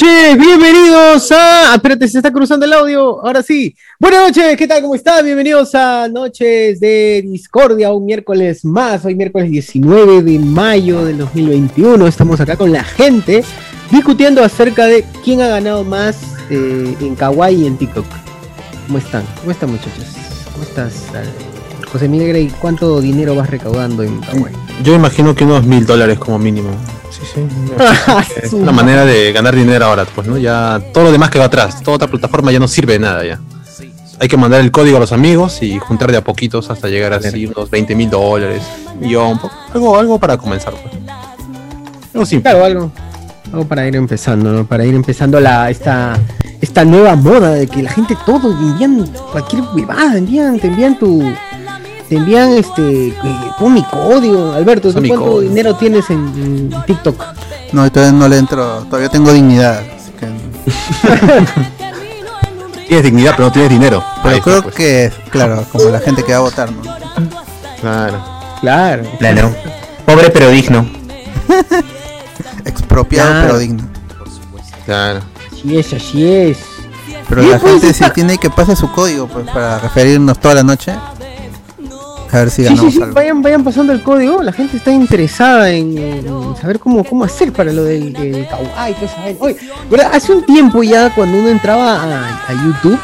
noches, bienvenidos a. Espérate, se está cruzando el audio. Ahora sí. Buenas noches, ¿qué tal? ¿Cómo están? Bienvenidos a Noches de Discordia, un miércoles más. Hoy, miércoles 19 de mayo del 2021. Estamos acá con la gente discutiendo acerca de quién ha ganado más eh, en Kawaii y en TikTok. ¿Cómo están? ¿Cómo están, muchachos? ¿Cómo estás, José Miguel Grey? ¿Cuánto dinero vas recaudando en Kawaii? Yo imagino que unos mil dólares como mínimo. Sí, sí. es una manera de ganar dinero ahora, pues, ¿no? Ya todo lo demás que va atrás, toda otra plataforma ya no sirve de nada ya. Hay que mandar el código a los amigos y juntar de a poquitos hasta llegar a así unos 20 mil dólares. Y algo, algo para comenzar, pues. Algo simple. Claro, algo. Algo para ir empezando, ¿no? Para ir empezando la, esta, esta nueva moda de que la gente todo envían cualquier huevada, envían, te envían tu, te envían este eh, pon mi código Alberto cuánto dinero tienes en, TikTok no todavía no le entro todavía tengo dignidad tienes dignidad pero no tienes dinero. Pero creo pues. que claro como la gente que va a votar ¿no? claro. Claro. Claro. Pobre pero digno. Expropiado pero digno. Claro. Así es así es. Pero la pues, gente si tiene que pasar su código pues para referirnos toda la noche a ver si ganamos sí, sí, Vayan, vayan pasando el código, la gente está interesada en, saber cómo, cómo hacer para lo del, kawaii, Oye, hace un tiempo ya cuando uno entraba a, YouTube,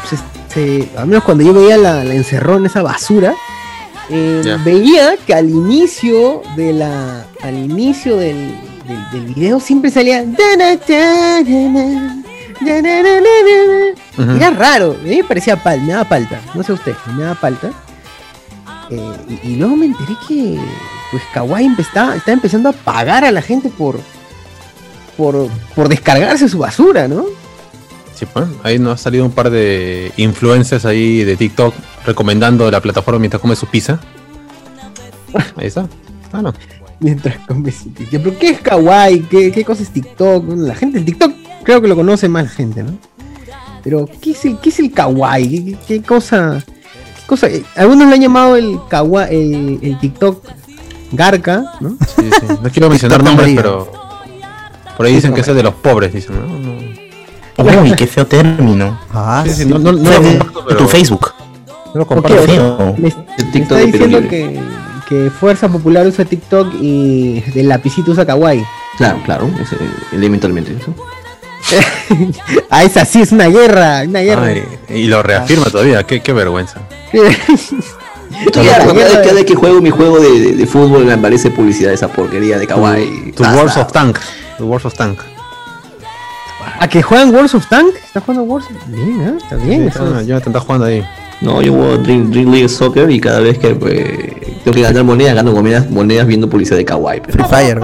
al menos cuando yo veía la, la encerrón, esa basura, eh, veía que al inicio de la al inicio del, del, video siempre salía era raro a mí me parecía pal me daba palta no sé usted me daba palta eh, y, luego me enteré que pues Kawaii está, está empezando a pagar a la gente por, por, descargarse su basura, ¿no? Sí, pues, ahí nos ha salido un par de influencers ahí de TikTok recomendando la plataforma mientras come su pizza. Ahí está. Ah, no. Mientras come su pizza. ¿Pero qué es Kawaii? ¿Qué, cosa es TikTok? La gente del TikTok creo que lo conoce más gente, ¿no? Pero, ¿qué es el, qué es el Kawaii? qué cosa? Cosa, eh, algunos le han llamado el kawa, el, el TikTok Garca, ¿no? Sí, sí. No quiero mencionar nombres, pero por ahí dicen que es de los pobres, dicen, ¿no? Uy, qué feo término. Ah, sí, sí, no, no, Tu Facebook. No lo comparto. Feo. Me, está diciendo que, que Fuerza Popular usa TikTok y el lapicito usa Kawaii. Claro, claro, es, elementalmente eso. ah, esa sí es una guerra, una guerra. y lo reafirma todavía, qué, qué vergüenza. cada, vez que juego mi juego de, de, fútbol me aparece publicidad de esa porquería de kawaii. Tu, Wars of Tank. Tu Wars of Tank. ¿A que juegan Wars of Tank? ¿Está jugando Wars? Bien, ¿eh? Está bien. Sí, está, yo te jugando ahí. No, yo juego Dream, Dream, League Soccer y cada vez que pues, tengo que ganar monedas, gano monedas, monedas viendo publicidad de kawaii. Free Fire,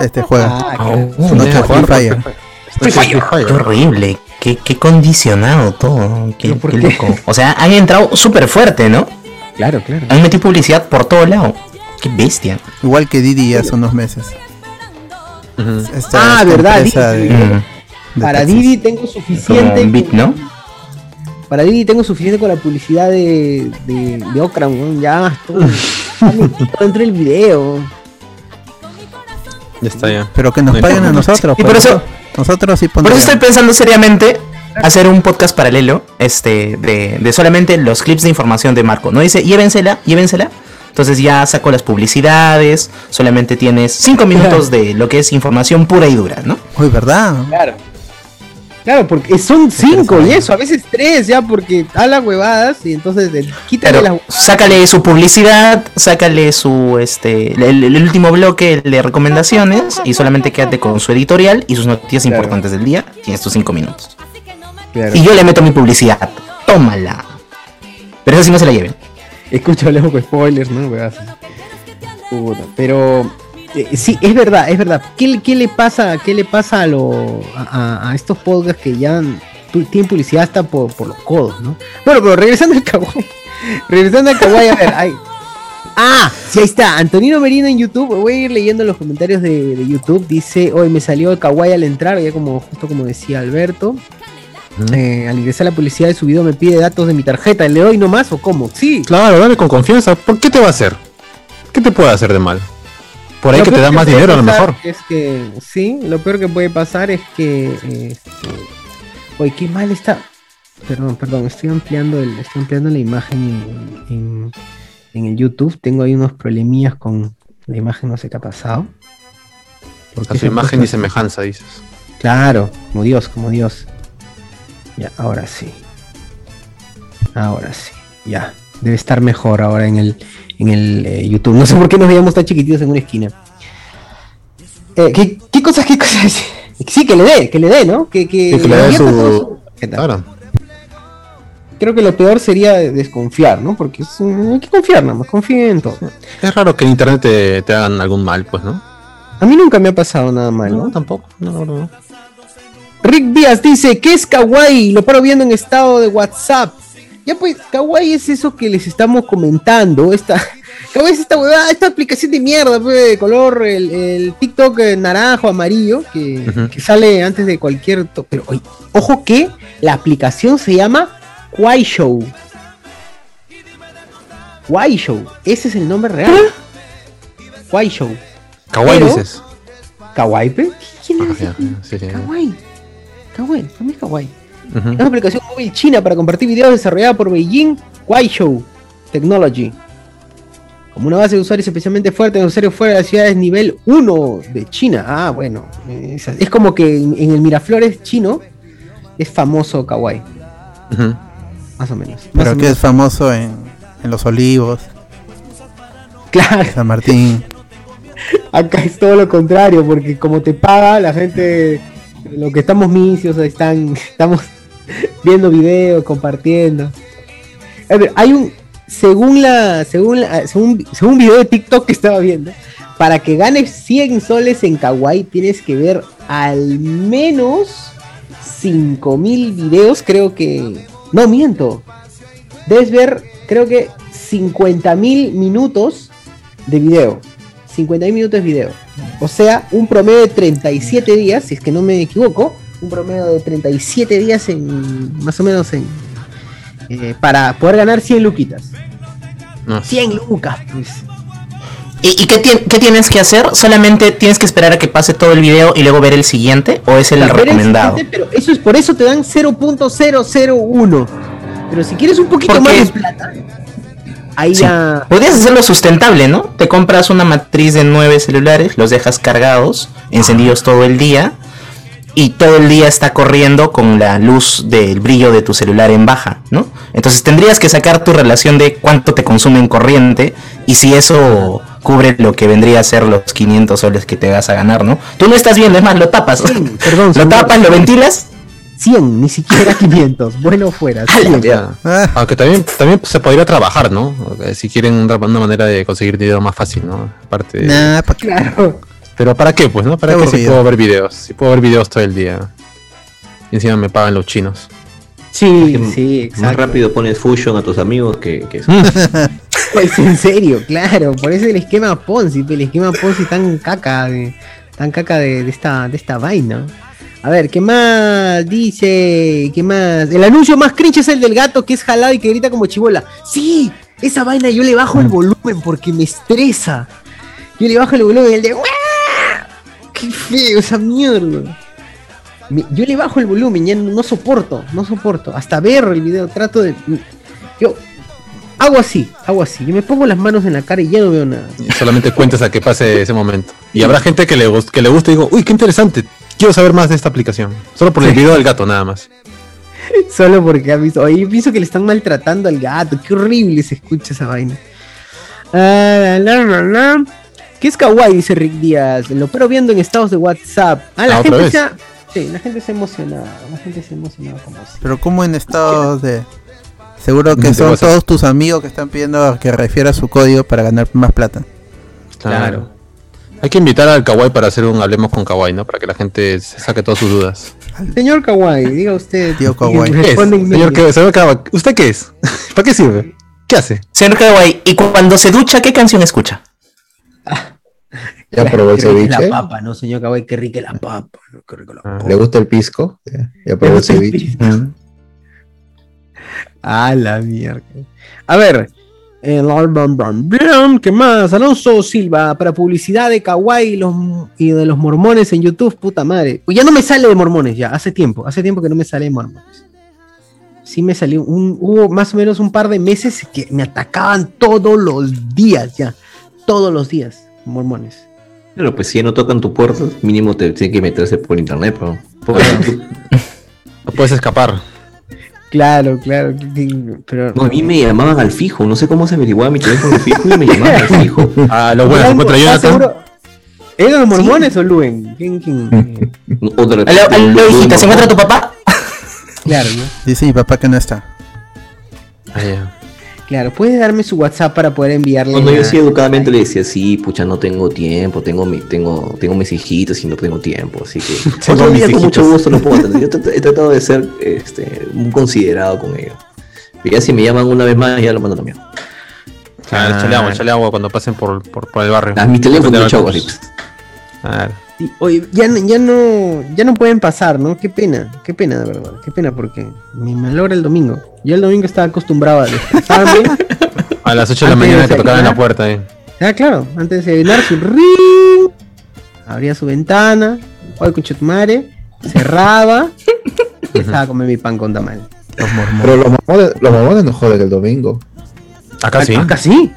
Este juega. Ah, oh, noche Free Fire. Free Fire. Qué horrible, qué, qué condicionado todo. Qué, qué loco. O sea, han entrado súper fuerte, ¿no? Claro, claro. Han metido publicidad por todo lado. Qué bestia. Igual que Didi hace unos meses. ah, verdad. Para Didi tengo suficiente. Bit, ¿no? Para Didi tengo suficiente con la publicidad de, de, de Okran, ya, todo, dentro del video. Ya está ya. Pero que nos paguen a nosotros. Y por pues, eso, nosotros sí Por eso estoy pensando seriamente hacer un podcast paralelo este de, de, solamente los clips de información de Marco. No dice, llévensela, llévensela. Entonces ya saco las publicidades, solamente tienes cinco minutos de lo que es información pura y dura, ¿no? Uy, ¿verdad? Claro. Claro, porque son cinco y eso, a veces tres ya, porque habla huevadas y entonces quítale las Sácale su publicidad, sácale su, este, el, último bloque de recomendaciones y solamente quédate con su editorial y sus noticias importantes del día. Tienes tus cinco minutos. Y yo le meto mi publicidad. Tómala. Pero eso sí no se la lleven. Escucha, hablamos con spoilers, ¿no? Pero eh, sí, es verdad, es verdad. ¿Qué, le pasa, qué le pasa a, lo, a, estos podcasts que ya tienen publicidad hasta por, por, los codos, ¿no? Bueno, pero regresando al kawaii. regresando al kawaii, a ver, hay... Ah, sí, ahí está. Antonino Merino en YouTube. Voy a ir leyendo los comentarios de, YouTube. Dice, hoy me salió el kawaii al entrar, ya como justo como decía Alberto. Eh, al ingresar la publicidad de su video me pide datos de mi tarjeta. ¿Le doy nomás o cómo? Sí. Claro, dale con confianza. ¿Por qué te va a hacer? ¿Qué te puede hacer de mal? Por ahí Lo que te peor da más dinero a lo mejor. Es que, sí, lo peor que puede pasar es que. este, oye, qué mal está. Perdón, perdón, estoy ampliando, el, estoy ampliando la imagen en, en- en el YouTube. Tengo ahí unos problemillas con la imagen, no sé qué ha pasado. ¿Por qué A su imagen y semejanza, dices. Claro, como Dios, como Dios. Ya, ahora sí. Ahora sí. Ya. Debe estar mejor ahora en el, en el eh, YouTube. No sé por qué nos veíamos tan chiquititos en una esquina. Eh, ¿qué, qué cosas, qué cosas? Sí, que le dé, que le dé, ¿no? Que, que, Sí, que le dé su- su-. Claro. Creo que lo peor sería desconfiar, ¿no? Porque es hay que confiar nada más, confíen en todo. Es raro que en internet te, te hagan algún mal, pues, ¿no? A mí nunca me ha pasado nada mal, ¿no? tampoco. No, no, no. Rick Díaz dice, ¿qué es kawaii? Lo paro viendo en estado de WhatsApp. Ya pues, kawaii es eso que les estamos comentando. Esta, kawaii es esta huevada, esta aplicación de mierda, pues, de color, el, el TikTok eh, naranjo, amarillo, que, que sale antes de cualquier... Pero oye, ojo que la aplicación se llama Kwai Show. Kwai Show, ese es el nombre real. Kwai Show. Kawaii Pero- dices. Kawaii, pe? ¿Quién Ah, es sí, sí. Kawaii. Kawaii, para mí es kawaii. Es una aplicación móvil china para compartir videos desarrollada por Beijing Kuaishou Technology. Como una base de usuarios especialmente fuerte en usuarios fuera de las ciudades nivel 1 de China. Ah, bueno. Es, es como que en, en el Miraflores chino es famoso Kawaii. Más o menos. Más Pero o que menos. es famoso en, en Los Olivos, Claro, San Martín. acá es todo lo contrario, porque como te paga, la gente, lo que estamos misios, están, estamos viendo videos, compartiendo. Hay un, según la, según la, según, según un video de TikTok que estaba viendo, para que ganes 100 soles en Kawaii tienes que ver al menos 5000 videos, creo que, no miento, debes ver, creo que 50.000 minutos de video. 50 minutos de video. O sea, un promedio de 37 días, si es que no me equivoco, un promedio de 37 días en más o menos en eh, para poder ganar 100 luquitas. No, 100 lucas, pues. ¿Y, y qué, tien- qué tienes que hacer? ¿Solamente tienes que esperar a que pase todo el video y luego ver el siguiente? ¿O es el Ver recomendado? pero eso es por eso te dan 0.001. Pero si quieres un poquito más de plata, ahí Sí. ya Podrías hacerlo sustentable, ¿no? Te compras una matriz de nueve celulares, los dejas cargados, encendidos todo el día, y todo el día está corriendo con la luz del brillo de tu celular en baja, ¿no? Entonces tendrías que sacar tu relación de cuánto te consume en corriente y si eso cubre lo que vendría a ser los 500 soles que te vas a ganar, ¿no? Tú no estás viendo, es más, lo tapas. perdón, lo tapas, lo ventilas 100, ni siquiera 500. bueno fuera. 100. Ya. Ah, Aunque también, también se podría trabajar, ¿no? Eh, Si quieren una, una manera de conseguir dinero más fácil, ¿no? Aparte de- nah, pa' qué. Claro. Pero ¿para qué? Pues, ¿no? ¿Para Qué qué si puedo ver videos? Si puedo ver videos todo el día. Y encima me pagan los chinos. Sí, que sí, Más exacto. rápido pones Fusion a tus amigos que, que eso. Pues en serio, claro, por eso el esquema Ponzi, el esquema Ponzi tan caca de, tan caca de, de esta, de esta vaina. A ver, ¿qué más dice? ¿Qué más? El anuncio más cringe es el del gato que es jalado y que grita como chibola. Sí, esa vaina yo le bajo el volumen porque me estresa. Yo le bajo el volumen y el de. ¡Qué feo esa mierda! Me- Yo le bajo el volumen, ya no, no soporto, no soporto. Hasta ver el video, trato de. Yo hago así, hago así. Yo me pongo las manos en la cara y ya no veo nada. Solamente cuentas a que pase ese momento. Y habrá gente que le, que le guste y digo, uy, qué interesante. Quiero saber más de esta aplicación. Solo por el video del gato, nada más. Solo porque ha visto. Oye, pienso que le están maltratando al gato. Qué horrible se escucha esa vaina. Ah, la, la, la. ¿Qué es kawaii? Dice Rick Díaz. Lo pero viendo en estados de WhatsApp. Ah, la Ah, ¿otra gente se ha. Sí, la gente se ha emocionado. La gente se ha emocionado como así. Pero como en estado de... Seguro que son WhatsApp. todos tus amigos que están pidiendo que refiera su código para ganar más plata. Claro. Hay que invitar al Kawaii para hacer un Hablemos con Kawaii, ¿no? Para que la gente se saque todas sus dudas. Señor Kawaii, diga usted. Tío Kawaii. Señor, que- señor Kawaii, ¿usted qué es? ¿Para qué sirve? ¿Qué hace? Señor Kawaii, ¿y cuando se ducha qué canción escucha? Ya probó el ceviche. La papa, ¿no, señor Kawaii? Qué rica la papa. Qué rica la Ah. ¿Le gusta el pisco? Ya, probó el ceviche. Ah, la mierda. A ver. ¿Qué más? Alonso Silva, para publicidad de Kawaii y, los, y de los mormones en YouTube, puta madre. Pues ya no me sale de mormones, ya, hace tiempo, hace tiempo que no me sale de mormones. Sí me salió, un, hubo más o menos un par de meses que me atacaban todos los días, ya, todos los días, mormones. Pero pues si ya no tocan tu puerta, mínimo te tiene que meterse por internet, pero. por YouTube. No puedes escapar. Claro, claro, pero... No, a mí me llamaban al fijo, no sé cómo se averiguaba mi teléfono fijo y me llamaban al fijo. Ah, lo bueno, se encuentra ¿Estás Jonathan. ¿Eran los mormones o Luen? ¿Quién, quién? O de Aló, aló, hijita, ¿se encuentra tu papá? Claro, ¿no? Dice mi papá que no está. Ah, ya. Claro, ¿puedes darme su WhatsApp para poder enviarle? Cuando yo sí educadamente le decía, sí, pucha, no tengo tiempo, tengo mi, tengo, tengo mis hijitos y no tengo tiempo, así que otro día con mucho gusto lo puedo atender. Yo he tratado de ser este, muy considerado con ellos. Pero ya si me llaman una vez más, ya lo mando también. Ah, échale agua, cuando pasen por, por, por el barrio. A mi teléfono Te de. Claro. Sí, Oye, ya, no- ya no ya no pueden pasar, ¿no? Qué pena, qué pena de verdad, qué pena porque me malogra el domingo. Yo el domingo estaba acostumbrado a descansarme. A las 8 de la de mañana te tocaban desayunar. la puerta, eh. ah, claro, antes de desayunar su ring, abría su ventana, oye con chutumare, cerraba, y estaba a comer mi pan con tamal. Los mormones. Pero los mormones, los mormones no joden el domingo. Acá sí. Acá sí.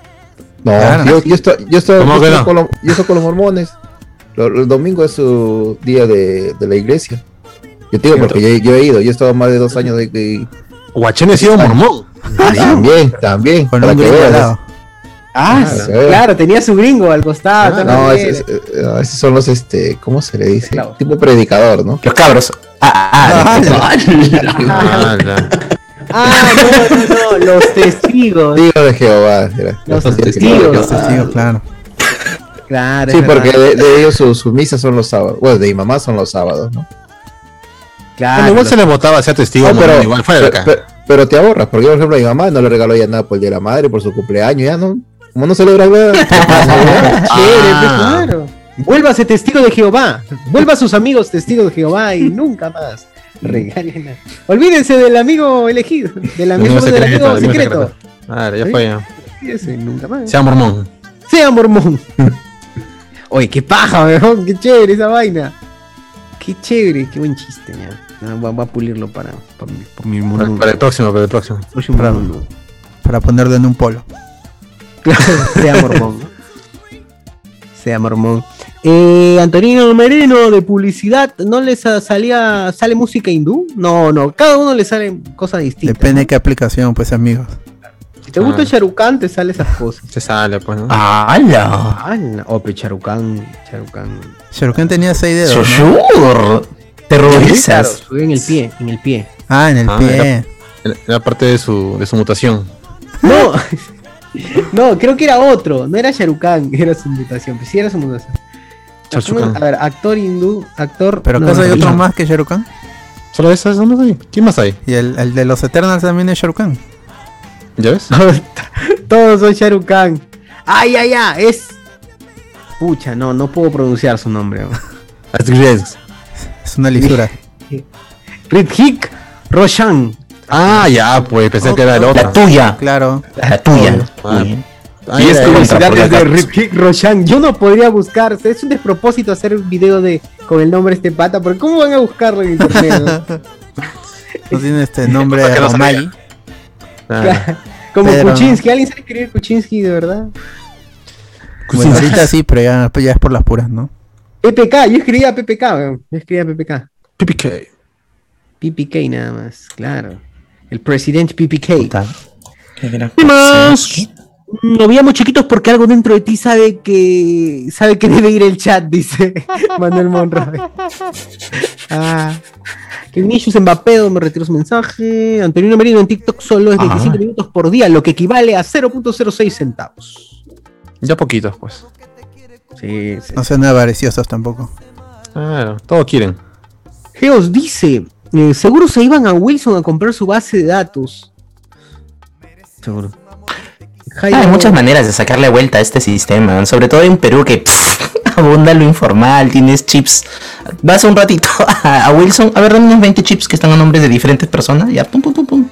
No, Claro. yo, yo estoy, yo estoy, ¿Cómo yo que estoy no? con, los, yo estoy con los mormones. El domingo es su día de, de la iglesia. Yo te digo porque yo, yo he ido, yo he estado más de dos años de, de- Guachén ha sido mormón. también, también, Con para un que gringo al veas. lado. Ah, Claro, sí, claro, tenía su gringo al costado. Ah, no, esos son los este, ¿cómo se le dice? Tipo predicador, ¿no? Los cabros. Ah, ah, ah. Ah, Ah, no, no, no, los testigos. Digo de Jehová. era. Los Los testigos. Los testigos, claro. Claro, Sí, porque de, de ellos sus su misas son los sábados. Bueno, de mi mamá son los sábados, ¿no? Claro, Bueno, igual se le votaba, sea testigo, No, mormón, igual fuera de acá. pero, pero te ahorras, porque yo, por ejemplo, a mi mamá no le regaló ya nada por el día de la madre, por su cumpleaños, ya no. Como no celebra nada. Chévere, pues, Ah. claro. Vuélvase testigo de Jehová. Vuelva a sus amigos testigos de Jehová y nunca más. Regalen. Olvídense del amigo elegido, del amigo, Amigo del secreto, amigo amigo secreto. secreto. Claro, ya fue ya. Olvídense, nunca más. Sea mormón. Sea mormón. Oye, qué paja, weón. Qué chévere esa vaina. Qué chévere, qué buen chiste, ya. Voy a, voy a pulirlo para, para, mi, para mi Para, el próximo, para el próximo. próximo Para-. Para ponerlo en un polo. Claro, sea mormón. sea mormón. Eh, Antonino Merino de publicidad, ¿no les sa- salía, sale música hindú? No, no, cada uno le sale cosas distintas. Depende de qué aplicación, pues amigos. Si te gusta Ah. el Sharukan, te sale esas cosas. Se sale, pues, ¿no? ¡Hala! Ah, no. Oh, pero Charukan, Charukan. Sharukan tenía seis dedos. ¿no? Claro, Terrorizas. sube en el pie, en el pie. Ah, en el Ah, pie. Era parte de su, de su mutación. No, no, creo que era otro, no era Sharukan, era su mutación, pues sí era su mutación. Sharukan. A ver, actor hindú, actor. Pero no, acaso hay no, otro no. más que Sharukan. ¿Solo esas? ¿Dónde hay? ¿Quién más hay? Y el, el de los Eternals también es Sharukan. ¿Ya ves? Todos son Sharukan. Ay, ay, ay, es. Pucha, no, no puedo pronunciar su nombre. ¿no? Es una lisura. Rithik Roshan. Ah, ya, pues pensé que era el La otro. tuya. Claro. La tuya. Ah. Ah, Y es publicidad la cara. Rithik Roshan. Yo no podría buscar. Es un despropósito hacer un video de con el nombre de este pata. Porque ¿cómo van a buscarlo en internet? no? No tiene este nombre de. Romay. Ah, Como Pero- Kuczynski. ¿Alguien sabe escribir Kuczynski de verdad? Bueno, ahorita sí, pero ya, ya es por las puras, ¿no? PPK. Yo escribía PPK. weón. Yo escribía PPK. PPK. PPK nada más. Claro. El presidente PPK. ¿Qué más? Nos veíamos chiquitos porque algo dentro de ti sabe que sabe que debe ir el chat, dice Manuel Monroy. Ah. Que Vinicius Mbappé, me retiro su mensaje. Antonio Merino en TikTok solo es 27 Ah. minutos por día, lo que equivale a 0.06 centavos. Ya poquitos, pues. Sí, sí. No sean avariciosos tampoco. Claro, todos quieren. Geos dice, eh, seguro se iban a Wilson a comprar su base de datos. Seguro. Hay Jairo- muchas maneras de sacarle vuelta a este sistema, sobre todo en Perú que pff, abunda lo informal, tienes chips. Vas un ratito a, a Wilson, a ver, dame unos 20 chips que están a nombres de diferentes personas, ya pum pum pum pum.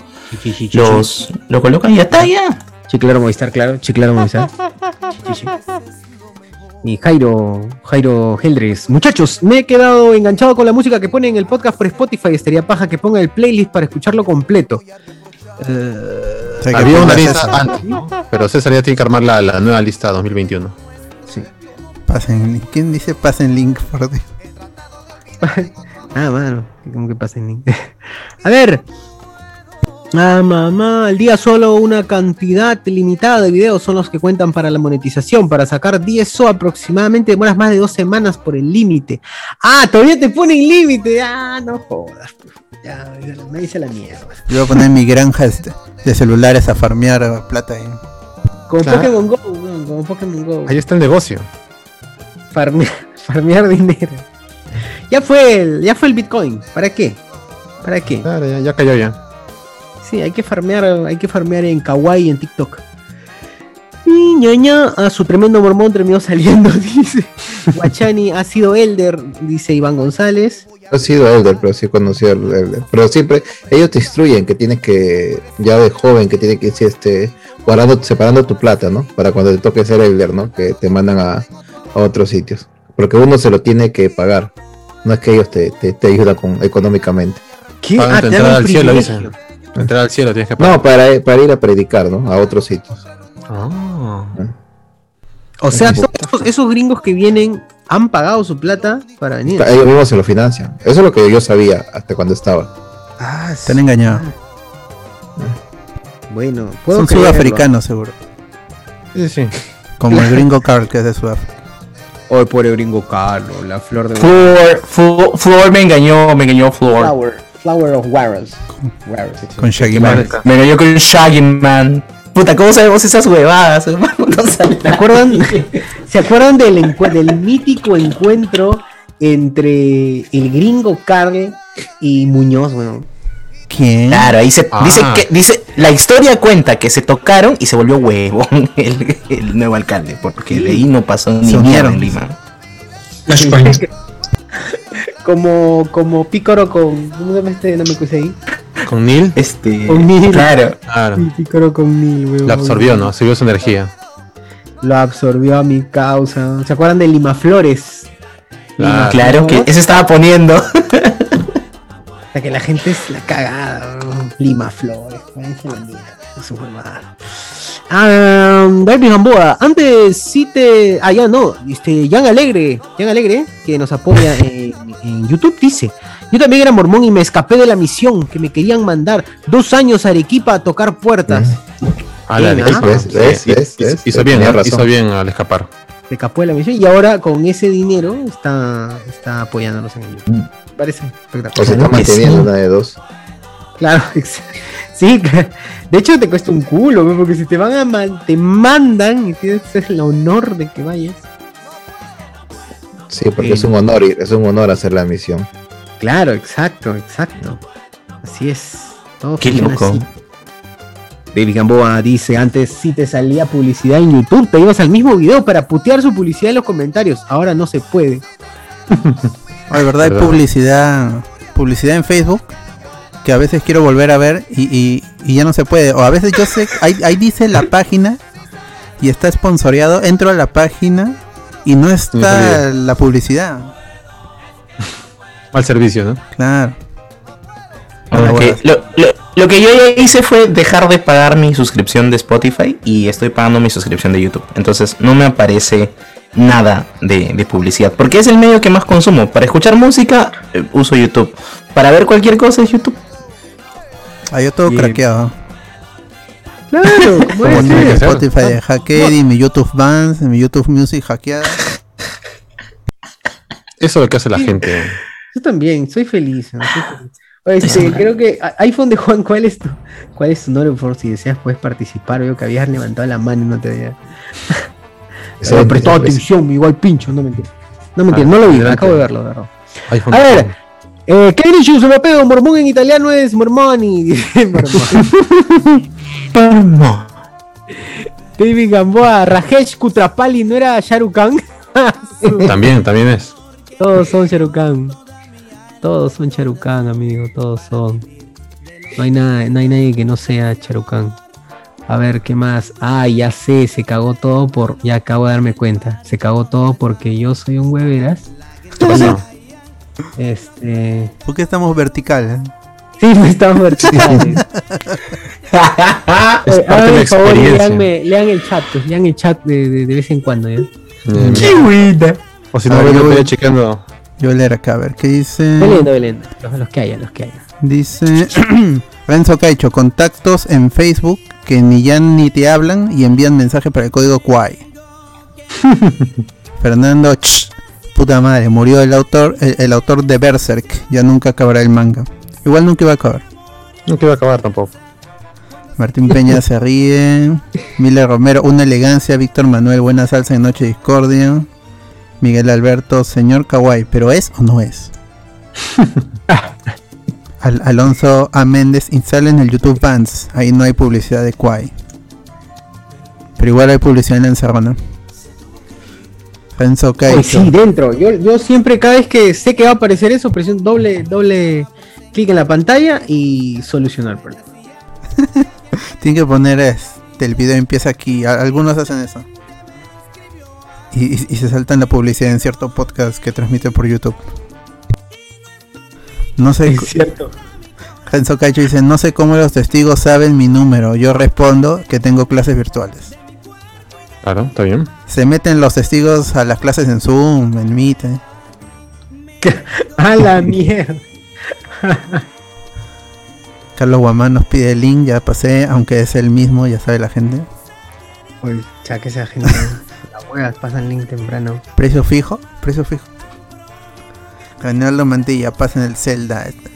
Los lo colocan y ya está, ya. Chiclaro Movistar, claro. Chiclaro Movistar. Y Jairo, Jairo Heldres. Muchachos, me he quedado enganchado con la música que pone en el podcast por Spotify. Estaría paja que ponga el playlist para escucharlo completo. Eh, O sea, que Había una lista eso. antes, ¿no? Pero César ya tiene que armar la, la nueva lista 2021. sí. Pasen link. ¿Quién dice pasen link? Por Dios? Ah, mano, como que pasa en link. A ver. Ah, mamá, al día solo una cantidad limitada de videos son los que cuentan para la monetización. Para sacar 10 SO aproximadamente demoras más de dos semanas por el límite. Ah, todavía te ponen límite. Ah, no jodas. pues. Ya, me dice la mierda. Yo voy a poner mi granja este, de celulares a farmear plata ahí. Como Claro. Pokémon Go, weón, como Pokémon Go. Ahí está el negocio. Farmear, farmear dinero. Ya fue el, ya fue el Bitcoin. ¿Para qué? ¿Para qué? Claro, ya, ya cayó ya. Sí, hay que farmear, hay que farmear en Kawaii y en TikTok. Y ñaña, a su tremendo mormón terminó saliendo, dice. Guachani ha sido Elder, dice Iván González. He sido Elder, pero sí he conocido al Elder. Pero siempre ellos te instruyen que tienes que, ya de joven, que tienes que irse este, guardando, separando tu plata, ¿no? Para cuando te toque ser Elder, ¿no? Que te mandan a, a otros sitios. Porque uno se lo tiene que pagar. No es que ellos te, te, te ayudan con, económicamente. ¿Qué? Pagan Ah, tu te al cielo, dicen. Entrar al cielo tienes que pagar. No, para, para ir a predicar, ¿no? A otros sitios. Ah. O sea, todos esos, esos gringos que vienen han pagado su plata para venir. Ellos mismos se lo financian. Eso es lo que yo sabía hasta cuando estaba. Ah, Te han engañado. Bueno, puedo Son creerlo. sudafricanos seguro. Sí, sí. Como el gringo Carl que es de Sudáfrica. Hoy pobre gringo Carlos, la flor de Flor, Flor, Flor me engañó, me engañó Flor. Flower, flower of Warros. Con Shaggy Man. Me engañó con Shaggy Man. Puta, ¿cómo sabemos esas huevadas, hermano? No sale ¿Se acuerdan, ¿Se acuerdan del, del mítico encuentro entre el gringo Carl y Muñoz? Bueno, ¿Quién? Claro, ahí se Ah. dice que dice la historia cuenta que se tocaron y se volvió huevón el, el nuevo alcalde, porque de ahí no pasó ni mierda en Lima. Como, como Pícoro con. ¿Cómo se llama este Namekusei ahí? Con Neil Este, Con Neil. claro. claro, Sí, Pícoro con Neil, weón. lo absorbió, ¿no? Absorbió su energía. Lo absorbió a mi causa. ¿Se acuerdan de Lima Flores? Claro. Claro que ese estaba poniendo. O sea, que la gente es la cagada. weón. Lima Flores. mierda, su huevada. Ah, David Gamboa, antes sí te. Ah, ya no. Este, Jan Alegre, Jan Alegre, que nos apoya en, en YouTube, dice: Yo también era mormón y me escapé de la misión que me querían mandar. Dos años a Arequipa a tocar puertas. A la de- ¿ah? Sí, ¿Ves? hizo- bien, razón. hizo bien al escapar. Se escapó de la misión y ahora con ese dinero está, está apoyándonos en el YouTube. Parece espectacular. O se está manteniendo sí. una de dos. Claro, sí, de hecho te cuesta un culo, porque si te van a man- te mandan y tienes el honor de que vayas. Sí, porque Sí. es un honor ir, es un honor hacer la misión. Claro, exacto, exacto. Así es. Todo Qué loco. así. David Gamboa dice, antes sí te salía publicidad en YouTube, te ibas al mismo video para putear su publicidad en los comentarios, ahora no se puede. Ay, ¿verdad? Hay Verdad. publicidad, publicidad en Facebook que a veces quiero volver a ver y, y- y ya no se puede. O a veces yo sé, ahí, ahí dice la página y está sponsoreado, entro a la página y no está la publicidad. Mal servicio, ¿no? Claro. Ahora Ah, que- lo, lo- lo que yo ya hice fue dejar de pagar mi suscripción de Spotify y estoy pagando mi suscripción de YouTube. Entonces no me aparece nada de, de publicidad. Porque es el medio que más consumo. Para escuchar música eh, uso YouTube. Para ver cualquier cosa es YouTube. Ah, yo todo Bien. craqueado. Claro, Como ser. ser. Spotify de hacked y mi YouTube Bands, mi YouTube Music hackeada. Eso es lo que hace la gente. Yo también, soy feliz. ¿no? Soy feliz. Oye, este, creo que a- iPhone de Juan, ¿cuál es tu, cuál es tu nombre? Por si deseas puedes participar. Veo que habías levantado la mano y no te había. Es- prestó atención, igual pincho, no mentira. No mentira, Ah, no lo vi, adelante. acabo de verlo, de verdad. iPhone. A ver, eh, ¿qué su europeo? Mormón en italiano es mormoni. Mormón. David Gamboa, Rajesh Kutrapali, ¿no era Sharukan? También, también es. Todos son Sharukan. Todos son Sharukan, amigo, todos son. No hay nada, no hay nadie que no sea Sharukan. A ver, ¿qué más? Ah, ya sé, se cagó todo por. Ya acabo de darme cuenta. Se cagó todo porque yo soy un hueveras. ¿Qué pasó? Este. ¿Por qué estamos verticales? Sí, no estamos verticales. Es Hagan el favor, leanme- lean el chat, pues, lean el chat de, de- de vez en cuando, ¿ya? Mm. ¡Qué buena! O si A no, ver, yo voy chequeando. Yo voy a leer acá, a ver, ¿qué dice? Leyendo. Los, los que haya, los que haya. Dice Renzo Caicho, contactos en Facebook que ni ya ni te hablan y envían mensaje para el código Kwai. Fernando, ch, puta madre, murió el autor, el, el autor de Berserk, ya nunca acabará el manga. Igual nunca iba a acabar. No quiero acabar tampoco. Martín Peña se ríe. Miller Romero, una elegancia. Víctor Manuel, buena salsa en Noche Discordia. Miguel Alberto, señor Kawaii, ¿pero es o no es? Al- Alonso A. Méndez, instalen el YouTube Bands. Ahí no hay publicidad de Kwai. Pero igual hay publicidad en la encerrona. Oye, Caicho. sí, dentro. Yo, yo siempre, cada vez que sé que va a aparecer eso, presiono doble, doble clic en la pantalla y solucionar el problema. Tienen que poner este, el video empieza aquí. Algunos hacen eso. Y, y- y se saltan la publicidad en cierto podcast que transmite por YouTube. No sé, Es cierto. Renzo Cacho dice, no sé cómo los testigos saben mi número. Yo respondo que tengo clases virtuales. Claro, está bien. Se meten los testigos a las clases en Zoom, en Meet. ¿eh? A la mierda. Carlos Guamán nos pide el link, ya pasé, aunque es el mismo, ya sabe la gente. Oye, ya que esa gente. la hueá, pasan link temprano. Precio fijo, precio fijo. Reinaldo Mantilla, pasen el Zelda. Esta-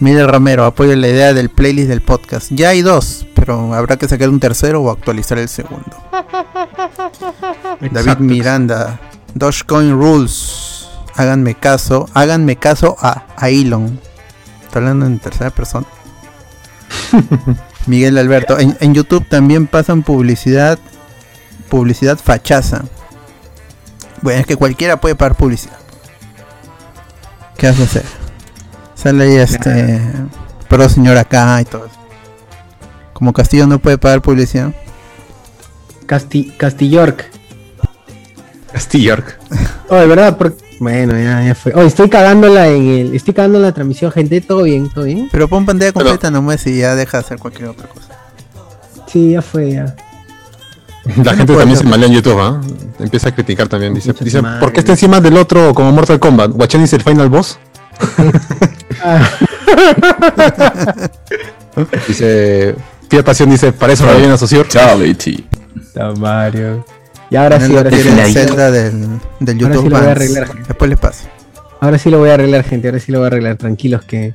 Miguel Romero, apoyo la idea del playlist del podcast. Ya hay dos, pero habrá que sacar un tercero o actualizar el segundo. David. Miranda, Dogecoin Rules. Háganme caso, háganme caso a, a Elon. Está hablando en tercera persona. Miguel Alberto, en, en YouTube también pasan publicidad, publicidad fachaza. Bueno, es que cualquiera puede pagar publicidad. ¿Qué vas a hacer? Sale ahí este, pero señor acá y todo eso. Como Castillo no puede pagar publicidad. Casti Castillork. York. Oh, de verdad, por- bueno, ya, ya fue. Oye, estoy cagándola en el. Estoy cagando en la transmisión, gente. Todo bien, todo bien. Pero pon pantalla completa nomás y ya deja de hacer cualquier otra cosa. Sí, ya fue, ya. La gente también se malea en YouTube, ¿ah? Empieza a criticar también. Dice, dice. ¿por qué está encima del otro como Mortal Kombat? ¿Guachani es el final boss? Dice, Fiat Pasión dice, para eso lo viene a Socior. Charity. está Mario. Y ahora sí, ahora la sí, ahora Zelda del, del Ahora YouTube sí lo voy a arreglar. Después les paso. ahora sí lo voy a arreglar, gente. Ahora sí lo voy a arreglar. Tranquilos que.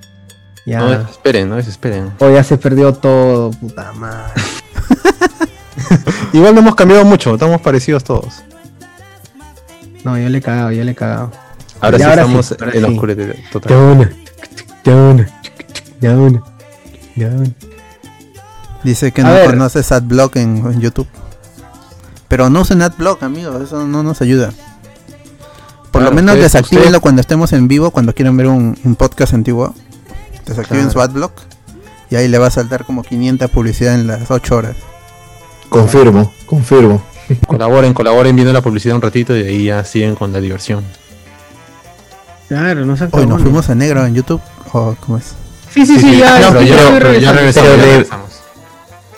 Ya. No esperen, no desesperen. Oh, ya se perdió todo, puta madre. Igual no hemos cambiado mucho, estamos parecidos todos. No, yo le he cagado, yo le he cagado. Ahora Ya, sí ahora estamos sí, ahora en la sí. oscuridad Ya total. una, ya una, ya una, ya una. Dice que A no ver. conoces AdBlock en, en YouTube. Pero no usen AdBlock, amigos, eso no nos ayuda. Por lo menos ustedes- desactívenlo ustedes- cuando estemos en vivo, cuando quieran ver un, un podcast antiguo. Desactiven Claro. su AdBlock y ahí le va a saltar como 500 publicidad en las 8 horas. Confirmo, confirmo. Colaboren, colaboren viendo la publicidad un ratito y ahí ya siguen con la diversión. Claro, no Hoy nos fuimos a negro en YouTube. ¿O cómo es? Sí, sí, sí, ya. pero, sí, ya, estoy pero ya regresando. regresamos. Pero ya de- regresamos.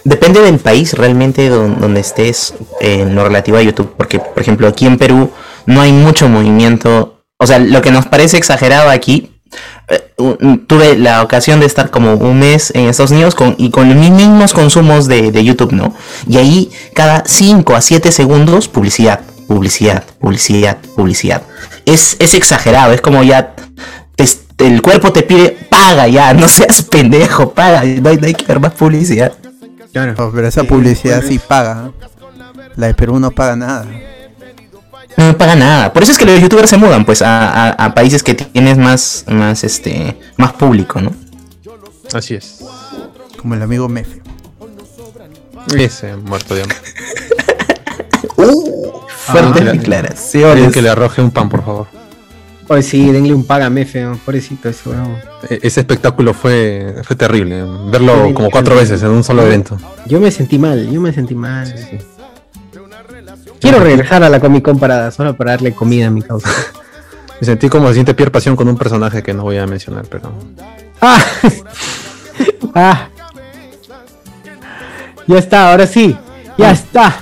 Depende del país realmente don- donde estés eh, en lo relativo a YouTube, porque por ejemplo aquí en Perú no hay mucho movimiento, o sea, lo que nos parece exagerado aquí, eh, tuve la ocasión de estar como un mes en Estados Unidos con, y con los mismos consumos de, de YouTube, ¿no? Y ahí cada 5 a 7 segundos publicidad, publicidad, publicidad, publicidad. Es, es exagerado, es como ya te- el cuerpo te pide, paga ya, no seas pendejo, paga, no hay, no hay que ver más publicidad. Claro. Pero esa publicidad pues. sí paga. La de Perú no paga nada. No paga nada. Por eso es que los youtubers se mudan, pues, a, a- a países que tienes más, más, este, más público, ¿no? Así es. Como el amigo Mefe. Ese muerto de hambre. Fuertes Ah, declaraciones. Alguien que le arroje un pan, por favor. Pues sí, denle un págame, feo. Pobrecito eso, weón. E- Ese espectáculo fue, fue terrible. Verlo Terrible. como cuatro veces en un solo evento. Yo me sentí mal, yo me sentí mal. Quiero regresar a la Comic Con para, solo para darle comida a mi causa. Me sentí como se siente Pierre Pasión con un personaje que no voy a mencionar, pero. ¡Ah! ¡Ah! Ya está, ahora sí. Ya está.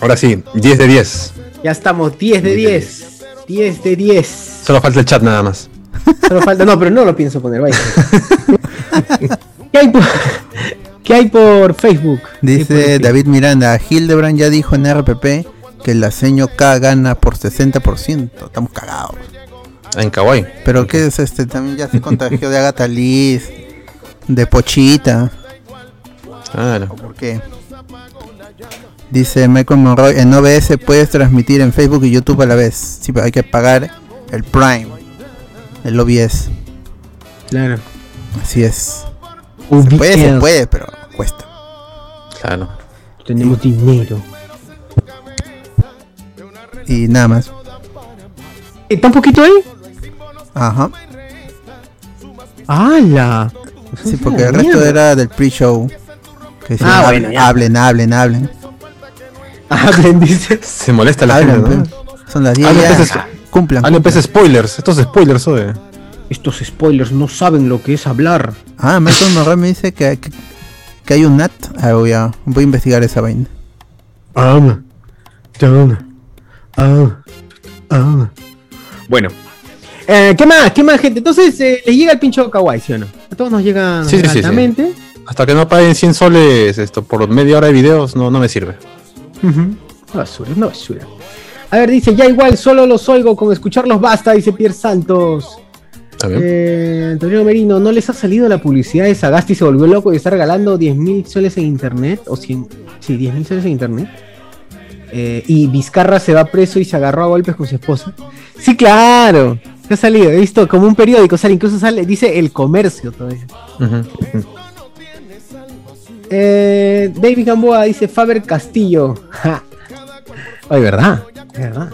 Ahora sí, 10 de 10. Ya estamos, 10 de 10. 10 de 10. Solo falta el chat nada más. Solo falta. No, pero no lo pienso poner, vaya. ¿Qué hay por, ¿qué hay por Facebook? Dice David Miranda, Hildebrand ya dijo en RPP que el aseño K gana por 60%. Estamos cagados. En Kawaii. Pero ¿qué es este? También ya se contagió de Agatha Liz, de Pochita. Claro. ¿Por qué? Dice Michael Monroy, en OBS puedes transmitir en Facebook y YouTube a la vez. Sí, pero hay que pagar el Prime, el OBS. Claro. Así es. Se puede, se puede, pero cuesta. Claro. Tenemos dinero. Y nada más. ¿Está un poquito ahí? Ajá. ¡Hala! Sí, porque el resto era del pre-show. Que Ah, bueno, ya. hablen, hablen, hablen. Hablen, dice. Se molesta la Hablen, gente, ¿no? pe. Son las 10 Hablen, ya. pues, es- Cumplan. Hablen pues spoilers. Estos spoilers, oye. Estos spoilers no saben lo que es hablar. Ah, Michael Monroy me dice que, que, que hay un NAT. Ah, voy a, voy a investigar esa vaina. Ah, ah, ah. Bueno. Eh, ¿Qué más? ¿Qué más, gente? Entonces, eh, les llega el pincho kawaii, ¿sí o no? A todos nos llega Sí, sí, sí, sí. altamente. Hasta que no paguen 100 soles esto por media hora de videos, no, no me sirve. Ujú. Una basura, una basura. A ver, dice, ya igual, solo los oigo, con escucharlos basta, dice Pierre Santos. Eh, Antonio Merino, ¿no les ha salido la publicidad de Sagasti se volvió loco y está regalando 10.000 soles en internet? O 100, sí, 10.000 soles en internet. Eh, y Vizcarra se va preso y se agarró a golpes con su esposa. Sí, claro. Se ha salido, he visto como un periódico, sale, incluso sale, dice el comercio todavía. Ujú. Eh, David Gamboa dice Faber Castillo. Ja. Ay, verdad, es verdad.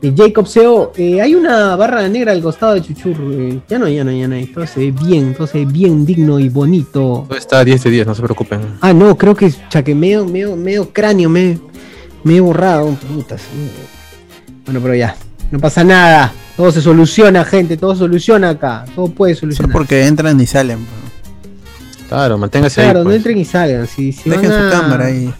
Y Jacob Seo, eh, hay una barra negra al costado de Chuchur. eh, ya no, ya no, ya no hay. Todo se ve bien, todo se ve bien digno y bonito. Todo está 10 de 10, no se preocupen. Ah, no, creo que chaque medio, medio, medio cráneo, me, me he borrado. Putas. Bueno, pero ya, no pasa nada. Todo se soluciona, gente, todo se soluciona acá. Todo puede solucionar. porque entran y salen. Claro, manténgase Claro, ahí. no pues. entren y salgan. Si, si Dejen van su a- cámara ahí.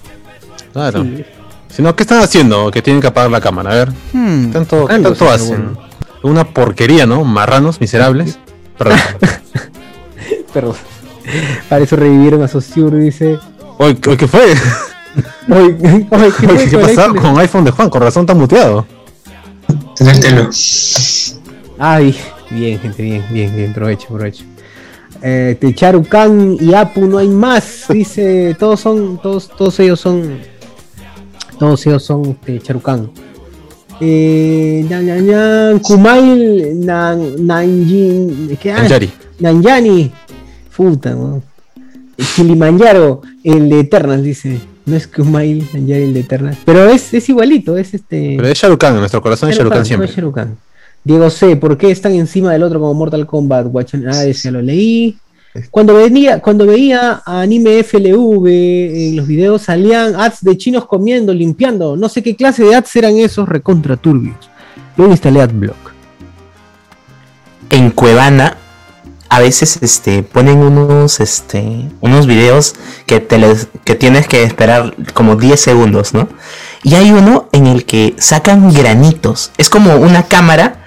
Claro. Sí. Si no, ¿qué están haciendo? Que tienen que apagar la cámara. A ver, Hmm, tanto, ¿qué Ando, tanto hacen? bueno. Una porquería, ¿no? Marranos miserables. Perdón. Perdón. Para eso revivieron a Saussure, dice. Oye, ¿qué qué fue? Oye, ¿qué, fue ¿Qué pasó iPhone? con iPhone de Juan? Con razón está muteado. Ay, bien, gente, bien, bien, bien, provecho, provecho. Eh, y Apu no hay más, dice, todos son, todos, todos ellos son, todos ellos son de Charucan. Eh, Kumail Nan, Nanjin, ¿qué? Nanjari. Nanjani, puta. Kilimanjaro, el de Eternal, dice. No es Kumail Nanjari, el de Eternal. Pero es, es igualito, es este. Pero es Sharukan, en nuestro corazón es Sharukan siempre. fue Sharukan. Diego C, ¿por qué están encima del otro como Mortal Kombat? Guachan- Ah, ese ya lo leí. Cuando venía, cuando veía a anime FLV en los videos salían ads de chinos comiendo, limpiando. No sé qué clase de ads eran esos recontra turbios. Luego instalé AdBlock. en Cuevana a veces este ponen unos este unos videos que te les- que tienes que esperar como 10 segundos, ¿no? Y hay uno en el que sacan granitos. Es como una cámara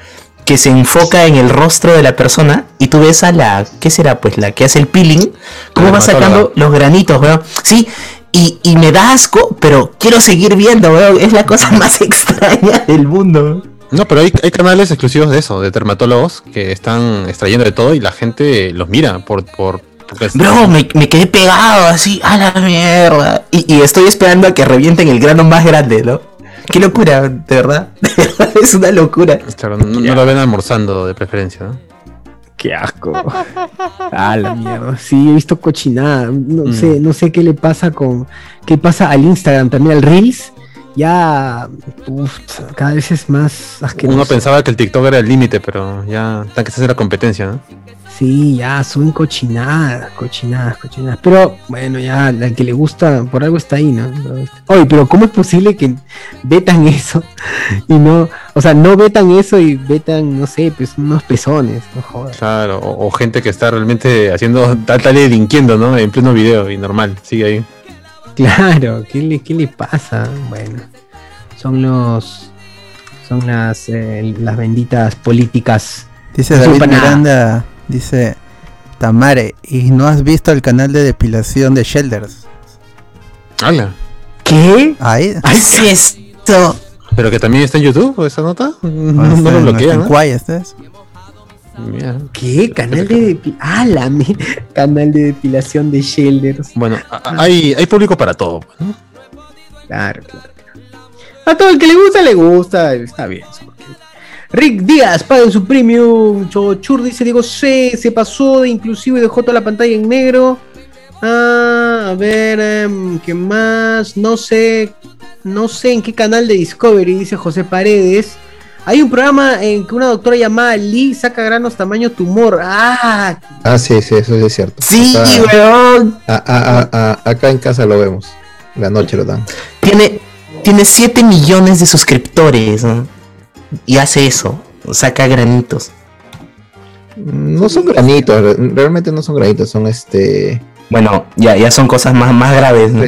que se enfoca en el rostro de la persona y tú ves a la ¿qué será? Pues la que hace el peeling, cómo va sacando los granitos, weón. Sí, y, y me da asco, pero quiero seguir viendo, weón. Es la cosa más extraña del mundo. No, pero hay, hay canales exclusivos de eso, de dermatólogos, que están extrayendo de todo y la gente los mira por... por Bro, me, me quedé pegado así, a la mierda. Y, y estoy esperando a que revienten el grano más grande, ¿no? Qué locura, de verdad. Es una locura. Claro, no, no lo ven almorzando de preferencia, ¿no? Qué asco. ah, la mierda. Sí, he visto cochinada. No Mm. sé, no sé qué le pasa con. qué pasa al Instagram también, al Reels. Ya uf, cada vez es más asqueroso. Uno pensaba que el TikTok era el límite, pero ya está que se hace la competencia, ¿no? Sí, ya suben cochinadas, cochinadas, cochinadas. Pero bueno, ya al que le gusta, por algo está ahí, ¿no? Oye, pero ¿cómo es posible que vetan eso y no, o sea, no vetan eso y vetan, no sé, pues unos pezones, no jodas. Claro, o, o gente que está realmente haciendo tal tal delinquiendo, ¿no? En pleno video y normal, sigue ahí. Claro, ¿qué le, qué le pasa? Bueno, son los, son las, eh, las benditas políticas. Dice No David. Miranda, dice Tamare, ¿y no has visto el canal de depilación de Shelders? ¡Hala! ¿Qué? Ahí. Ay, sí, esto. ¿Pero que también está en YouTube esa nota? No, Está no lo en- bloquean, en ¿no? ¿este? Mira. ¿Qué? Canal de depilación. Ah, la canal de depilación de Shelders. Bueno, hay, hay público para todo. ¿no? Claro, claro. A todo el que le gusta, le gusta. Está bien. Rick Díaz, paga su premium. Chochur dice, Diego C. Se pasó de inclusivo y dejó toda la pantalla en negro. Ah, a ver, em, ¿qué más? No sé. No sé en qué canal de Discovery, dice José Paredes. Hay un programa en que una doctora llamada Lee saca granos tamaño tumor. Ah, Ah, sí, sí, eso sí es cierto. Sí, Acá, weón. a- a- a- a- acá en casa lo vemos. La noche lo dan. Tiene, tiene 7 millones de suscriptores. ¿no? Y hace eso. Saca granitos. No son granitos, re- realmente no son granitos, son este. Bueno, ya, ya son cosas más, más graves. ¿no?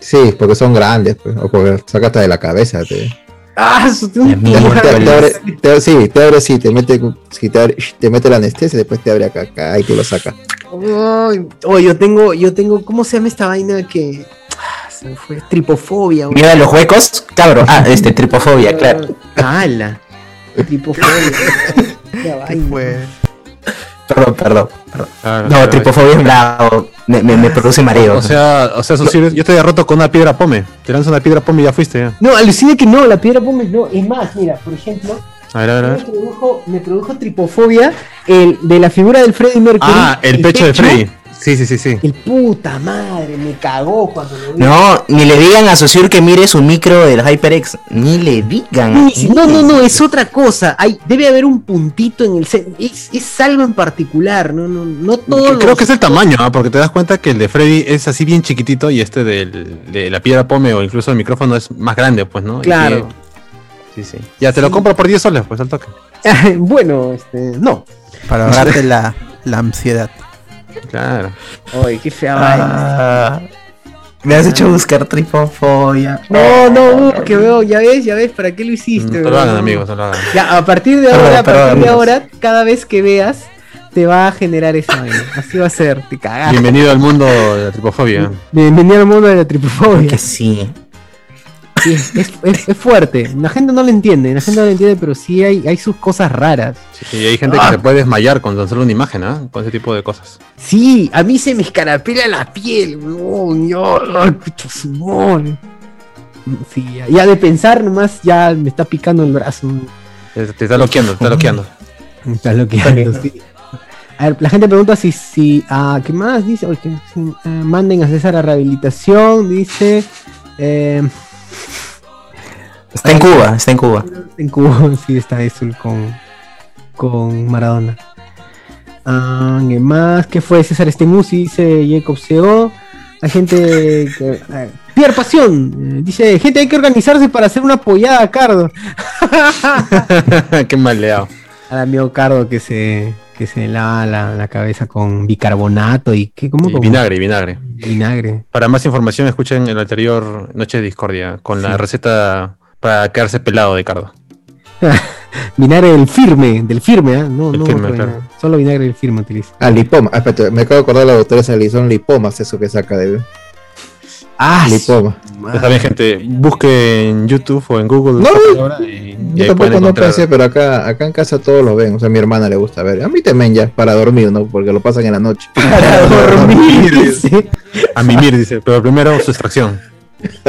Sí, porque son grandes, pues, o porque saca hasta de la cabeza. Te, ah, su- La te, abre, te- sí, te abre, sí, te mete, sí, te, abre- te mete la anestesia y después te abre acá, acá y tú lo sacas. Ay, oh, yo tengo, yo tengo, ¿cómo se llama esta vaina que ah, se me fue? Tripofobia. güey. Mira los huecos, cabrón. Ah, este, tripofobia, claro. Ala. Tripofobia. Qué vaina. Perdón, perdón. perdón. Claro, No, claro. tripofobia es bravo. Me, me, me produce mareo. O sea, o sea, eso yo estoy roto con una piedra pome. Te lanzo una piedra pome y ya fuiste. Ya. No, alucina que no, la piedra pómez no. Es más, mira, por ejemplo, A ver, a ver, a me ver. produjo, me produjo tripofobia el de la figura del Freddy Mercury. Ah, el pecho de Freddy. Sí, sí, sí, sí. El puta madre, me cagó cuando lo vi. No, ni le digan a Sosur que mire su micro del HyperX. Ni le digan. Ni No, no, no, es otra cosa. Hay, debe haber un puntito en el set. Es, es algo en particular, no, no, no todo. Creo que es el tamaño, ¿ah? porque te das cuenta que el de Freddy es así bien chiquitito y este del, de la piedra pome o incluso el micrófono es más grande, pues, ¿no? Claro. Sí, sí. Ya te lo compro por 10 soles, pues al toque. bueno, este, no. Para ahorrarte la, la ansiedad. Claro. Ay, qué fea. Ah, me has hecho buscar tripofobia. No, no, uh, que veo, ya ves, ya ves, ¿para qué lo hiciste? No lo weón? hagan, amigos, no lo hagan. Ya, a partir de Perdón, ahora, a perdón, partir de amigos. ahora, cada vez que veas, te va a generar esa vaina. Así va a ser, te cagas. Bienvenido al mundo de la tripofobia. Bienvenido al mundo de la tripofobia. Que sí. Sí, es, es- es fuerte. La gente no lo entiende, la gente no lo entiende, pero sí hay, hay sus cosas raras. Sí, y hay gente que se puede desmayar con tan solo una imagen, ¿ah? Con ese tipo de cosas. Sí, a mí se me escarapela la piel, weón. Yo. Sí, ya, ya de pensar nomás ya me está picando el brazo. Te, te está loqueando, te está loqueando. Me está bloqueando, sí. A ver, la gente pregunta si, si ah, ¿qué más? Dice, oye, si, eh, manden a César a rehabilitación, dice. Eh, Está en Cuba, está en Cuba. en Cuba, sí, está eso con, con Maradona. Ah, ¿Qué más? ¿Qué fue César Estemusi? Dice Jacob CO. Hay gente que. Pierre Pasión. eh, dice, gente, hay que organizarse para hacer una apoyada a Cardo. Qué maleado. Al amigo Cardo que se, que se lava la, la cabeza con bicarbonato y ¿qué? ¿Cómo? Con vinagre, vinagre. vinagre. Para más información, escuchen el anterior Noche de Discordia con la receta para quedarse pelado de cardo. Vinagre del firme, del firme, ¿ah? No, no, firme, claro. solo vinagre del firme utiliza. Ah, lipoma. Ah, espérate, me acabo de acordar la doctora Sally, son lipomas eso que saca de Ah, lipoma. Ya saben, gente, busque en YouTube o en Google. No, y, y Yo pueden tampoco no pensé, pero acá, acá en casa todos lo ven. O sea, a mi hermana le gusta ver. A mí también ya, para dormir, ¿no? Porque lo pasan en la noche. para dormir. dice. A mimir, dice, pero primero su extracción.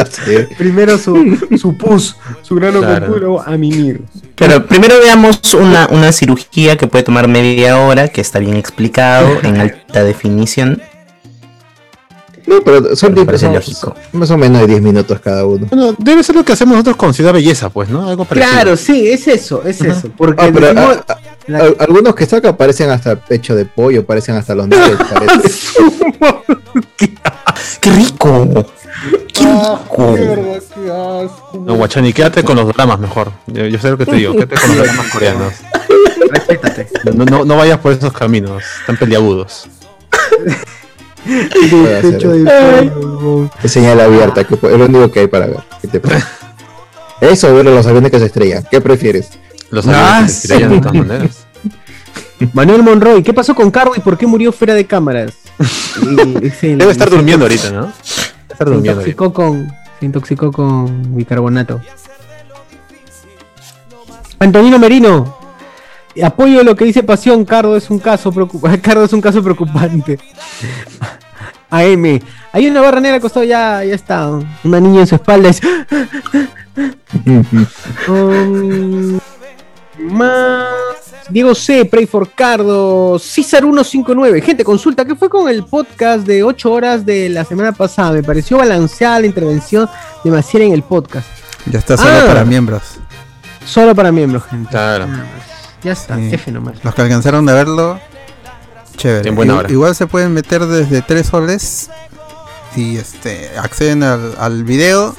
Sí. Primero su, su pus, su grano Claro. con culo a mimir. Pero primero veamos una, una cirugía que puede tomar media hora, que está bien explicado, en alta definición. No, pero son, Me parece son- lógico. más o menos de 10 minutos cada uno. Bueno, debe ser lo que hacemos nosotros con Ciudad Belleza, pues, ¿no? Algo parecido. Claro, sí, es eso, es eso. Porque Ah, pero, decimos- ah, ah, la- al- algunos que sacan parecen hasta pecho de pollo, parecen hasta los nuggets, parece. ¡Qué rico! ¡Qué Ah, rico! qué qué. No, Guachani, quédate con los dramas mejor. Yo, yo sé lo que te digo, quédate con los dramas coreanos. Respétate. No, no, no vayas por esos caminos, están peliagudos. Es señal abierta, que es lo único que hay para ver. ¿Qué te? Eso, ver los aviones que se estrellan. ¿Qué prefieres? Los Ah, se estrellan de sí. todas maneras. Manuel Monroy, ¿qué pasó con Cardo y por qué murió fuera de cámaras? Debe estar durmiendo ahorita, ¿no? Debe estar Se durmiendo ahorita. intoxicó con, se intoxicó con bicarbonato. Antonino Merino, apoyo lo que dice Pasión, Cardo es un caso preocup- Cardo es un caso preocupante. AM, hay una barra negra al costado, ya, ya está. Una niña en su espalda es. Um, más Diego C, Pray for Cardo, César 159. Gente, consulta, ¿qué fue con el podcast de 8 horas de la semana pasada? Me pareció balanceada la intervención de Maciel en el podcast. Ya está solo Ah. para miembros. Solo para miembros, gente. Claro. Nada más. Ya está, Sí. F nomás. Los que alcanzaron a verlo, chévere. En buena Igu- hora. Igual se pueden meter desde 3 soles y este acceden al, al video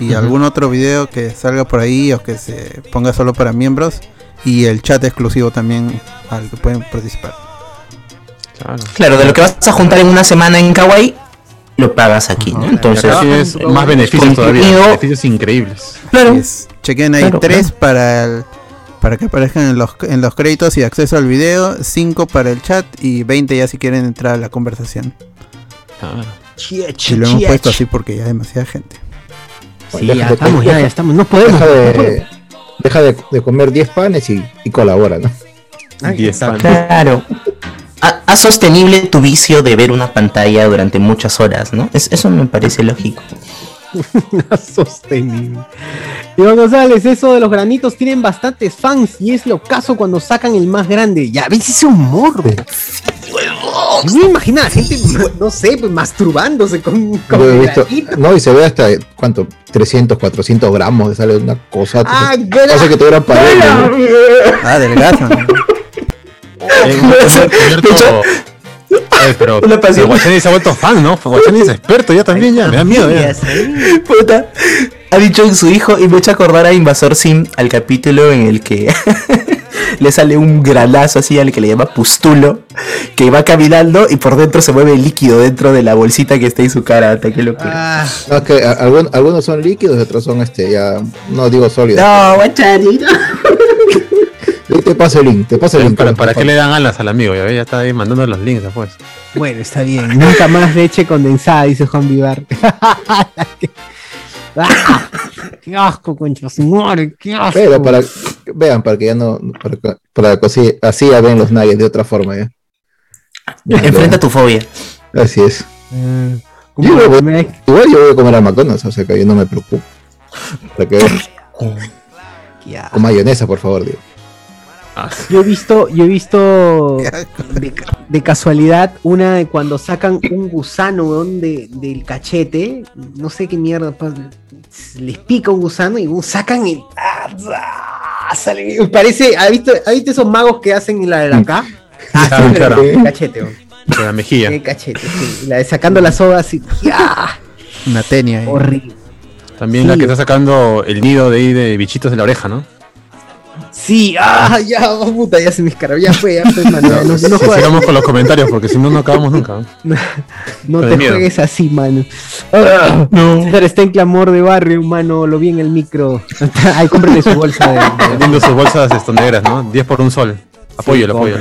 y algún otro video que salga por ahí o que se ponga solo para miembros y el chat exclusivo también al que pueden participar. Claro. Claro, de lo que vas a juntar en una semana en Kawaii, lo pagas aquí, ¿no? Entonces, tienes más beneficios todavía, beneficios increíbles. claro. Chequen ahí Claro, 3 claro. para el para que aparezcan en los, en los créditos y acceso al video, 5 para el chat y 20 ya si quieren entrar a la conversación. Claro. Y lo hemos puesto así porque ya hay demasiada gente. Sí, Deja ya de- estamos, ya, ya estamos. No podemos. Deja no podemos. de, deja de, de comer 10 panes y, y colabora, ¿no? Ay, Diez está. panes. Claro. Ha- Haz sostenible tu vicio de ver una pantalla durante muchas horas, ¿no? Es- eso me parece lógico. sostenible. Iván González, eso de los granitos tienen bastantes fans y es lo caso cuando sacan el más grande. Ya ves ese humor. No me imagino a la gente, no sé, pues masturbándose con, con visto, no, y se ve hasta, ¿cuánto? 300, 400 gramos, de sale una cosa. Ah, la- parece que tuvieran pared, ¿no? Ah, delgazo. ¿no? Eh, pero Una pasión. pero Guachani se ha vuelto fan, ¿no? Guachani es experto ya también, ya. Me da miedo, ya. Puta. Ha dicho en su hijo y me echa acordar a Invasor Sim al capítulo en el que le sale un granazo así al que le llama Pustulo, que va caminando y por dentro se mueve líquido dentro de la bolsita que está en su cara. Hasta qué locura. Ah, No, que a- algunos son líquidos y otros son, este, ya, no digo sólidos. No, Guachani. no. Yo Te paso el link, te paso el link. ¿Para, por para qué le dan alas al amigo? Ya, ya está ahí mandando los links después. bueno, está bien. Nunca más leche condensada, dice Juan Vivar. Ah, ¡Qué asco, concha! ¡Qué asco! Pero para, vean, para que ya no, para, que- para que así, así ya ven los nuggets de otra forma, ya. Enfrenta tu fobia. Así es. Mm, Yo voy- vez Igual yo voy a comer a McDonald's, o sea que yo no me preocupo. Para que vean. que- con mayonesa, por favor, digo. Yo he visto, yo he visto de, ca- de casualidad una de cuando sacan un gusano weón, de, del cachete, no sé qué mierda, pa- les pica un gusano y sacan y ¡ah! ¡ah! sale- y parece, ¿ha visto, ¿ha visto esos magos que hacen la de la acá? Ah, Claro, claro. en el cachete, weón, De la mejilla. el cachete, sí, la de sacando la soga así, ¡ah! Una tenia horrible. También Sí. la que está sacando el nido de ahí de bichitos de la oreja, ¿no? Sí, ah, ya, oh, puta, ya se me escaró, ya fue, ya fue, mano, no, no sigamos con los comentarios porque si no, no acabamos nunca. ¿no? No te miedo. juegues así, mano. Ah, César está en clamor de barrio, mano. Lo vi en el micro. Ahí cómprale su bolsa de. de- Vendiendo sus bolsas esto negras, ¿no? 10 por un sol. Apoyo, Sí, apoyo.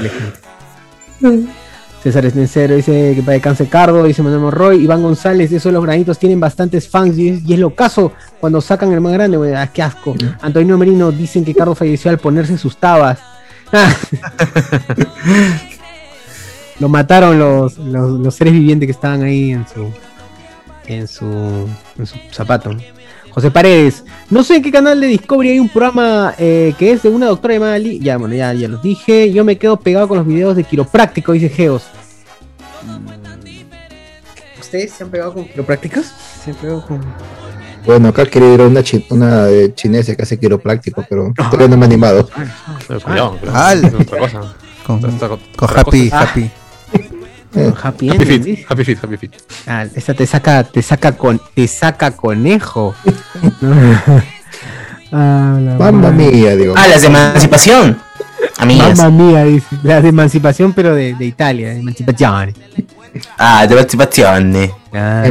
César Esnencero dice que para descanse Cardo, dice Manuel Morroy, Iván González, esos los granitos tienen bastantes fans y es, y es lo caso cuando sacan el más grande, güey, ah, qué asco. Antonio Merino dicen que Cardo falleció al ponerse sus tabas. Lo mataron los, los, los seres vivientes que estaban ahí en su en su, en su zapato. José Paredes, no sé en qué canal de Discovery hay un programa eh, que es de una doctora llamada Lee. Ya, bueno, ya, ya los dije. Yo me quedo pegado con los videos de quiropráctico, dice Geos. ¿Ustedes se han pegado con quiroprácticos? ¿Se han pegado con.? Bueno, acá quería ir a una, chi- una de chinesa que hace quiropráctico, pero todavía no me he animado. Pero cuidado, cuidado, Ah, es otra cosa. Con, otra. Happy, Ah. Happy. Eh, Happy Happy ¿sí? Happy Feet, Happy Feet. Ah, esa te saca, te saca con, te saca conejo. ah, Mamma mía, digo. Ah, las de emancipación. Amigas. Mamma mía, dice. La de emancipación, pero de, de Italia. de emancipación. Ah, de emancipación. Ah.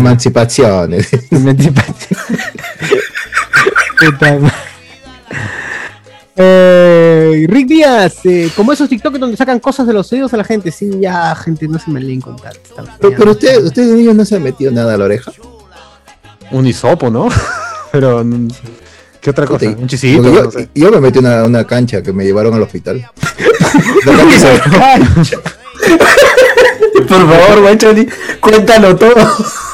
Puta madre. Eh, Rick Díaz, eh, como esos TikTok donde sacan cosas de los oídos a la gente, sí, ya, gente, no se me leen con tanto. Pero, pero usted, usted de niño no se ha metido nada a la oreja. Un hisopo, ¿no? Pero. ¿Qué otra cosa? Un chisito. yo, no sé. yo me metí una, una cancha que me llevaron al hospital. La cancha- Por favor, guachoni, cuéntalo todo.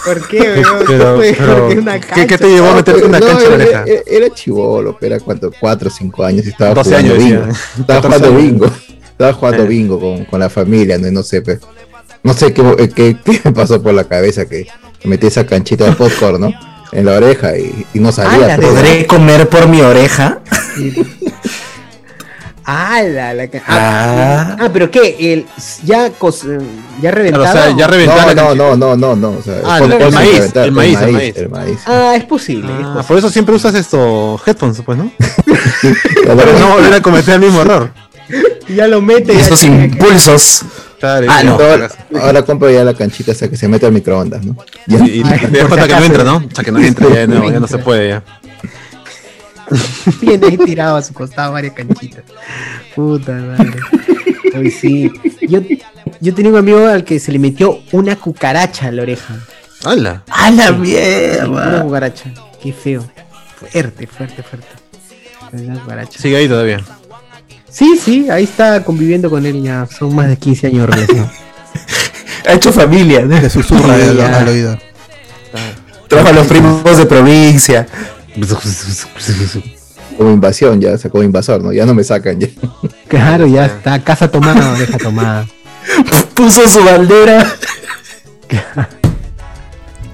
¿Por qué, weón? Pero- pero, ¿qué- qué te llevó a meterte una No, cancha en la oreja? era, era chivolo, era cuánto, 4 o 5 años y estaba 12 jugando años, bingo. decía. Estaba 14 jugando años. bingo. Estaba jugando Eh. bingo con, con la familia, no, no sé, pues. No sé qué, qué, qué me pasó por la cabeza que me metí esa canchita de popcorn, ¿no? En la oreja y, y no salía. Ah. ¿Podré comer por mi oreja? Ah, la, la Ah. ah, ah, pero qué, el ya cos- ya Claro, reventado. o sea, ya reventar No, no, no, no, no, no. O sea, Ah, el sin maíz, reventar, el maíz, el maíz. el maíz. Ah, es posible. es Ah, posible. por eso siempre usas estos headphones, pues, ¿no? Para no volver a cometer el mismo error. Ya lo mete. Esos impulsos. Claro, Ah, y- no. ahora, ahora compro ya la canchita hasta que se mete al microondas, ¿no? Ya. Y, y si cuenta que no entra, ¿no? O sea, que no entra, ya no, ya no se puede ya. Tiene ahí tirado a su costado varias canchitas. Puta madre. Hoy sí. Yo, yo tenía un amigo al que se le metió una cucaracha a la oreja. ¡Hala! ¡A la Una mierda! cucaracha. Qué feo. Fuerte, fuerte, fuerte. Una cucaracha. Sigue ahí todavía. Sí, sí, ahí está conviviendo con él ya. Son más de 15 años de relación. Ha hecho familia. ¿no? Le susurra Sí, al, ya. al oído. Trajo a los primos de provincia. Como invasión, ya sacó invasor, ¿no? Ya no me sacan ya. Claro, ya está. Casa tomada, oreja tomada. Puso su bandera.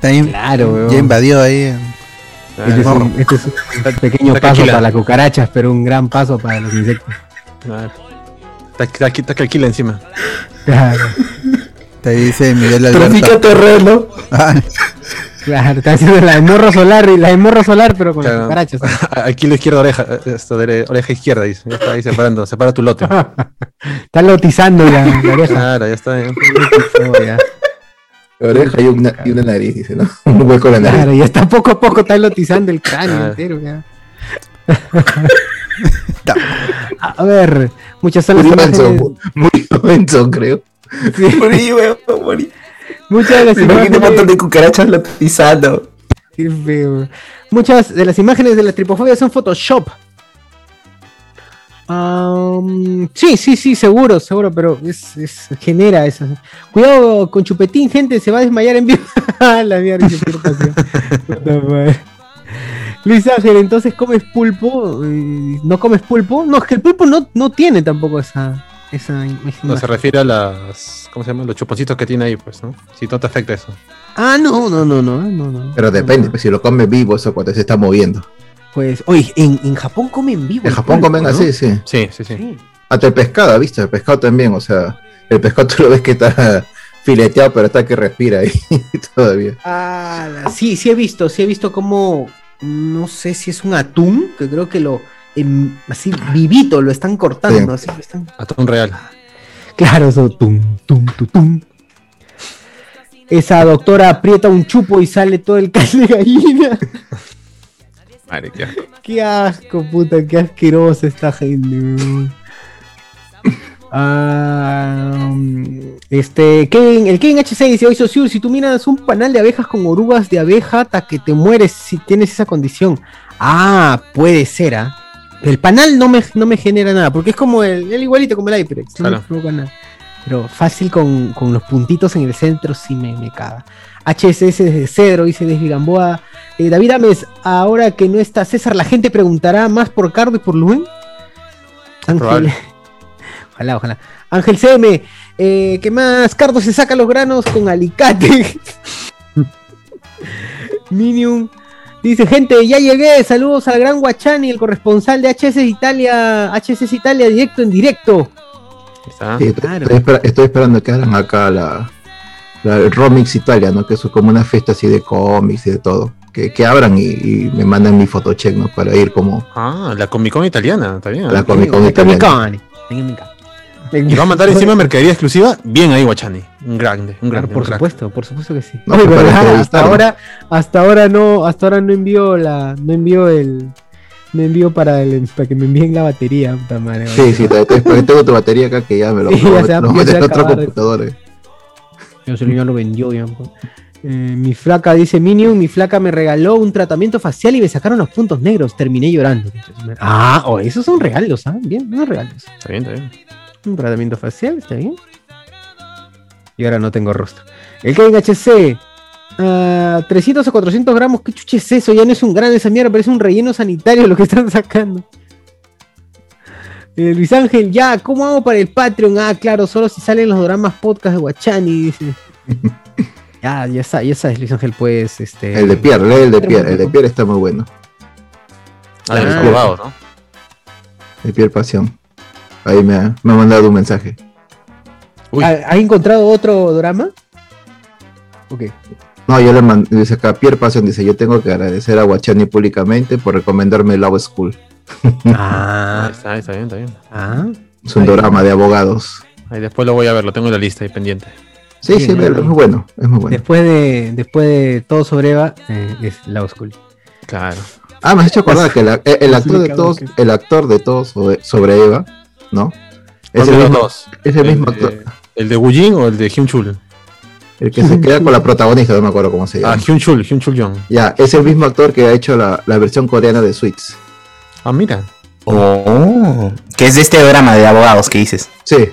Claro, weón. ya invadió ahí. Este es, un, este es un pequeño Está paso tranquila. para las cucarachas, pero un gran paso para los insectos. Claro. Está, está, está tranquila encima. Claro, Te dice Miguel Alberto. Trafica terreno. Ah, claro. Está haciendo la hemorro solar y la hemorro solar, pero con las Claro. cucarachas. Aquí la izquierda oreja, esto, oreja izquierda, dice. Ya está ahí separando, separa tu lote. Está lotizando la, la oreja. Claro, ya está. ya. Ya. La oreja y una, y una nariz, dice, ¿no? Un hueco en la nariz. Claro, ya está poco a poco, está lotizando el cráneo Ah. entero. Ya. a ver, muchas son las Murió Benson, murió creo. sí, Morí, weón, morí. Muchas de las un montón imágenes. de cucarachas lotizando. Qué feo. Muchas de las imágenes de la tripofobia son Photoshop. Sí, sí, sí, seguro, seguro, pero es, es- genera eso. Cuidado con chupetín, gente, se va a desmayar en vivo. la mierda. Luis Ángel, entonces comes pulpo. Eh, ¿No comes pulpo? No, es que el pulpo no, no tiene tampoco esa. Esa, No, se refiere a las. ¿Cómo se llama? Los chuponcitos que tiene ahí, pues, ¿no? Si no te afecta eso. Ah, no, no, no, no, no, no. Pero depende, No. pues si lo come vivo, eso cuando se está moviendo. Pues, oye, en, en Japón comen vivo. En Japón pulpo, comen ¿no? así, sí. Sí, sí, sí. Sí. Hasta el pescado, ¿viste? El pescado también, o sea, el pescado tú lo ves que está fileteado, pero está que respira ahí todavía. Ah, la- sí, sí he visto, sí he visto como, no sé si es un atún, que creo que lo, así vivito, lo están cortando, así lo están. Atún real. Claro, eso, tum, tum, tum, tum. Esa doctora aprieta un chupo y sale todo el caldo de gallina. Madre, qué asco. Qué asco, puta, qué asquerosa esta gente. Ah, este, Kevin, el Kevin H6 dice, oye, Sosur, si tú miras un panal de abejas con orugas de abeja hasta que te mueres si tienes esa condición. Ah, puede ser, ¿ah? El panal no me, no me genera nada, porque es como el, el igualito como el HyperX, no me Claro. nada. Pero fácil con, con los puntitos en el centro sí me, me caga. HSS desde Cedro, dice desde Gamboa. Eh, David Ames, ahora que no está César, la gente preguntará más por Cardo y por Luen. Ángel. Ojalá, ojalá. Ángel CM, eh, ¿qué más? Cardo se saca los granos con alicate. Minium. Dice, gente, ya llegué. Saludos al gran Guachani, el corresponsal de HS Italia. HS Italia, directo en directo. Sí, estoy, estoy espera- estoy esperando que hagan acá la, la Romix Italia, ¿no? Que es como una fiesta así de cómics y de todo. Que, que abran y, y me mandan mi fotocheck, ¿no? Para ir como Ah, la Comic Con italiana, está bien. la Comic Con Comic italiana. Con. Y va a mandar encima mercadería exclusiva, bien ahí Guachani. Un grande, un grande. por un crack. supuesto, por supuesto que sí. No, hasta ahora, hasta ahora no, hasta ahora no envió la, no envió el, no envió para el, para que me envíen la batería, puta madre. Sí, sí, tengo tu batería acá que ya me lo, Sí, lo- ya se va- lo ya se otro computador. eh. Yo solo ya lo vendió ya. pues. Eh, mi flaca dice Minion, mi flaca me regaló un tratamiento facial y me sacaron los puntos negros. Terminé llorando. Ah, oh, esos son regalos, ¿ah? Bien, unos regalos. Está bien, está bien. Un tratamiento facial, está bien. Y ahora no tengo rostro. El Kevin HC. ah, 300 o 400 gramos. ¿Qué chuche es eso? Ya no es un grano esa mierda, parece un relleno sanitario lo que están sacando. Eh, Luis Ángel, ya, ¿cómo hago para el Patreon? Ah, claro, solo si salen los dramas podcast de Guachani, dice. ya, ya sabes, ya sabes, Luis Ángel, pues, este. El de Pierre, lee el de Pierre. El de Pierre está muy bueno. Ah, de Ah. abogados, ¿no? El Pierre Pasión. Ahí me ha, me ha mandado un mensaje. Uy. ¿Ha- ¿Has encontrado otro drama? Ok. No, yo le mandé, dice acá, Pierre Pasión dice, yo tengo que agradecer a Guachani públicamente por recomendarme Love School. Ah, Ah, está, está bien, está bien. ah. Es un Ahí. drama de abogados. Ahí después lo voy a ver, lo tengo en la lista ahí pendiente. Sí, Bien, sí, bien, es muy bueno, es muy bueno. Después de, después de todo sobre Eva, eh, es la School. Claro. Ah, me has hecho acordar que la- el, el actor de todos, que- el actor de todos sobre, sobre Eva, ¿no? Es ¿Cuál el mismo, dos? es el mismo de- actor, ¿El de Wu Jin o el de Hyun Chul? el que se queda con la protagonista, no me acuerdo cómo se Ah, llama. Hyun Chul, Hyun Chul Young. Ya, es el mismo actor que ha hecho la, la versión coreana de Suits. Ah, mira. Oh, que es de este drama de abogados que dices. Sí.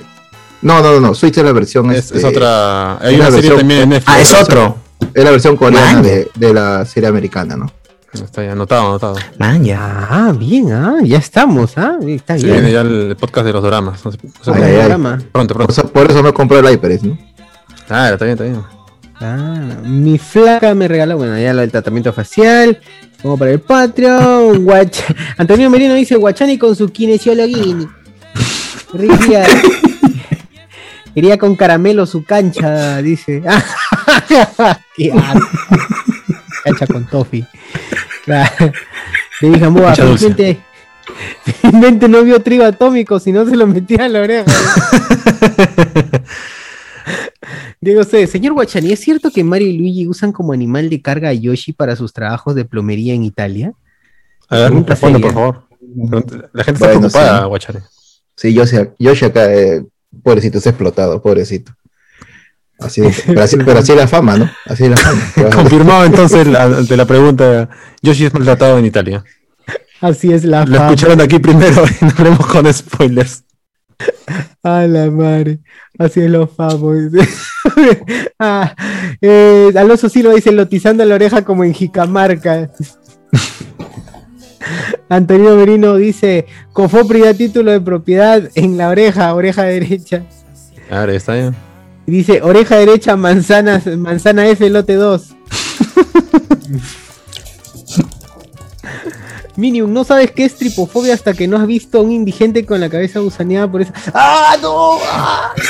No, no, no, no. Suits es la versión. Es, este, es otra. Hay una serie versión- también en Netflix. Ah, es otro. Es la versión coreana de, de la serie americana, ¿no? Está ya anotado, anotado. Man, ya. Ah, bien, ah, ya estamos, ah, está Se bien. viene ya el podcast de los dramas. No sé- no sé Ay, por- ay, ay. Programa. Pronto, Por pronto. eso, por eso me compré el HyperX, ¿no? Ah, está bien, está bien. Ah, mi flaca me regaló, bueno, ya lo del tratamiento facial. Como para el Patreon. Guach... Antonio Merino dice Guachani con su kinesiologini. Quería, quería con caramelo su cancha, dice. Qué asco. Cancha con toffee. Claro. Le dije a Moa, felizmente, felizmente no vio trigo atómico, si no se lo metía en la oreja. Diego C. Señor Guachani, ¿es cierto que Mario y Luigi usan como animal de carga a Yoshi para sus trabajos de plomería en Italia? A ver, Pregunta responde, seria. por favor. La gente está Bueno, preocupada, sí. Guachare. Sí, yo sé, Yoshi acá, eh, pobrecito, es explotado, pobrecito. Así, pero, así, pero así es la fama, ¿no? Así es la fama. Confirmado entonces la- ante la pregunta, Yoshi es maltratado en Italia. Así es la Lo fama. escucharon aquí primero y nos veremos con spoilers. A la madre. Así es lo famo. dice. Ah, eh, Alonso Silva dice lotizando la oreja como en Jicamarca. Antonio Merino dice Cofopri da título de propiedad en la oreja, oreja derecha. A ver, está bien. Y dice oreja derecha, manzana, manzana F, lote 2. Minium, no sabes qué es tripofobia hasta que no has visto a un indigente con la cabeza gusaneada por eso. ¡Ah, no! ¡Ah!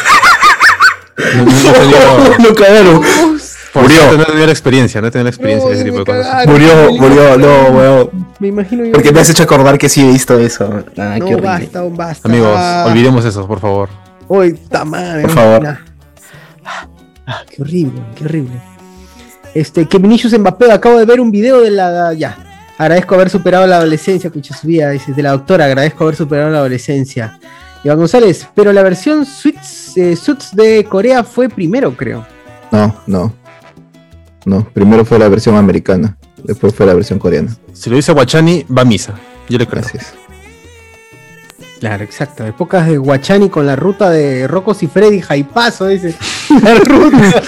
No, cagaron. por Murió. no tenido la experiencia, no he tenido la experiencia No, de ese tipo de cosas. cagaron. Murió, murió, no, weón. Me imagino yo. Porque me has hecho acordar que sí he visto eso. Ah, no, qué basta, basta. Amigos, olvidemos eso, por favor. Uy, ta madre. Por no, favor. Ah, qué horrible, qué horrible. Este, que Vinicius Mbappé, acabo de ver un video de la. Ya. Agradezco haber superado la adolescencia, escucha su vida, dice, de la doctora, agradezco haber superado la adolescencia. Iván González, pero la versión Suits, eh, Suits de Corea fue primero, creo. No, no. No, primero fue la versión americana, después fue la versión coreana. Si lo dice Guachani, va a misa. Yo le creo. Es. Claro, exacto. Épocas de Guachani con la ruta de Rocos y Freddy, Jaipazo, dice. La ruta.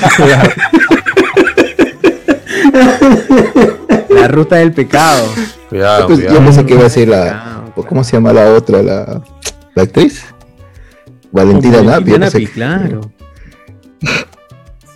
la ruta del pecado. Cuidado, Yo, pues, yo pensé que iba a decir la. ¿Cómo se llama la otra? La, la actriz. Valentina Como Napi. Valentina Napi, claro.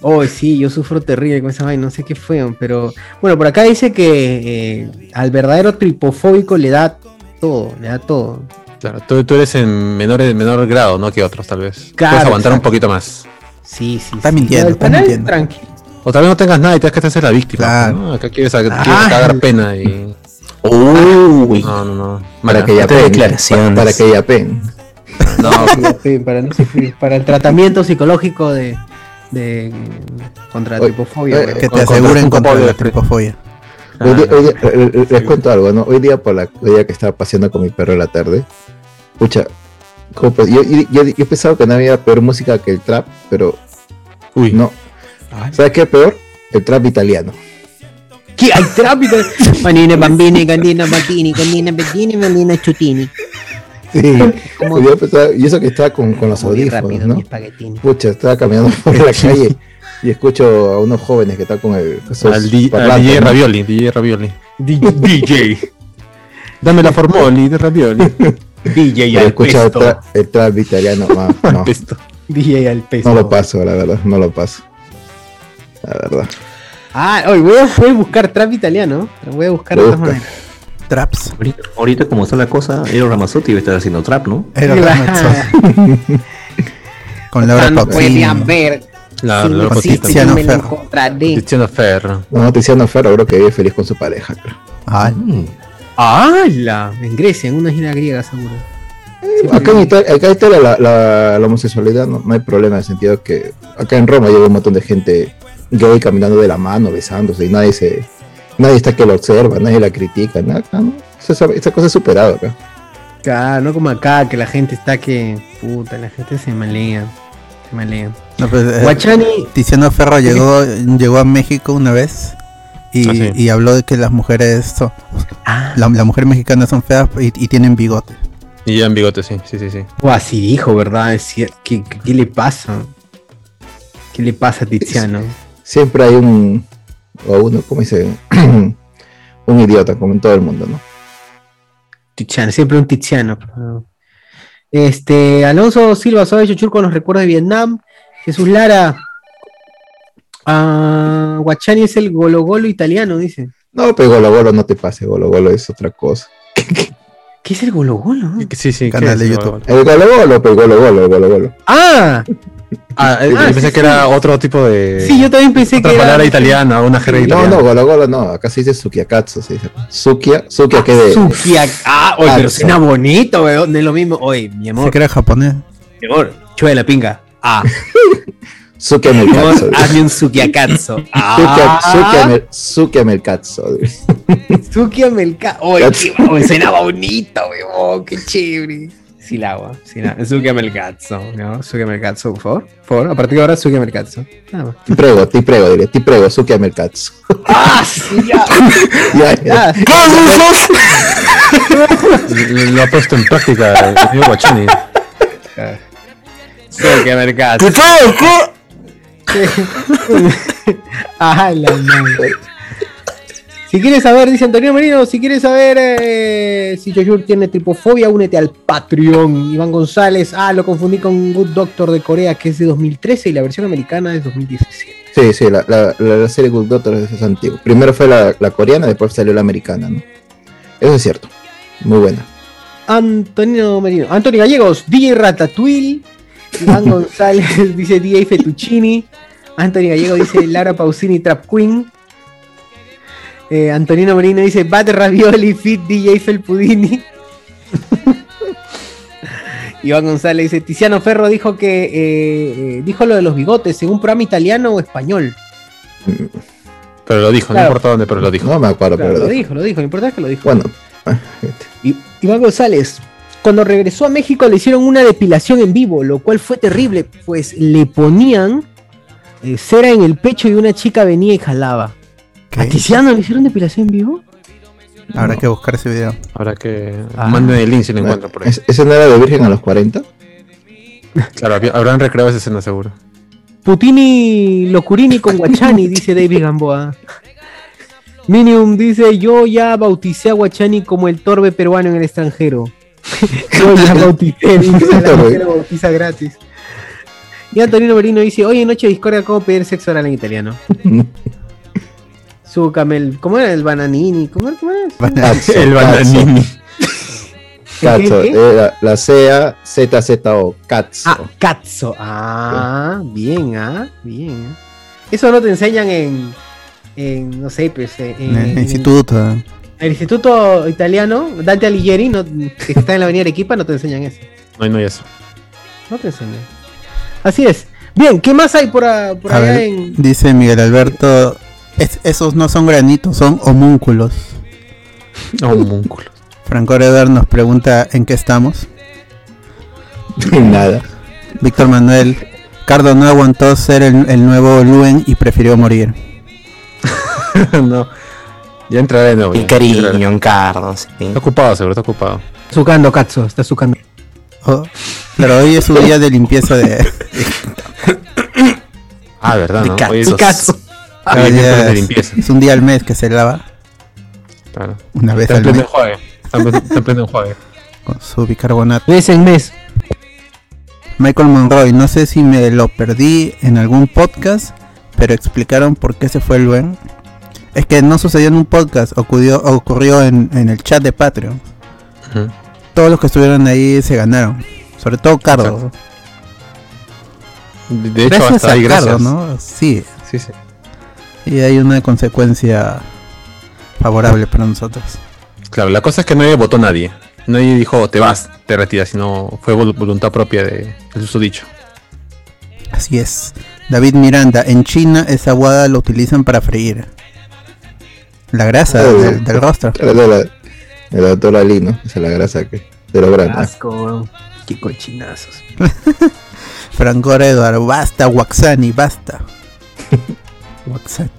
Oh, sí, yo sufro terrible con esa vaina, no sé qué fue, pero bueno, por acá dice que eh, al verdadero tripofóbico le da todo, le da todo. Claro, tú, tú eres en menor, en menor grado, ¿no? Que otros, tal vez. Claro, Puedes aguantar un poquito más. Sí, sí. Está sí. mintiendo, El está canal, mintiendo. tranqui. O tal vez no tengas nada y tengas que hacer la víctima. Claro. ¿no? Acá quieres, quieres Ah. cagar pena y. Uy, No, no, no. Para que ya declaraciones. Para que ya pen. No, para no sufrir, para el tratamiento psicológico de, de contra la tripofobia. eh. Que te contra aseguren contra la tripofobia. Hoy día- hoy día- eh, eh, les cuento algo, ¿no? Hoy día por la hoy día que estaba paseando con mi perro en la tarde, escucha, como pues, yo, yo, yo, yo pensaba que no había peor música que el trap, pero Uy, no. ¿Sabes qué es peor? El trap italiano. ¿Qué? Hay trap tal. Manine, bambini, candina, matini, candina, bettini, manina, chutini. Sí. Como- Yo pensaba- y eso que estaba con, con los audífonos, ¿no? Pucha, estaba caminando por la calle y escucho a unos jóvenes que están con el al, di- al parlantes, DJ ¿no? Ravioli, DJ Ravioli. DJ. Dame la formoli de Ravioli. DJ Y escucho el tra- el trap italiano, no. DJ al peso. no lo paso, la verdad, no lo paso. La verdad. Ah, hoy voy, a, voy a buscar trap italiano. Voy a buscar de todas maneras. Traps. Ahorita, ahorita como está la cosa, Eero Ramazzotti va a estar haciendo trap, ¿no? Era Claro. Ramazzotti. Con Laura no Pausini. podían ver. La, si la no Con cosita. Tiziano Ferro. Tiziano Ferro. No, Tiziano Ferro creo que vive feliz con su pareja, creo. Ah, Mm. ¡Hala! En Grecia, en una gira griega, seguro. Acá en Italia, acá en Italia la, la- la homosexualidad no, no hay problema en el sentido que acá en Roma llega un montón de gente gay caminando de la mano, besándose y nadie se nadie está que lo observa, nadie la critica, nada, acá, ¿no? Esa, esa cosa es superada acá. Claro, no como acá, que la gente está que. Puta, la gente se malea. Se malea. no, pues, eh, Guachani. Tiziano Ferro llegó, llegó a México una vez y, Ah, sí. y habló de que las mujeres son, Ah, la, las mujeres mexicanas son feas y, y tienen bigote. Y en bigote, sí, sí, sí. sí. o así dijo, ¿verdad? ¿Qué, qué, qué le pasa? ¿Qué le pasa a Tiziano? Siempre hay un o uno, ¿cómo dice? un idiota como en todo el mundo, ¿no? Tiziano, siempre un Tiziano. Este, Alonso Silva Suárez Chuchur con los recuerdos de Vietnam. Jesús Lara. Ah, Guachani es el golo golo italiano, dice. No, pero Golo Golo no te pase, Golo Golo es otra cosa. ¿Qué es el golo golo? Sí, sí. Canal ¿qué de? YouTube. El Golo Golo, pero Golo Golo, el Golo Golo. Ah, Ah, eh, Ah, yo pensé sí, que era otro tipo de. sí, yo también pensé otra que palabra era. italiana, una jerga No, italiana. no, Golo Golo no, acá se dice Sukiakatsu, se dice. Sukia, Sukia que de... Sukia. Ah, oye, pero suena bonito, weón. No es lo mismo. Oye, mi Se amor, que era japonés. mi amor, chue la pinga. Ah, Hazme un sukiakatsu. Sukia, Ah, Sukia, Mel- Sukia Melkatsu. Sukia Melka. Oye, qué- oye, suena bonito, weón. Qué chévere. Sí, la agua. Sí, la Sukia Melkatsu. ¿no? Sukia Melkatsu, por favor. Por favor, a partir de ahora, Sukia Melkatsu. Nada más. Ti prego, ti prego, diré, ti prego, Sukia Melkatsu. ¡Ah, sí, ya! Ya, ya. ya. Lo, lo ha puesto en práctica el amigo Guachani. Sukia Melkatsu. La madre. Si quieres saber, dice Antonio Marino, si quieres saber eh, si Choyur tiene tripofobia, únete al Patreon. Iván González, ah, lo confundí con Good Doctor de Corea, que es de 2013 y la versión americana es 2017. Sí, sí, la, la, la- la serie Good Doctor es, antigua. Primero fue la, la coreana, después salió la americana, ¿no? Eso es cierto. Muy buena. Antonio Marino, Antonio Gallegos, DJ Ratatouille. Iván González dice DJ Fettuccini. Antonio Gallego dice Laura Pausini Trap Queen. Eh, Antonino Merino dice Bate Ravioli Fit DJ Felpudini. Iván González dice Tiziano Ferro dijo que eh, eh, dijo lo de los bigotes en un programa italiano o español. Pero lo dijo, Claro. no importa dónde, pero lo dijo. No me acuerdo, Claro, pero lo dijo, lo dijo, lo importante es que lo dijo. Bueno, Y- Iván González, cuando regresó a México le hicieron una depilación en vivo, lo cual fue terrible, pues le ponían eh, cera en el pecho y una chica venía y jalaba. ¿Qué? ¿A Tiziano le hicieron depilación en vivo? Habrá que buscar ese video. Habrá que. Ah. Manden el link si lo encuentran por ahí. ¿es- ¿ese no era de Virgen a los 40? Claro, habrán recreado esa escena seguro. Putini Locurini con Guachani, dice David Gamboa. Minium dice, yo ya bauticé a Guachani como el torbe peruano en el extranjero. yo ya bauticé, dice, la mujer bautiza gratis. Y Antonino Merino dice, hoy en Noche de Discordia, ¿cómo pedir sexo oral en italiano? Su camel, ¿cómo era el bananini? ¿Cómo era? ¿Cómo era? Cazzo, El bananini. Cazzo, eh, la, CA, ZZO, Cazzo. Ah, cazzo. Ah, bien, ah, bien. Eso no te enseñan en, en no sé, pues, eh, en, En instituto. El instituto italiano, Dante Alighieri, no, que está en la avenida Arequipa, no te enseñan eso. No, no hay eso. No te enseñan. Así es. Bien, ¿qué más hay por, a- por A allá ver, en... dice Miguel Alberto, "Es- esos no son granitos, son homúnculos. Múnculo. Franco Redar nos pregunta en qué estamos. Nada. Víctor Manuel, Cardo no aguantó ser el, el nuevo Luen y prefirió morir. no. Ya entraré de nuevo. Y cariño, Encardo, sí. Está ocupado, seguro, está ocupado. Sucando, cazzo, está sucando. Oh, pero hoy es su día de limpieza de... Ah, verdad, De. Hoy es- hoy miércoles de limpieza. es un día al mes que se lava Claro. una vez al mes enjuague. Está en- está en pleno enjuague. con su bicarbonato. Mes en mes. Michael Monroy, no sé si me lo perdí en algún podcast, pero explicaron por qué se fue el Luen. Es que no sucedió en un podcast, ocurrió, ocurrió en, en el chat de Patreon. Todos los que estuvieron ahí se ganaron. Sobre todo Cardo. De hecho, hasta a ahí, gracias. ¿no? Sí. Sí, sí. Y hay una consecuencia favorable para nosotros. Claro, la cosa es que nadie votó nadie. Nadie dijo te vas, te retiras, sino fue vol- voluntad propia de, del susodicho. Así es. David Miranda, en China esa aguada lo utilizan para freír. La grasa Oh. del, del rostro. La de la, de la doctora Lee, ¿no? Esa es la grasa que de lo grande. Asco. Qué cochinazos. Franco Eduardo, basta, Waxani, basta. Waxani.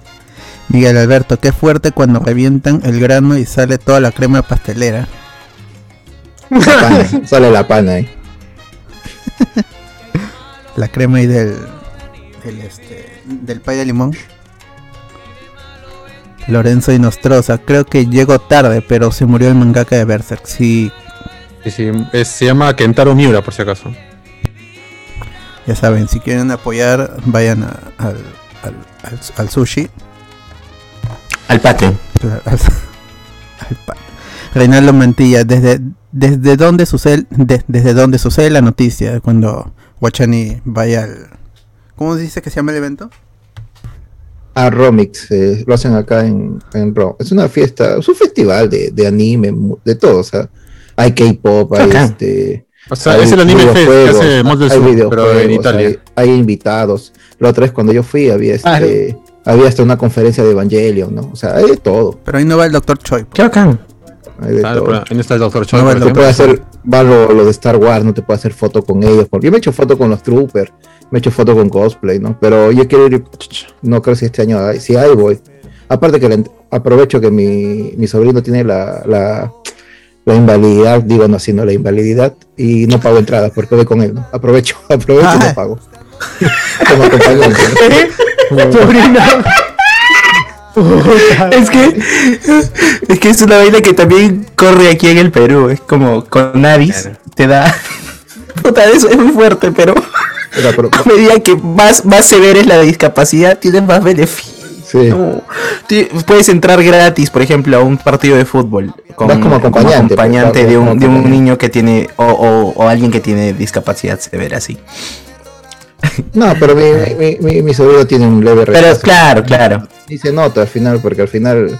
Miguel Alberto, qué fuerte cuando revientan el grano y sale toda la crema pastelera. La pana, sale la pana ahí. La crema ahí del, del, este, del pay de limón. Lorenzo Inostroza, creo que llegó tarde, pero se murió el mangaka de Berserk. Sí, Sí, sí, es- se llama Kentaro Miura, por si acaso. ya saben, si quieren apoyar, vayan a- al, al, al- al sushi. Al Patreon. Claro, al- al pa- Reinaldo Mantilla, desde, desde dónde sucede de- desde dónde sucede la noticia cuando Guachani vaya al ¿Cómo se dice que se llama el evento? Ah, Romix, eh, lo hacen acá en, en Ro- Es una fiesta, es un festival de, de anime, de todo, o sea, hay K-pop, hay Acá. este. O sea, hay es el anime fest que videojuegos, hace hay Sur, pero en Italia. Hay, hay invitados. La otra vez cuando yo fui había este, había hasta una conferencia de Evangelion, ¿no? O sea, hay de todo, Pero ahí no va el Dr. Choi. Qué bacán. hay de Claro, todo. pero ahí está el Dr. Choi. No, No te puede hacer, va lo, lo de Star Wars, no te puede hacer foto con ellos. Porque yo me he hecho foto con los troopers, me he hecho foto con cosplay, ¿no? Pero yo quiero ir, no creo si este año hay, si hay voy. Aparte que aprovecho que mi, mi sobrino tiene la, la, la invalididad, digo no, sino la invalididad, y no pago entrada porque voy con él, ¿no? Aprovecho, aprovecho y Ah. no pago. Como acompañante, ¿no? Sobrino. Es que es que es una vaina que también corre aquí en el Perú. Es como con Navis te da. Puta, eso es muy fuerte, pero Pero apro- a medida que más, más severa es la discapacidad, tienes más beneficios. sí. No. Puedes entrar gratis, por ejemplo, a un partido de fútbol con, Vas como acompañante, acompañante pues, de, un, de un niño que tiene o, o- o alguien que tiene discapacidad severa, sí. No, pero mi, mi, mi, mi sobrino tiene un leve Pero retraso. claro, claro. Y se nota al final, porque al final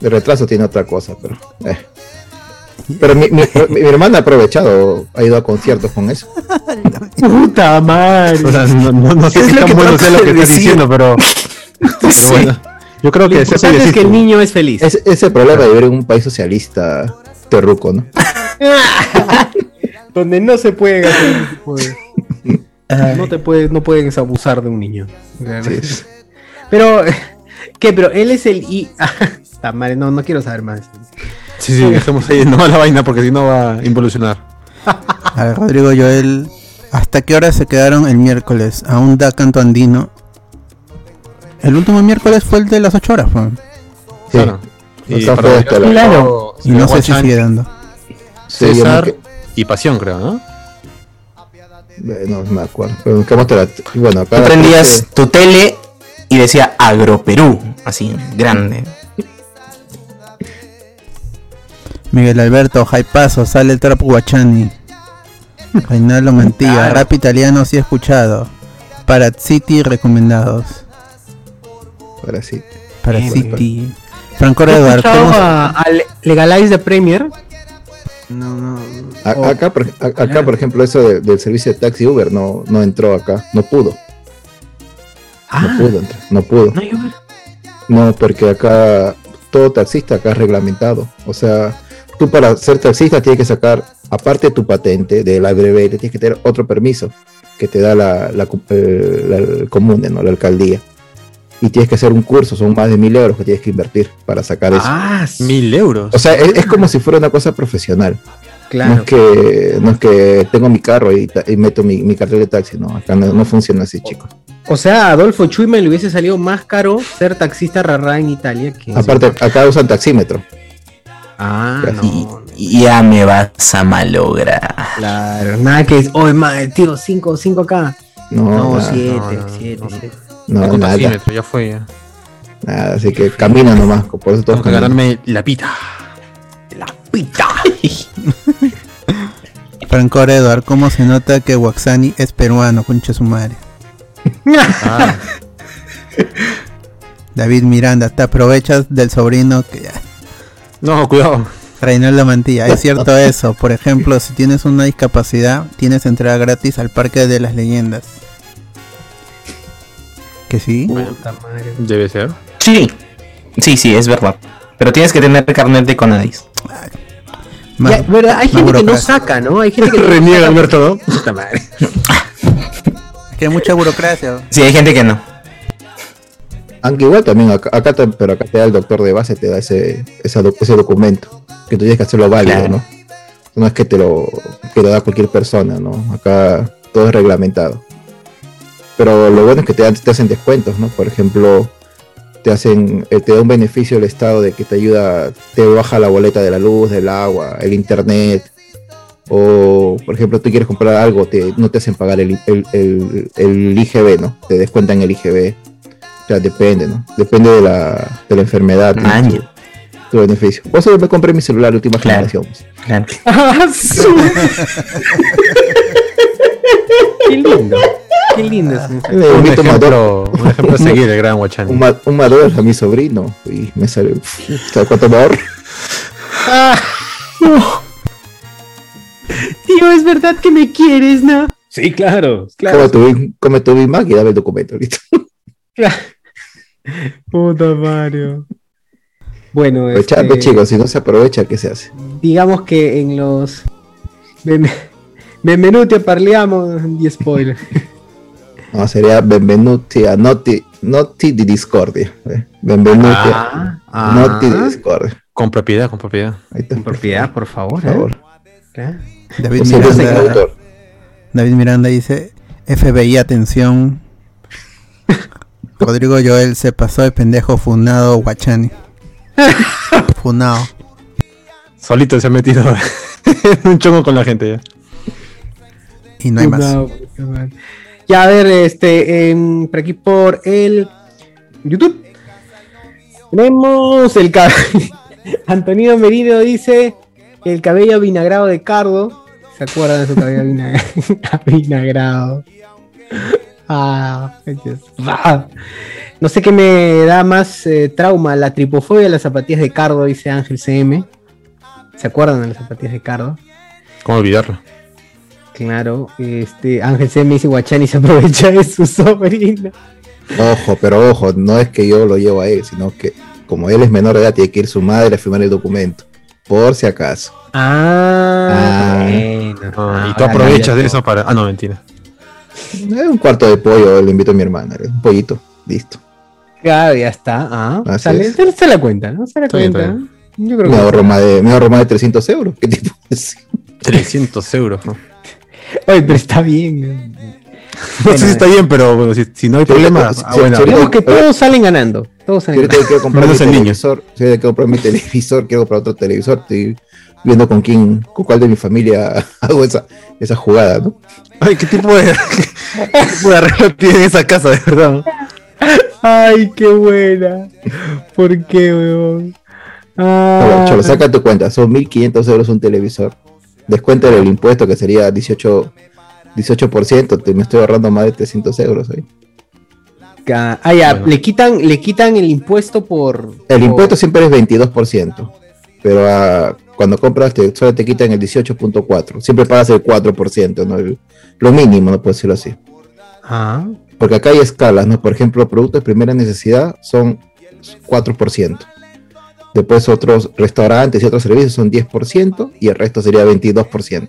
el retraso tiene otra cosa, pero. eh. Pero mi, mi, mi- mi hermana ha aprovechado, ha ido a conciertos con eso. Puta madre. O sea, no, no- no sé Es si lo tan que bueno sea lo que estás diciendo, pero, pero Sí. bueno. Yo creo Lo que y importante es que el niño es feliz. Es, es el problema de vivir en un país socialista terruco, ¿no? Donde no se puede hacer ese de- No te puedes, no puedes abusar de un niño. Pero, ¿qué? Pero él es el I. Ah, madre, no, no quiero saber más. Sí, sí, dejemos ahí no la vaina porque si no va a involucionar. A ver, Rodrigo Joel, ¿hasta qué hora se quedaron el miércoles? ¿Aún da canto andino? El último miércoles fue el de las 8 horas, pues. Sí. Claro. Y Está para claro. Y no sé si sigue dando. César que- y Pasión, creo, ¿no? No, no me acuerdo. Pero Bueno, acá. Tú prendías gente- tu tele y decía Agro Perú, así, grande. Miguel Alberto, Jaipazo, sale el trap Guachani. Reinaldo Mantilla, Claro. rap italiano sí he escuchado. Para City recomendados. Ahora sí. Para City. Franco ¿Has Edward, escuchado ¿cómo a, a Le- Legalize the Premier? No, no. A- O- acá, por, a- acá, por ejemplo, eso de- del servicio de taxi Uber no, no entró acá. No pudo. Ah, No pudo entrar. No pudo. no, yo- No, porque acá todo taxista acá es reglamentado. O sea, tú para ser taxista tienes que sacar, aparte de tu patente de la breve, tienes que tener otro permiso que te da la, la, eh, la- el comune, ¿no? La alcaldía. Y tienes que hacer un curso, son más de mil euros que tienes que invertir para sacar eso. Ah, sí, Mil euros. O sea, es, es como si fuera una cosa profesional. No claro. es que, no es que tengo mi carro y, meto mi, mi cartel de taxi, no, acá no, no funciona así, chicos. O sea, a Adolfo Chuime le hubiese salido más caro ser taxista rarra en Italia que. Aparte, acá usan taxímetro. Ah, Y- no. Y ya me vas a malograr. Claro, nada que es. Oh, ma, tío, 5, 5 acá. No, No, nada, 7, no, no, 7, no. 7. no, Con nada, ya fue. Ya. nada, así que camina nomás, por eso todos Tengo que ganarme la pita. La pita. Franco Edward, ¿cómo se nota que Waxani es peruano, concha su madre? Ah, David Miranda, te aprovechas del sobrino que ya. No, cuidado. Reinaldo Mantilla, es cierto eso. Por ejemplo, si tienes una discapacidad, tienes entrada gratis al Parque de las Leyendas. ¿Que sí? Puta madre. Debe ser. Sí, sí, sí, es verdad. Pero tienes que tener carnet de Conadis. Ya, ¿verdad? Hay gente que no saca, ¿no? Hay gente que no Reniega. Alberto, ¿no? Puta madre. Es que hay mucha burocracia. Sí, hay gente que no. Aunque igual también acá, acá pero acá te da el doctor de base, te da ese, doc- ese documento, que tú tienes que hacerlo válido, Claro. ¿no? No es que te lo, que lo da cualquier persona, ¿no? Acá todo es reglamentado. Pero lo bueno es que te, te hacen descuentos, ¿no? Por ejemplo, te hacen, eh, te da un beneficio el Estado de que te ayuda, te baja la boleta de la luz, del agua, el internet. O, por ejemplo, tú quieres comprar algo, te, no te hacen pagar el, el, el, el IGB, ¿no? Te descuentan el IGB. O sea, depende, ¿no? Depende de la, de la enfermedad. ¿no? Man, tu, tu beneficio. Por eso me compré mi celular última Claro. generación. Claro. Ah, su- Qué lindo. Qué lindo. es Un ejemplo, un ejemplo a seguir, el gran un, ma- un Maduro a mi sobrino y me sale. ¿Sabes cuánto me ahorro? Ah. Tío, es verdad que me quieres, ¿no? Sí, claro, Come tu, come tu Big Mac y dame el documento, listo. Puta Mario. Bueno, Aprovechando, este, chicos, si no se aprovecha, ¿qué se hace? digamos que en los Ben- Benvenuti a parliamo di spoiler. No, sería Benvenuti a Noti, noti di Discordia. ¿eh? Benvenuti Ah, a Noti di Discordia. Con propiedad, con propiedad. Con propiedad, por favor. Por ¿eh? favor. ¿Eh? David Miranda, autor. David Miranda dice, FBI, atención. Rodrigo Joel se pasó de pendejo funado Guachani. Funado. Solito se ha metido en un chongo con la gente ya. Y no hay más. Ya, a ver, este, em, por aquí por el YouTube. Tenemos el cabello. Antonio Merino dice el cabello vinagrado de Cardo. ¿Se acuerdan de su cabello vina- vinagrado? Ah. Ah. No sé qué me da más eh, trauma, la tripofobia de las zapatillas de Cardo, dice Ángel CM. ¿Se acuerdan de las zapatillas de Cardo? ¿Cómo olvidarlo? Claro, este Ángel C me dice Guachani se aprovecha de su sobrino. Ojo, pero ojo, no es que yo lo llevo a él, sino que como él es menor de edad, tiene que ir su madre a firmar el documento. Por si acaso. Ah, Ah. bueno. Ah, y Ah, tú ahora aprovechas de eso para. Ah, no, mentira. Eh, Un cuarto de pollo le invito a mi hermana, eh, un pollito, listo. Claro, ya está. Ah, Así sale, es. se, se la cuenta, ¿no? Se la bien, cuenta. Yo creo Me que. ahorro más de, me ahorro más de 300 euros. ¿Qué tipo es? 300 euros. ¿no? Oye, pero está bien. No sé si está bien, pero bueno, si, si no hay problema. ah, bueno, Digamos que todos salen ganando. Todos Si salen ganando. yo quiero comprar mi televisor, si quiero comprar mi televisor, quiero comprar otro televisor, estoy viendo con quién, con cuál de mi familia hago esa, esa jugada, ¿no? Ay, ¿qué tipo de, qué tipo de arreglo tiene esa casa, de verdad? Ay, qué buena. ¿Por qué, weón? Cholo, Ah, cholo, saca tu cuenta, son 1500 euros un televisor. Descuenta el impuesto que sería 18, 18%, te, me estoy ahorrando más de 300 euros ahí. ah, ya, Bueno. le quitan, le quitan el impuesto por. El por- impuesto siempre es 22%, pero ah, cuando compras te, solo te quitan el 18.4%, siempre pagas el 4%, ¿no? El- lo mínimo, no puedo decirlo así. Ah, Porque acá hay escalas, ¿no? Por ejemplo, productos de primera necesidad son 4%. Después otros restaurantes y otros servicios son 10% y el resto sería 22%.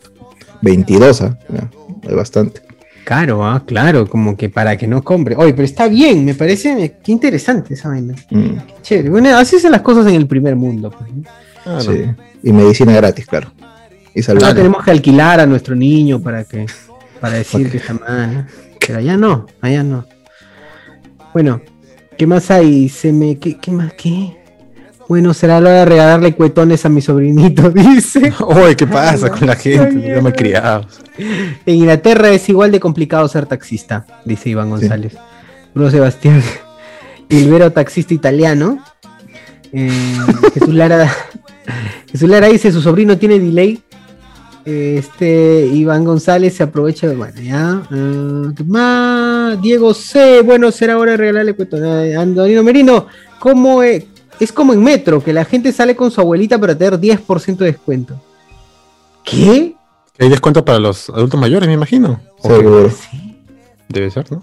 22, ¿ah? Ya, es bastante. caro, ah, claro, como que para que no compre. Oye, pero está bien, me parece. Qué interesante esa vaina. Mm, Chévere. Bueno, así son las cosas en el primer mundo. pues, sí. Y medicina gratis, claro. Y salud. Ahora tenemos que alquilar a nuestro niño para que para decir que está mal. ¿no? Pero allá no, allá no. Bueno, ¿qué más hay? Se me ¿qué, qué más qué? Bueno, será la hora de regalarle cuetones a mi sobrinito, dice. Oye, ¿qué pasa con la gente? Ya me criados. En Inglaterra es igual de complicado ser taxista, dice Iván González. Bruno Sebastián, Ilvero taxista italiano. Eh, Jesús Lara, Jesús Lara dice su sobrino tiene delay. Este Iván González se aprovecha de bueno, ya. ¿qué más? Diego C. Bueno, será hora de regalarle cuento. Ah, Antonino Merino, ¿cómo es? Es como en Metro, que la gente sale con su abuelita para tener 10% de descuento. ¿Qué? Hay descuento para los adultos mayores, me imagino. ¿O qué? Seguro. Debe ser, ¿no?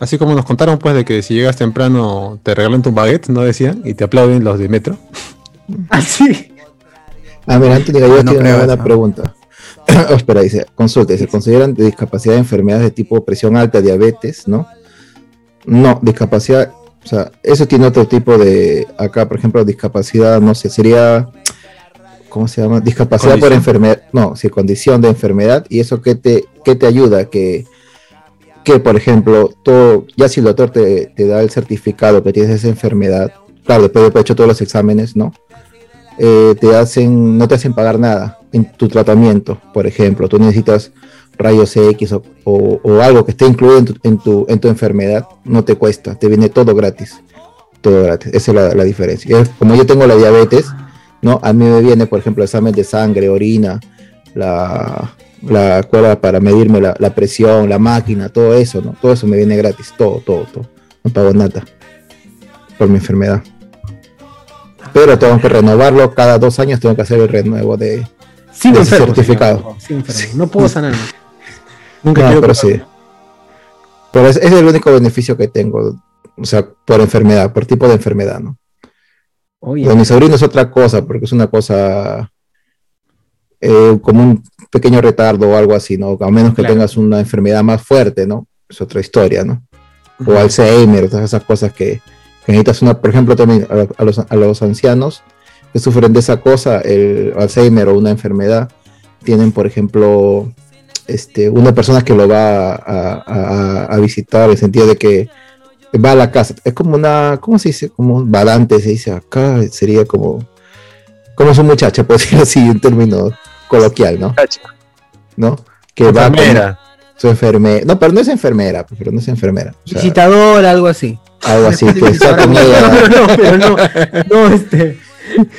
Así como nos contaron, pues, de que si llegas temprano te regalan tu baguette, ¿no decían? Y te aplauden los de metro. Así. Ah, mira, Anthony Gallegos No tiene una buena pregunta. Oh, espera, dice, consulta, ¿se consideran de discapacidad de enfermedades de tipo presión alta, diabetes, no? No, discapacidad, o sea, eso tiene otro tipo de, acá, por ejemplo, discapacidad, no sé, sería, ¿cómo se llama? Discapacidad por enfermedad, no, sí, condición de enfermedad, y eso qué te, qué te ayuda, que, que, por ejemplo, todo, ya si el doctor te, te da el certificado que tienes esa enfermedad, claro, después de haber hecho todos los exámenes, ¿no? Eh, te hacen, no te hacen pagar nada en tu tratamiento, por ejemplo, tú necesitas rayos X o, o- algo que esté incluido en tu, en, tu, en tu enfermedad, no te cuesta, te viene todo gratis, todo gratis, esa es la, la diferencia. Como yo tengo la diabetes, ¿no? A mí me viene, por ejemplo, examen de sangre, orina, la, la cuerda para medirme la, la presión, la máquina, todo eso, ¿no? Todo eso me viene gratis, todo, todo, todo. No pago nada por mi enfermedad pero tengo que renovarlo cada dos años, tengo que hacer el renuevo de... Sin De ese certificado. señor. Sin enfermo. No puedo sanar. Nunca No, pero sí. Pero es, es el único beneficio que tengo, o sea, por enfermedad, por tipo de enfermedad, ¿no? Oye, Lo de mi sobrino es otra cosa, porque es una cosa eh, como un pequeño retardo o algo así, ¿no? A menos que Claro. tengas una enfermedad más fuerte, ¿no? Es otra historia, ¿no? o Alzheimer, todas esas cosas que, que necesitas una, por ejemplo, también a, a los, a los ancianos que sufren de esa cosa, el Alzheimer o una enfermedad, tienen, por ejemplo, este, una persona que lo va a, a- a- a visitar, en el sentido de que va a la casa, es como una, ¿cómo se dice? Como un badante, se dice acá, sería como, como su muchacha, por decirlo así, en términos coloquial, ¿no? ¿No? Que va con. Su enfermera, no, pero no es enfermera, pero no es enfermera, o sea, visitador, algo así. algo así, que está con ella, No, no, pero no, no, este.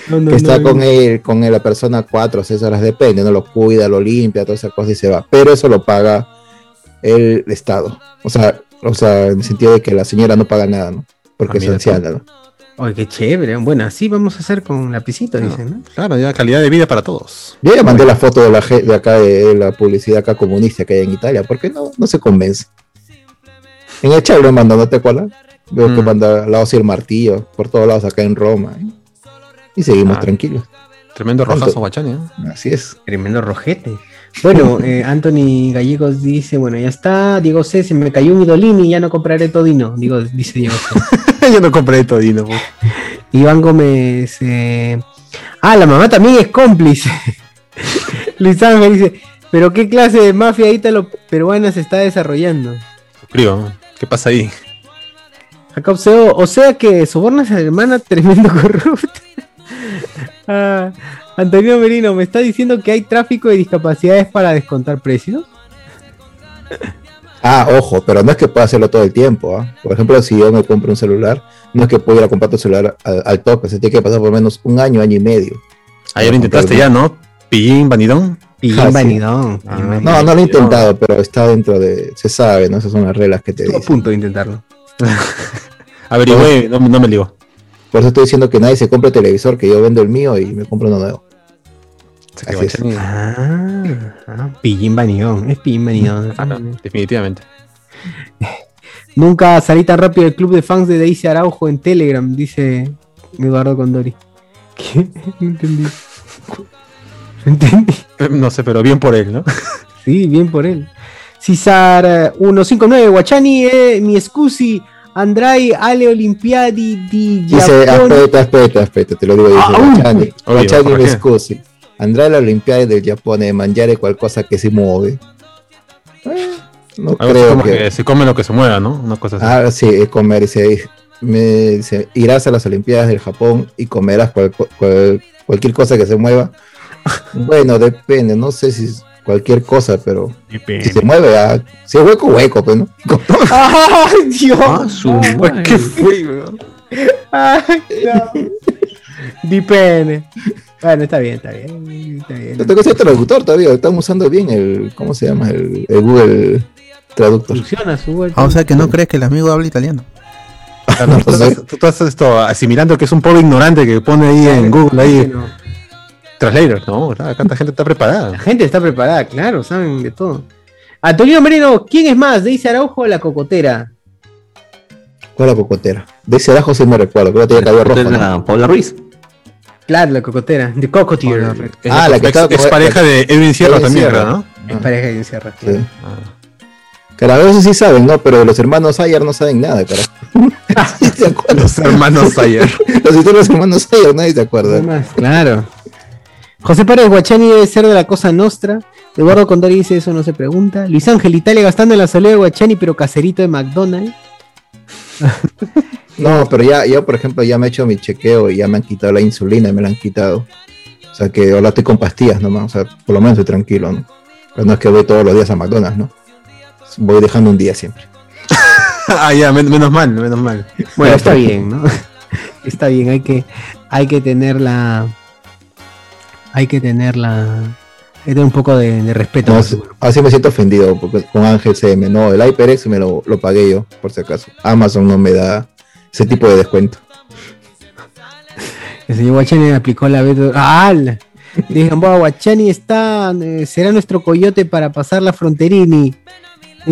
No, no, que está no, con no. él, con él, la persona cuatro o seis horas, depende, no lo cuida, lo limpia, toda esa cosa y se va. Pero eso lo paga el Estado. O sea, o sea, en el sentido de que la señora no paga nada, ¿no? Porque Ah, es anciana, ¿no? Oye, qué chévere. Bueno, así vamos a hacer con lapicito, dicen, ¿no? Claro, ya calidad de vida para todos. Yo ya mandé la foto de la de acá de la publicidad acá comunista que hay en Italia, porque no, no se convence. En el chat lo mando, ¿no te acuerdas? Veo que Mm. manda la y el martillo por todos lados acá en Roma. ¿eh? Y seguimos Ah. tranquilos. Tremendo rojazo, Guachani. ¿eh? Así es. Tremendo rojete. Bueno, eh, Anthony Gallegos dice, bueno, ya está. Diego C, se me cayó un idolini, ya no compraré todino. Digo, dice Diego C. Yo no compré todino. pues. Iván Gómez. eh, Ah, la mamá también es cómplice. Luis Ángel dice, pero qué clase de mafia ítalo peruana se está desarrollando. Suscribo. ¿Qué pasa ahí? Jacob Seo, o sea que sobornas a la hermana tremendo corrupto. Ah, Antonio Merino, ¿me está diciendo que hay tráfico de discapacidades para descontar precios? Ah, ojo, pero no es que pueda hacerlo todo el tiempo. ¿ah? Por ejemplo, si yo me compro un celular, no es que pueda ir a comprar tu celular al, al toque, se tiene que pasar por lo menos un año, año y medio. Ayer lo intentaste ya, ¿no? Pillín, vanidón. Pillín Ah, sí. Ah, Pillín vanidón. No, no lo he intentado, pero está dentro de. Se sabe, ¿no? Esas son las reglas que te Estuve a dicen. punto de intentarlo. Averigüé, no, no me ligo. Por eso estoy diciendo que nadie se compre televisor, que yo vendo el mío y me compro uno nuevo. Así es. Ah, ah, Pillín vanidón. Es Pillín vanidón. Ah, definitivamente. Nunca salí tan rápido del club de fans de Daisy Araujo en Telegram, dice Eduardo Condori. ¿Qué? No entendí. No entendí. No sé, pero bien por él, ¿no? Sí, bien por él. César eh, 159, Guachani, eh, mi scusi, Andrai alle Olimpiadi di Dice, aspetta, aspetta, aspetta, te lo digo, dice Ah, Guacciani ¿por mi scusi. Andrà alle Olimpiadi del Giappone a mangiare qualcosa che si muove. Eh, no Algo creo como que... que se come lo que se mueva, ¿no? Una cosa así. Ah, sí, comer. Dice, me dice, irás a las Olimpiadas del Japón y comerás cual- cual- cualquier cosa que se mueva. bueno, depende, no sé si es cualquier cosa, pero si se mueve, ah, si es hueco, hueco, pues, ¿no? ¡Ay, Dios! Ah, su. ¿Qué fue, weón? ¡Ay, no! Depende. Bueno, está bien, está bien. Está bien. Esta cosa es traductor todavía, están usando bien el, ¿cómo se llama? El, el Google Traductor. Funciona su vuelta. Ah, o sea que no crees que el amigo habla italiano. Claro, tú, estás esto asimilando que es un pobre ignorante que pone ahí en Google ahí No. translator, no, acá esta gente está La preparada. gente está preparada, claro, saben de todo. Antonio Merino, ¿quién es más? ¿Daisy Araujo o la cocotera? ¿Cuál es la cocotera? De ese abajo sí me recuerdo, creo que tenía cabello rojo. Es ¿no? la Paula Ruiz. Claro, la cocotera. The Cocotier. Es, Ah, la que es- estaba es con- pareja de Edwin Sierra Edwin también, Sierra. ¿verdad? ¿no? Es pareja de encierra. Sí. Ah. Claro, eso sí saben, ¿no? Pero los hermanos Ayer no saben nada, carajo. Sí. Los hermanos ayer. Los de hermanos Ayer, nadie se acuerda. Además, claro. José Párez Guachani debe ser de la cosa nostra. Eduardo Condori dice eso no se pregunta. Luis Ángel, Italia gastando en la soledad de Guachani, pero caserito de McDonald's. No, pero ya, yo, por ejemplo, ya me he hecho mi chequeo y ya me han quitado la insulina, me la han quitado. O sea que ahora estoy con pastillas nomás, o sea, por lo menos estoy tranquilo, ¿no? Pero no es que voy todos los días a McDonald's, ¿no? Voy dejando un día siempre. ah, ya, men- menos mal, menos mal. Bueno, está bien, ¿no? Está bien, hay que, hay que tener la. Hay que tener la. Hay que tener un poco de, de respeto. No, así me siento ofendido porque con Ángel CM. No, el HyperX me lo, lo pagué yo, por si acaso. Amazon no me da ese tipo de descuento. El señor Guachani aplicó la vez. ¡Ah! Dijeron, "Buah, Guachani está. eh, será nuestro coyote para pasar la fronterini. "Ah,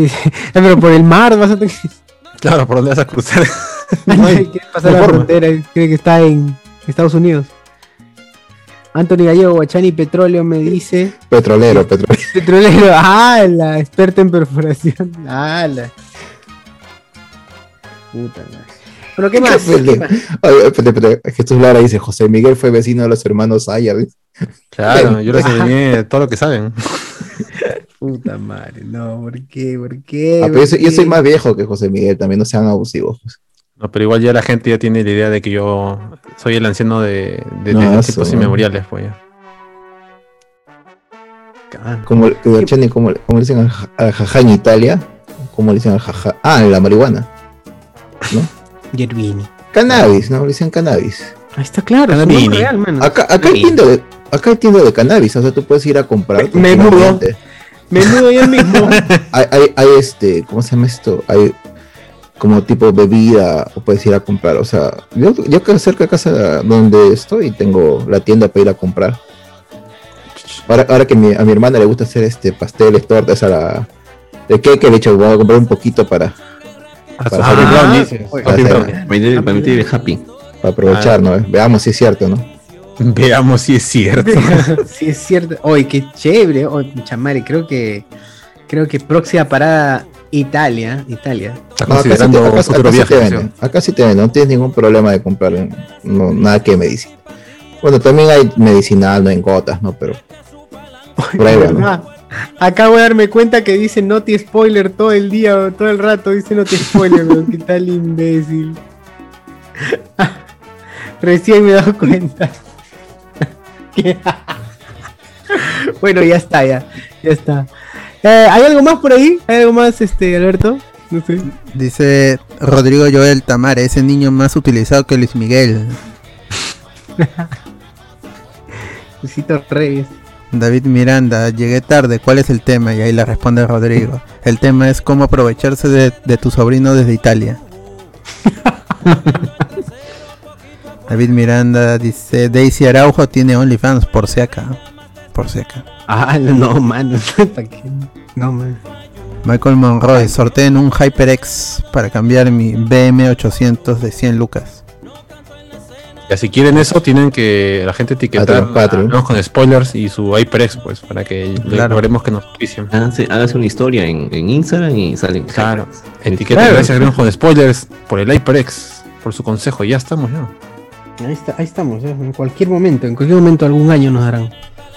pero por el mar vas a tener que Claro, ¿por dónde vas a cruzar? No hay- quiere pasar no la forma. frontera. Cree que está en Estados Unidos. Anthony Gallego, Guachani Petróleo me dice. Petrolero, petrolero. Petrolero, ah, la experta en perforación. Ah, la. Puta madre. Pero qué más. Qué ¿Qué más? Espérate, espérate. Jesús Lara dice, José Miguel fue vecino de los hermanos Ayer. Claro, yo les enseñé todo lo que saben. Puta madre, no, ¿por qué? ¿Por qué? Ah, pero yo, soy, más viejo que José Miguel, también no sean abusivos. pues. No, pero igual ya la gente ya tiene la idea de que yo soy el anciano de, de, de No, tiempos eso. inmemoriales, pues ya. Como, como, como le dicen al, ja- al jajá en Italia, como le dicen al jajá. Ah, la marihuana. Yerbini. Cannabis, ¿no? Le dicen cannabis. Ahí está claro, es nombre real, mano. Acá, acá, hay tienda de, acá hay tienda de cannabis, o sea, tú puedes ir a comprar. Me- me mudo. tranquilamente. Me mudo yo mismo. Hay, hay, hay este, ¿cómo se llama esto? Hay como tipo bebida, o puedes ir a comprar. O sea, yo, yo que cerca de casa donde estoy tengo la tienda para ir a comprar. Ahora, ahora que mi- a mi hermana le gusta hacer este pasteles, tortas, a la, el cake, le he dicho, voy a comprar un poquito para, Ah, Happy el happy. para aprovechar, ¿no? Veamos si es cierto, ¿no? Veamos si es cierto. sí, es cierto. Oye, qué chévere. Oye, chamare, creo que. Creo que próxima parada Italia. Italia. Estás No, acá, sí te, considerando acá- un futuro acá sí viaje. te venden, acá sí te venden, no tienes ningún problema de comprar no, nada que medicina. Bueno, también hay medicinal, no en gotas, ¿no? Pero prueba, ¿no? Acabo de darme cuenta que dice Noti Spoiler todo el día, todo el rato dice Noti Spoiler, weón, qué tal imbécil. Recién me he dado cuenta. bueno, ya está, ya. Ya está. Eh, ¿Hay algo más por ahí? ¿Hay algo más, este, Alberto? No sé. Dice Rodrigo Joel Tamare, ese niño más utilizado que Luis Miguel. Luisito Reyes. David Miranda, llegué tarde, ¿cuál es el tema? Y ahí le responde Rodrigo. El tema es cómo aprovecharse de, de tu sobrino desde Italia. David Miranda dice, Daisy Araujo tiene OnlyFans por si acá. Por si acá. Ah, no, mano. ¿Para qué? No, man. Michael Monroe, sorteen un HyperX para cambiar mi BM800 de 100 lucas. Ya si quieren eso, tienen que la gente etiquetar Patreon, con spoilers y su HyperX, pues, para que Claro. logremos que nos auspicien. Háganse, hágase una historia en, en Instagram y salen. Claro. Etiqueta gracias Hablamos con spoilers por el HyperX, por su consejo, y ya estamos ya. Ahí, está, ahí estamos, ya. en cualquier momento, en cualquier momento, algún año nos darán.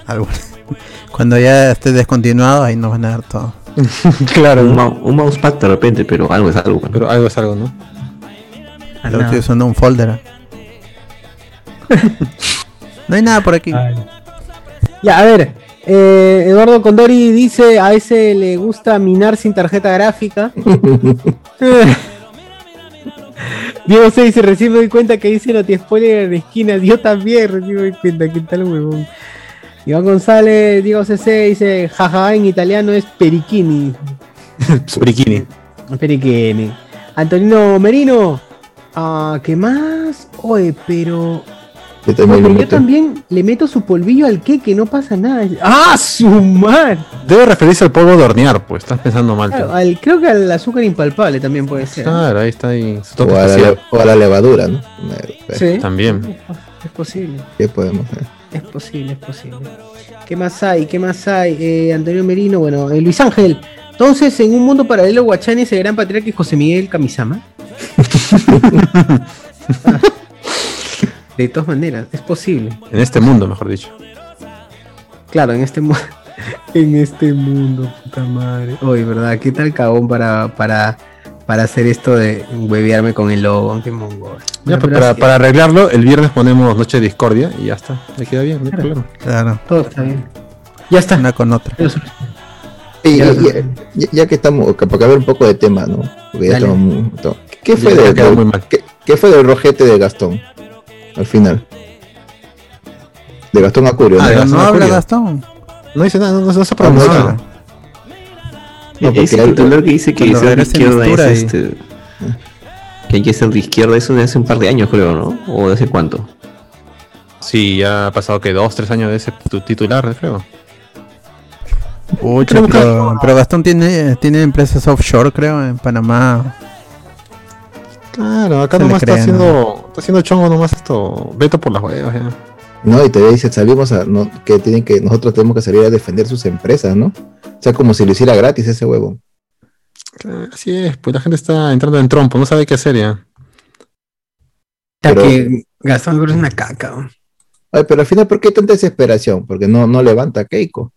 Algo. Cuando ya esté descontinuado, ahí nos van a dar todo. claro. Un, mou- un mousepad de repente, pero algo es algo. ¿no? Pero algo es algo, ¿no? Ah, Lo nada. estoy usando un folder. no hay nada por aquí. Ya, a ver. eh, Eduardo Condori dice: A ese le gusta minar sin tarjeta gráfica. Diego se dice: Recién me doy cuenta que dice Noti Spoiler en esquinas. Yo también recién me doy cuenta. ¿Qué tal, huevón? Iván González, Diego CC dice: Jaja, en italiano es periquini. Bikini. Periquini. Antonino Merino. Ah, ¿qué más? Oye, pero. Yo también yo le meto su polvillo al que no pasa nada. ¡Ah, su madre! Debe referirse al polvo de hornear, pues, estás pensando mal. Claro, al- creo que al azúcar impalpable también puede ser. Claro, ahí está ahí. su toque O a, la, especial. le- o a la levadura, ¿no? Eh, Sí. También. Es posible, ¿Qué podemos hacer? es posible, es posible. ¿Qué más hay? ¿Qué más hay? Eh, Antonio Merino, bueno, eh, Luis Ángel. Entonces, en un mundo paralelo, Guachani es el gran patriarca y José Miguel Kamisama. Ah. De todas maneras, es posible. En este mundo, mejor dicho. Claro, en este mundo. En este mundo, puta madre. Oye, ¿verdad? ¿Qué tal cagón para, para, para hacer esto de huevearme con el logo? Qué mongol. Ya, Bueno, pues, pero para, arreglarlo, el viernes ponemos Noche de Discordia y ya está. Le queda bien, no hay Claro. problema. Claro, Todo está bien. Ya está. una con otra. Y- Ya, y- ya, ya que estamos, para cambiar un poco de tema, ¿no? Porque ya Dale. estamos muy- estamos- ¿Qué fue, Ya, ya de- quedó de- muy mal. ¿qué, qué fue del rojete de Gastón? Al final. De Gastón Acurio, Ah, ¿no? de Pero Gastón no habla. Gastón. No dice nada, no, no se Ah, no, pronuncia. no. No, Ese titular que dice que ser de izquierda es este. Que hay que ser de izquierda, eso de hace un par de años, creo, ¿no? ¿O de hace cuánto? Sí, ya ha pasado que dos, tres años de ese tu- titular, creo. Pucha, pero, pero Gastón tiene, tiene empresas offshore, creo, en Panamá. Claro, acá Se nomás está haciendo, está haciendo chongo nomás esto, veto por las huevas ya. No, y te dice, salimos a, no, que tienen que, nosotros tenemos que salir a defender sus empresas, ¿no? O sea, como si lo hiciera gratis ese huevo. Claro, Así es, pues la gente está entrando en trompo, no sabe qué hacer ya. Ya Pero- que Gastón Cruz es una caca. ¿no? Ay, pero al final, ¿por qué tanta desesperación? Porque no, no levanta a Keiko.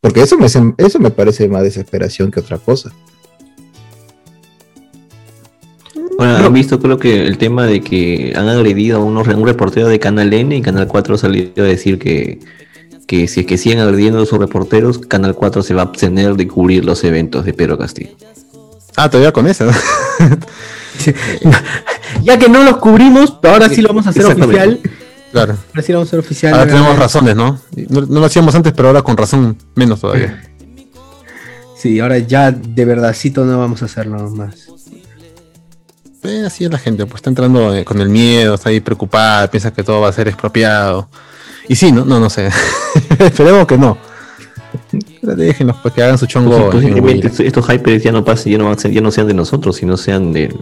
Porque eso me, eso me parece más desesperación que otra cosa. Bueno, han visto creo que el tema de que han agredido a unos, un reportero de Canal N y Canal 4 ha salido a decir que, que si es que siguen agrediendo a sus reporteros, Canal 4 se va a abstener de cubrir los eventos de Pedro Castillo. Ah, todavía con eso. Ya que no los cubrimos, pero ahora sí lo vamos a hacer oficial. claro. Ahora sí lo vamos a hacer oficial. Ahora tenemos verdad. razones, ¿no? ¿no? no lo hacíamos antes, pero ahora con razón menos todavía. Sí, ahora ya de verdadcito no vamos a hacerlo más. Eh, así es la gente, pues está entrando eh, con el miedo, está ahí preocupada, piensa que todo va a ser expropiado. Y sí, no, no, no sé. Esperemos que no. Pero déjenlos pues que hagan su chongo. Posiblemente Huila. estos, hypers ya no pasen, ya no, van a ser- ya no sean de nosotros, sino sean del,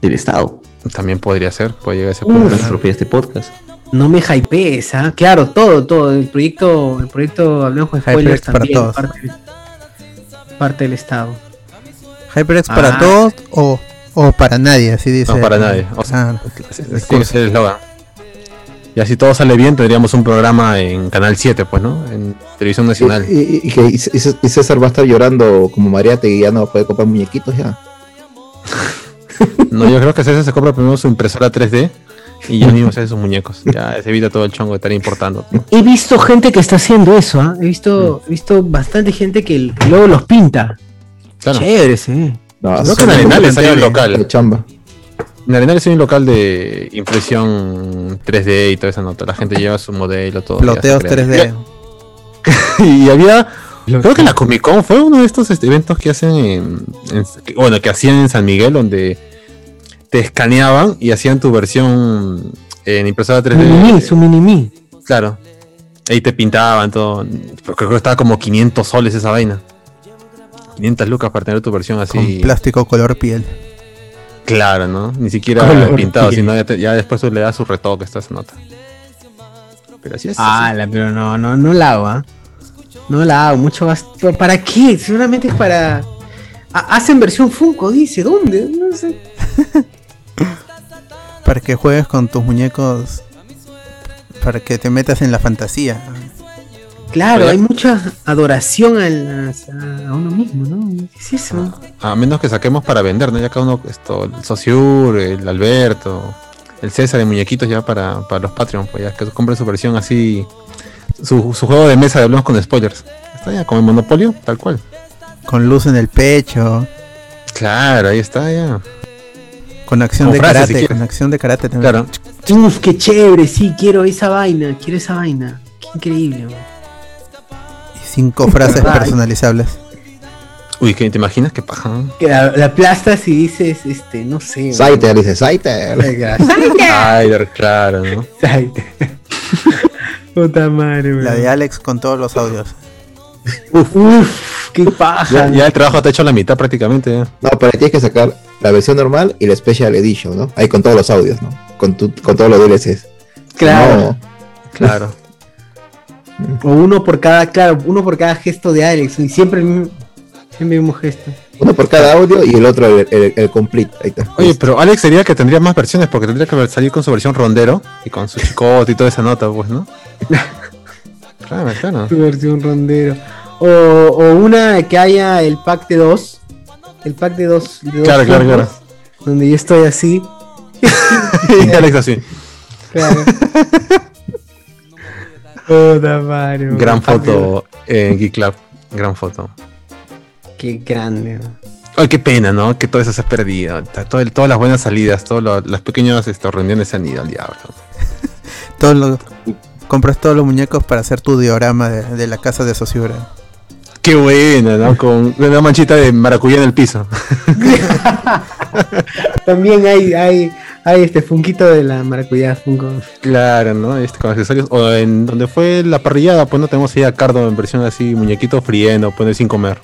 del Estado. También podría ser, puede llegar a propiedades de este podcast. No me hypees, ¿ah? Claro, todo, todo. El proyecto, el proyecto Hablemos con Spoilers HyperX para también. todos. Parte, parte del Estado. HyperX Ah. para todos o, o para nadie, así dice. No, para nadie. O sea, Ah, es el eslogan. Y así todo sale bien, tendríamos un programa en Canal 7, pues, ¿no? En Televisión Nacional. Y, y- y César va a estar llorando como Mariate y ya no poder comprar muñequitos ya. No, yo creo que César se compra primero su impresora 3D Y yo mismo sé sus muñecos. Ya se evita todo el chongo de estar importando. He visto gente que está haciendo eso, ¿ah? He visto, he visto bastante gente que luego los pinta. Claro. Chévere, sí. No, Creo que en Arenales hay un de local. chamba. En Arenales hay un local de impresión 3D y toda esa nota. La gente lleva su modelo, todo. Ploteos se crea. 3D. Y había. Creo que la Comic Con fue uno de estos este, eventos que hacen en, Bueno, que hacían en San Miguel, donde te escaneaban y hacían tu versión en impresora 3D. Mini-me, su mini-me. Claro. Ahí te pintaban todo. Creo que estaba como 500 soles esa vaina. 500 lucas para tener tu versión así. Con plástico color piel. Claro, ¿no? Ni siquiera Color pintado, piel. sino ya, te- ya después tú le das su retoque, esta nota. Pero así es. Ah, pero no, no, no la hago, ¿ah? No la hago, mucho más. ¿Pero ¿Para qué? Seguramente es para. Ha- Hacen versión Funko, dice. ¿Dónde? No sé. Para que juegues con tus muñecos. Para que te metas en la fantasía. Claro, hay mucha adoración a, a uno mismo, ¿no? ¿Qué es eso? A menos que saquemos para vender, ¿no? Ya cada uno, esto, el Sociur, el Alberto, el César de muñequitos ya para, para los Patreon, pues ya que compren su versión así, su, su juego de mesa de hablamos con spoilers. Está ya, como el Monopolio, tal cual. Con luz en el pecho. Claro, ahí está ya. Con acción Con de frases, karate. con acción de karate también. Claro. Uf, qué chévere, sí, quiero esa vaina, quiero esa vaina. Qué increíble, man. Cinco frases personalizables. Uy, ¿qué, ¿te imaginas qué paja? Que la, la aplastas y dices, este, no sé. Saiter, dice Saiter. Ay, claro, ¿no? Saiter. Puta madre, man. La de Alex con todos los audios. Uf, qué paja. Ya, ya el trabajo te ha hecho la mitad prácticamente. ya. No, pero tienes que sacar la versión normal y la Special Edition, ¿no? Ahí con todos los audios, ¿no? Con, tu- con todos los DLCs. Claro. No, Claro. O uno por cada, claro, uno por cada gesto de Alex. Y siempre el mismo, el mismo gesto. uno por cada audio y el otro el, el- el complete. Ahí está. Oye, pero Alex sería que tendría más versiones porque tendría que salir con su versión rondero y con su chicote y toda esa nota, pues, ¿no? Claro, claro. Tu versión rondero. O, o una que haya el pack de dos. El pack de dos. de dos Claro, claro, claro. Donde yo estoy así. Y Alex así. Claro. Puta madre. man. Gran foto en Geek Club. Gran foto. Qué grande. Ay, qué pena, ¿no? Que todo eso se ha perdido. Ta- todo el- todas las buenas salidas, todas las pequeñas este, reuniones se han ido al diablo. Todos los- compras todos los muñecos para hacer tu diorama de, de la casa de Sociura. Qué buena, ¿no? Con una manchita de maracuyá en el piso. También hay, hay, hay este funquito de la maracuyá Funko. Claro, ¿no? Este, con accesorios. O en donde fue la parrillada, pues no tenemos ahí a Cardo en versión así, muñequito friendo, pone sin comer.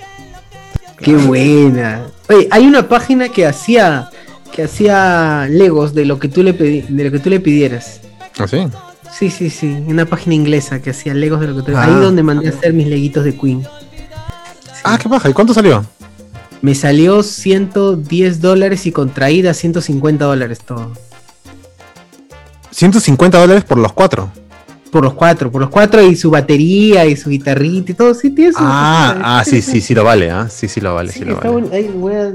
Qué buena. Oye, hay una página que hacía que hacía Legos de lo que tú le pedi- de lo que tú le pidieras. ¿Así? Sí, sí, sí, una página inglesa que hacía Legos de lo que tú Ah. Ahí donde mandé a hacer mis leguitos de Queen. Ah, qué baja. ¿Y cuánto salió? Me salió 110 dólares y contraída 150 dólares todo. 150 dólares por los cuatro. Por los cuatro, por los cuatro y su batería y su guitarrita y todo. Sí, tiene su- Ah, su- ah, sí, sí, sí lo vale, ¿ah? Sí, sí lo vale, Sí, sí lo está vale. Ahí voy a-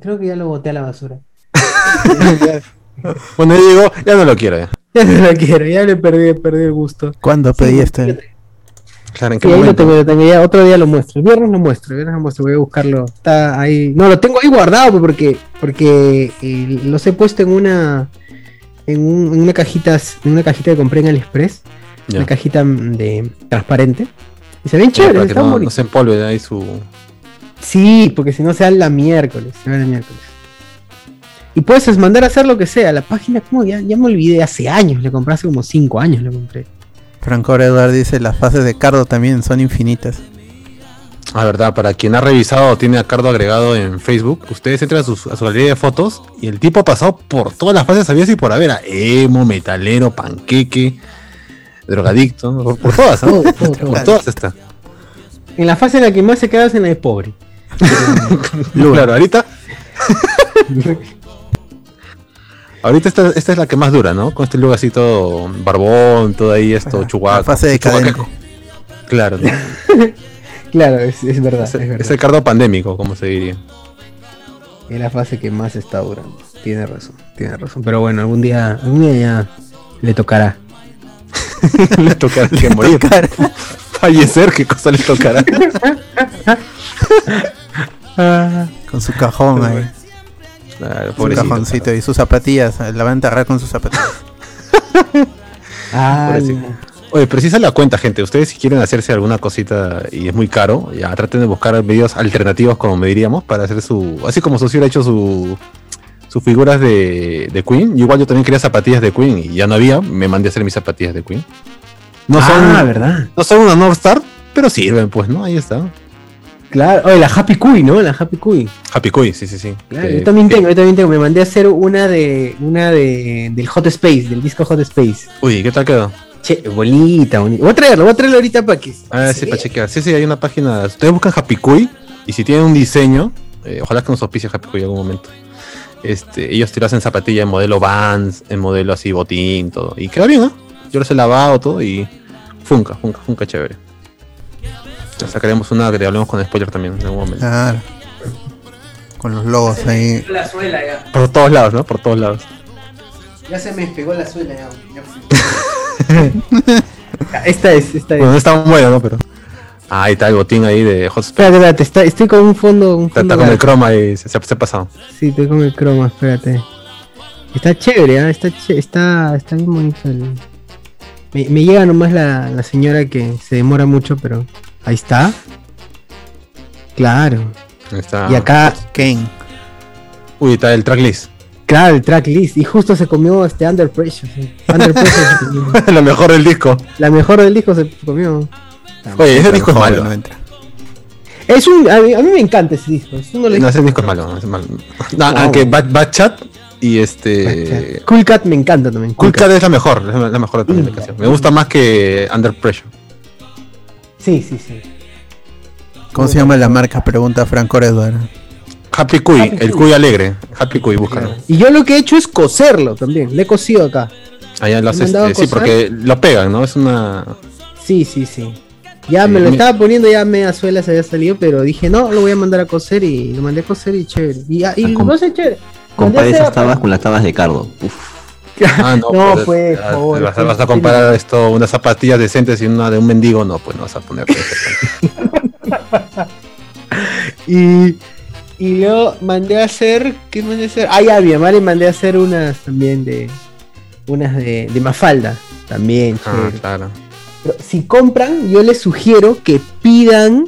creo que ya lo boté a la basura. Bueno, yo digo, ya no lo quiero ya. Ya no lo quiero, ya le perdí, perdí el gusto. ¿Cuándo pedí Sí, este? Claro, ¿en qué Sí, ahí lo tengo, lo tengo, ya otro día lo muestro. El viernes lo muestro, el viernes lo muestro, voy a buscarlo. Está ahí. No, lo tengo ahí guardado pues, porque, porque eh, los he puesto en una en, un- en una cajita, en una cajita que compré en AliExpress, Ya. una cajita de transparente. Y se ven chéveres, están no, no se empolve ahí su... Sí, porque si no se da la miércoles, se da la miércoles. Y puedes mandar a hacer lo que sea. La página, como ya, ya me olvidé, hace años, le compré hace como 5 años, le compré. Franco Eduard dice, las fases de Cardo también son infinitas. Ah, verdad, para quien ha revisado, tiene a Cardo agregado en Facebook, ustedes entran a, sus- a su galería de fotos y el tipo ha pasado por todas las fases habidas y por haber, a emo, metalero, panqueque, drogadicto, ¿no? por, por todas, todo, todo. por todas está. En la fase en la que más se queda es en la de pobre. Claro, ahorita... ahorita esta, esta es la que más dura, ¿no? Con este look así todo barbón, todo ahí esto, La chubaco. fase decadente. Claro, ¿no? Claro, es, es verdad, es, es verdad. es el cardo pandémico, como se diría. Es la fase que más está durando. Tiene razón, tiene razón. Pero bueno, algún día, algún día ya le tocará. le tocará que morir. Fallecer, ¿qué cosa le tocará? Con su cajón ahí. Claro, Su cajoncito y sus zapatillas. La va a enterrar con sus zapatillas. Ah. Oye, pero si se la cuenta, gente. Ustedes si quieren hacerse alguna cosita y es muy caro, ya traten de buscar medios alternativos, como me diríamos, para hacer su. Así como Socio ha hecho su sus figuras de, de Queen. Igual yo también quería zapatillas de Queen y ya no había. Me mandé a hacer mis zapatillas de Queen. No son, ah, ¿verdad? no son una North Star, pero sirven, pues, ¿no? Ahí está. Claro. Oye, la Happy Cuy, ¿no? La Happy Cuy. Happy Cuy, sí, sí, sí. Claro, yo también que- tengo, yo también tengo. Me mandé a hacer una de, una de, del Hot Space, del disco Hot Space. Uy, ¿qué tal quedó? Che, bonita, bonita. Voy a traerlo, voy a traerlo ahorita para que. Ah, sí, para chequear. Sí, sí, hay una página. Ustedes buscan Happy Cuy y si tienen un diseño, eh, ojalá que nos auspicie Happy Cuy en algún momento. Este, ellos te lo hacen zapatilla en modelo Vans, en modelo así botín, todo. Y queda bien, ¿no? Yo los he lavado todo y funca, funca, funca chévere. Ya sacaremos una que te hablemos con spoiler también en algún momento. Claro. Con los logos ahí. La suela ya. Por todos lados, ¿no? Por todos lados. Ya se me pegó la suela ya. esta es, esta es. Bueno, no está muy bueno, ¿no? Pero. Ah, ahí está el botín ahí de Hot. Espérate, espérate, está- estoy con un fondo. Un Está, fondo está con el croma y se, se, se ha pasado. Sí, estoy con el croma, espérate. Está chévere, ¿ah? está, está, está bien bonito. el- Me, me llega nomás la, la señora que se demora mucho, pero ahí está. Claro. Ahí está. Y acá, Ken. Uy, está el tracklist. claro, el tracklist. Y justo se comió este Under Pressure. sí. Under Pressure se comió. Lo mejor del disco. La mejor del disco se comió. Oye, ese disco es malo. no entra. Es un, a, mí, a mí me encanta ese disco. No, los ese disco es malo. es malo. No, Aunque Bad, Bad Chat y este. Cool Cat me encanta también. Cool Cat es la mejor, es la la mejor de todas las Mm. canciones. Me gusta más que Under Pressure. Sí, sí, sí. ¿Cómo se llama la marca? Pregunta Franco Eduardo. Happy Cuy, Happy el Cuy. Cuy alegre. Happy Cuy, búscalo. Y yo lo que he hecho es coserlo también. Le he cosido acá. Allá lo ¿Me haces. a eh, sí, coser? porque lo pegan, ¿no? Es una. Sí, sí, sí. Ya Sí, me lo mi- estaba poniendo, ya media suela se había salido, pero dije, no, lo voy a mandar a coser y lo mandé a coser y chévere. Y, ah, y Ah, no sé, chévere. Mandé a Compara hacer- esas tabas con las tabas de Cardo. Uf. Ah, no, No, pues, pues, ah, favor, vas, a, pues, vas a comparar esto, unas zapatillas decentes y una de un mendigo, no, pues no vas a poner. Y, y luego mandé a hacer, ¿qué mandé a hacer? Ah, ya, a mi mamá le mandé a hacer unas también de, unas de, de Mafalda, también, ah, claro. Pero si compran, yo les sugiero que pidan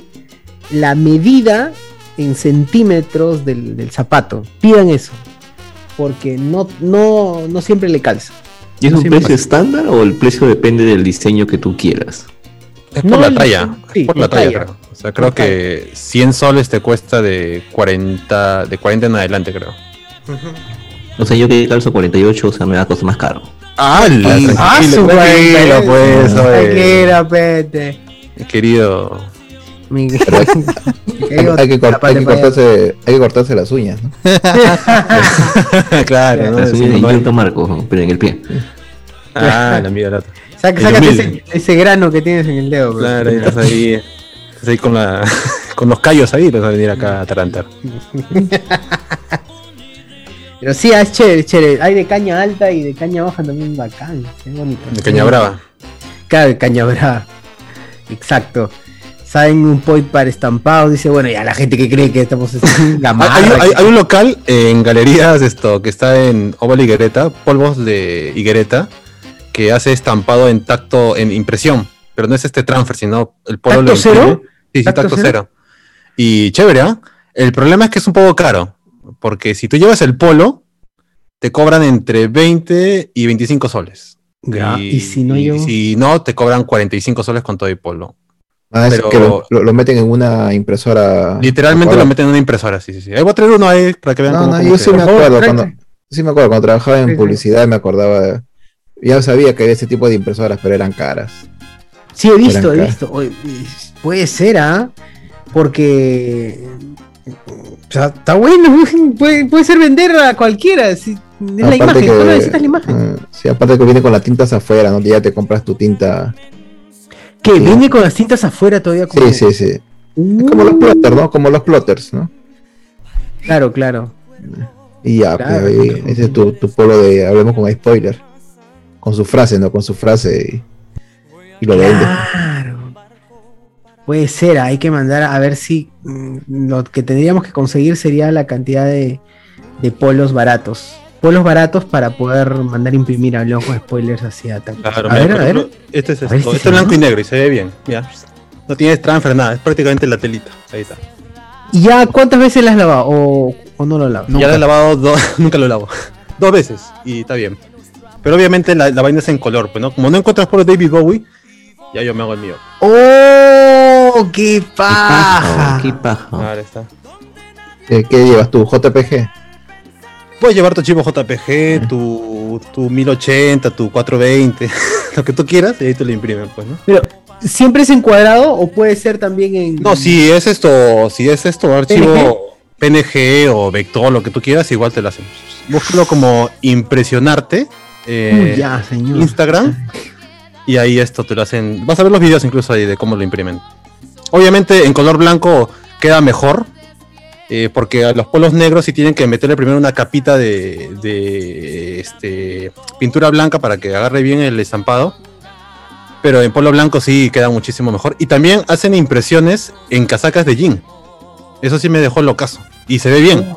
la medida en centímetros del, del zapato. Pidan eso. Porque no, no, no siempre le calza. ¿Y es No un precio pasa. estándar o el precio depende del diseño que tú quieras? Es No, por la el- talla. sí, es por la la talla, talla. creo. O sea, creo La que 100 soles te cuesta de 40, de 40 en adelante, creo. O sea, yo que calzo 48, o sea, me va a costar más caro. Ah, Ah, su tranquilo, pues, oye. Tranquila, pete. Mi querido. Mi- Hay, hay que, cort- hay que cortarse, hay que cortarse las uñas, ¿no? claro, ¿no? Las uñas no hay- Marco, pero en el pie. Ah, la mía, la otra. Saca- El sácate ese, ese grano que tienes en el dedo. bro. Claro, ahí estás ahí. Estás ahí con, la, con los callos ahí, te vas a venir acá a tarantar. Pero sí, ah, es chévere, es chévere. Hay de caña alta y de caña baja también bacán. Es bonito. De caña brava. Claro, de caña brava. Exacto. Saben un point para estampado. Dice, bueno, ya la gente que cree que estamos en Hay, hay- hay- hay un local en galerías esto que está en Oval Higuereta, polvos de Higuereta, que hace estampado en tacto, en impresión, pero no es este transfer, sino el polo ¿Tacto lo cero? Sí, sí, ¿Tacto tacto, cero? cero. Y chévere, ¿ah? El problema es que es un poco caro, porque si tú llevas el polo, te cobran entre 20 y 25 soles. Ya, y si no y yo- si no, te cobran 45 soles con todo y polo. Ah, es Pero- que lo, lo- lo meten en una impresora. Literalmente lo meten en una impresora, sí, sí, sí. Ahí voy a traer uno ahí para que vean No, cómo, no, cómo yo sí me acuerdo cuando, sí me acuerdo cuando trabajaba en Sí, sí. publicidad me acordaba de- ya sabía que había ese tipo de impresoras, pero eran caras. Sí, he visto, he visto. Puede ser, ¿ah? Porque. O sea, está bueno. Puede, puede ser vender a cualquiera. si- es la imagen, que- solo necesitas la imagen. eh, sí, aparte que viene con las tintas afuera, ¿no? Ya te compras tu tinta. ¿Qué? sí. ¿Viene con las tintas afuera todavía? Como... Sí, sí, sí. Uh, Como los plotters, ¿no? Como los plotters, ¿no? Claro, claro. Y ya, Claro, pues, ahí, ese es tu, tu polo de hablemos con spoiler. Con su frase, ¿no? Con su frase y, y lo vende. Claro. Puede ser, hay que mandar a ver si mm, lo que tendríamos que conseguir sería la cantidad de, de polos baratos. Polos baratos para poder mandar imprimir a los spoilers hacia. Claro, a mira, ver, por a ver. ejemplo, Este es A esto. Este se es blanco y negro y se ve bien. No tienes transfer, nada. Es prácticamente la telita. Ahí está. ¿Y ya cuántas veces las has lavado? ¿O, o no lo lavas? Ya lo he lavado dos. nunca lo lavo. Dos veces. Y está bien. Pero obviamente la, la vaina es en color, pues, ¿no? Como no encuentras por David Bowie, ya yo me hago el mío. ¡Oh! ¡Qué paja! Qué paja. Ahora está. ¿Qué, qué llevas tú? ¿JPG? Puedes llevar tu archivo JPG, tu, tu 1080, tu 420, lo que tú quieras, y ahí te lo imprimen, pues, ¿no? Pero, ¿siempre es en cuadrado o puede ser también en. No, si es esto, si es esto, archivo PNG o vector, lo que tú quieras, igual te lo hacen. Búscalo como impresionarte. eh, Uy, ya, señor. Instagram. Y ahí esto te lo hacen. Vas a ver los videos incluso ahí de cómo lo imprimen. Obviamente en color blanco queda mejor. Eh, porque a los polos negros sí tienen que meterle primero una capita de, este, pintura blanca para que agarre bien el estampado. Pero en polo blanco sí queda muchísimo mejor. Y también hacen impresiones en casacas de jean. Eso sí me dejó locazo. Y se ve bien.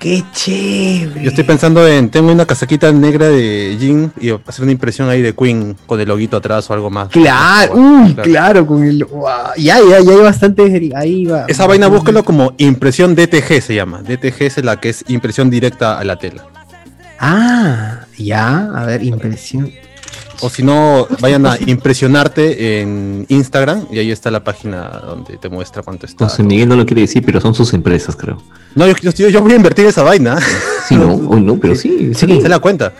¡Qué chévere! Yo estoy pensando en, tengo una casaquita negra de jean y hacer una impresión ahí de Queen con el loguito atrás o algo más. Claro, uy, claro, con el. guau, Ya, ya, ya hay bastante. Ahí va. Esa vaina búsquelo como impresión DTG se llama. DTG es la que es impresión directa a la tela. Ah, ya, a ver, impresión. O si no, vayan a impresionarte en Instagram y ahí está la página donde te muestra cuánto está. José Miguel no lo quiere decir, pero son sus empresas, creo. No, yo, yo- yo voy a invertir esa vaina. Sí, no, o no, pero sí, sí. Se la cuenta.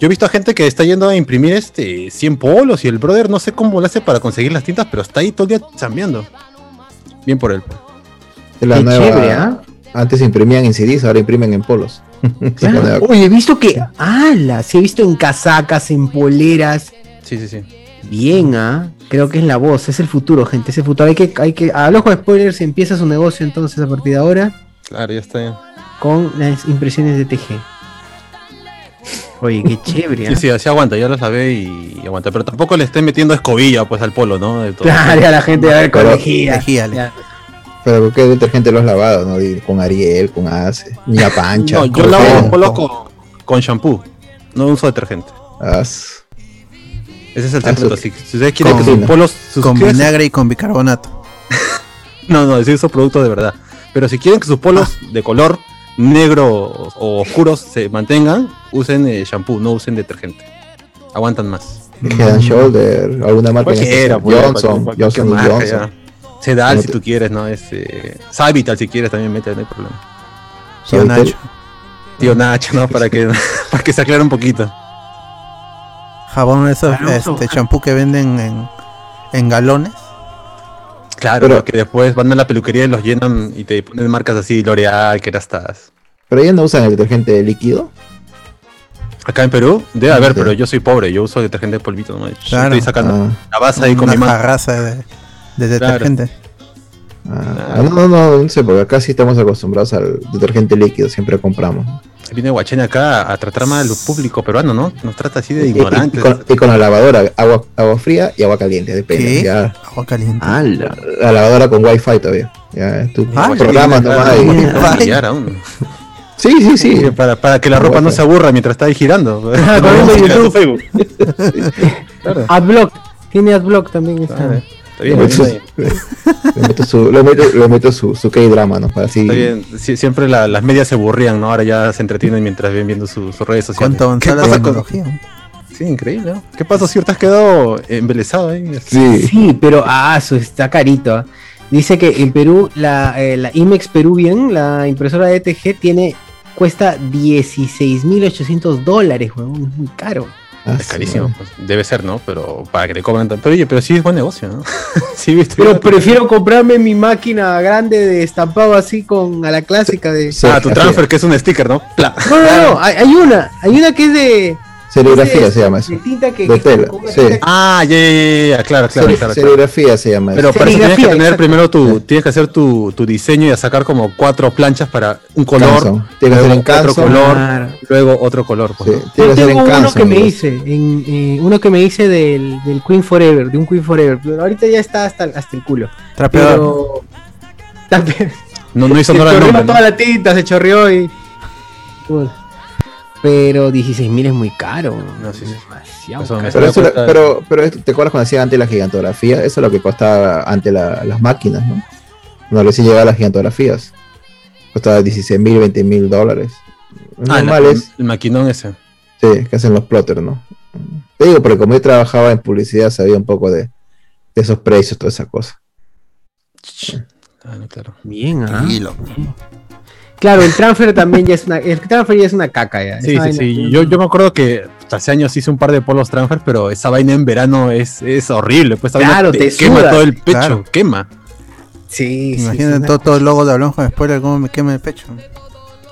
Yo he visto a gente que está yendo a imprimir este 100 polos y el brother no sé cómo lo hace para conseguir las tintas, pero está ahí todo el día chambeando. Bien por él. Es la Qué nueva- chévere, ¿ah? Antes imprimían en CDs, ahora imprimen en polos. Nueva- Oye, he visto que. ¡Hala! Sí, he visto en casacas, en poleras. Sí, sí, sí. Bien, ¿ah? Creo que es la voz, es el futuro, gente. Es el futuro. Hay que, hay que. A ojo de spoilers empieza su negocio entonces a partir de ahora Claro, ya está. bien. con las impresiones de TG. Oye, qué chévere, ¿ah? Sí, sí, así aguanta, ya lo sabe y, y aguanta. Pero tampoco le estén metiendo escobilla pues al polo, ¿no? De todo. Claro, ya la gente va a ver. Pero ¿con qué detergente lo has lavado? ¿no? Y Con Ariel, con Ace, Niña Pancha. No, yo lavo los polos con, con shampoo, no uso detergente. As- Ese es el secreto. Si, si ustedes quieren que sus polos Con vinagre y con bicarbonato. No, no, sí uso productos de verdad. Pero si quieren que sus polos Ah. de color negro o, o oscuros se mantengan, usen eh, shampoo, no usen detergente. Aguantan más. Head and Shoulder, alguna marca Cualquiera, pues, Johnson, cualquier Johnson Johnson. Sedal si tú quieres, ¿no? Este, Savital si quieres también mete, no hay problema. Tío. Nacho. Tío Nacho, ¿no? Para que, para que se aclare un poquito. Jabón, esos, este champú que venden en, en galones. Claro, Pero- que después van a la peluquería y los llenan y te ponen marcas así, L'Oreal, que estás. Pero ellos no usan el detergente líquido. Acá en Perú, debe haber, Sí. pero yo soy pobre, yo uso detergente de polvito, ¿no? Claro. Estoy sacando Ah, la base ahí con mi mano. de, de detergente. ah, no, no, no, no sé, porque acá sí estamos acostumbrados al detergente líquido, siempre compramos. Viene Guachene acá a tratar mal al público peruano, ¿no? Nos trata así de Y, y- y ignorantes. con, y con la lavadora, agua, agua fría y agua caliente, depende. ¿Qué? Ya, Agua caliente. ¡Hala! la lavadora con wifi todavía. Ya, tú Ah, programas nomás. Sí, sí, sí. Para, para que la ropa no se aburra mientras está ahí girando. Ah, con eso de YouTube. Facebook. Claro, Adblock. Tiene Adblock también. Está bien, Le está meto, bien. le meto su, le meto, le meto su, su K-drama, ¿no? Para así. Está bien. Sie- siempre la- las medias se aburrían, ¿no? Ahora ya se entretienen mientras ven viendo su- sus redes sociales. ¿Cuánto ¿Qué avanzó la pasa con- tecnología? Sí, increíble, ¿no? ¿Qué pasa si ahorita has quedado embelesado ahí? Sí. Sí, pero ah, eso está carito. Dice que en Perú la, eh, la Imex Peruvian, la impresora de ETG, tiene cuesta 16.800 dólares, weón. Es muy caro. Ah, Es carísimo, pues, debe ser, ¿no? Pero para que le cobran tanto. Pero oye, pero sí es buen negocio, ¿no? sí, viste. Pero prefiero comprarme mi máquina grande de estampado así con a la clásica de. Ah, tu transfer, que es un sticker, ¿no? Pla. No, no, no, hay, hay una, hay una que es de. Serigrafía se llama eso. De tinta que. De tela, sí. Ah, ya, ya, ya, ya, claro, claro, Seri- claro. claro. serigrafía se llama Pero eso. para eso tienes que tener exacto. primero tu, tienes que hacer tu, tu diseño y a sacar como cuatro planchas para un color, Canson. Tiene que ser luego en otro color, Claro. luego otro color. pues, Sí, ¿no? tiene Yo que ser en tengo uno que me ¿no? hice, en, eh, uno que me hice del, del Queen Forever, de un Queen Forever, pero ahorita ya está hasta, hasta el culo. Trapeador. Pero. También- No, no hizo se honor al chorreó toda la tinta, se chorreó y. Uy. Pero 16.000 es muy caro. No, sí, sí. Demasiado caro. Pero, eso, pero, ¿te acuerdas cuando hacían antes la gigantografía? Eso es lo que costaba antes la- las máquinas, ¿no? Cuando recién llegaban las gigantografías. Costaba 16 mil, 20 mil dólares. Ah, el, Normal es, el maquinón ese. sí, que hacen los plotters, ¿no? Te digo, porque como yo trabajaba en publicidad, sabía un poco de, de esos precios, toda esa cosa. Ah, claro. Bien, ¿ah? Tranquilo. Claro, el transfer también ya es una. El transfer ya es una caca ya. Sí, sí, sí. Yo, yo me acuerdo que hace años hice un par de polos transfer, pero esa vaina en verano es, es horrible. Pues Claro, te quema suda. todo el pecho, Claro. quema. Sí, sí, Imagínate sí, todo, todo el logo de con Spoiler, cómo me quema el pecho.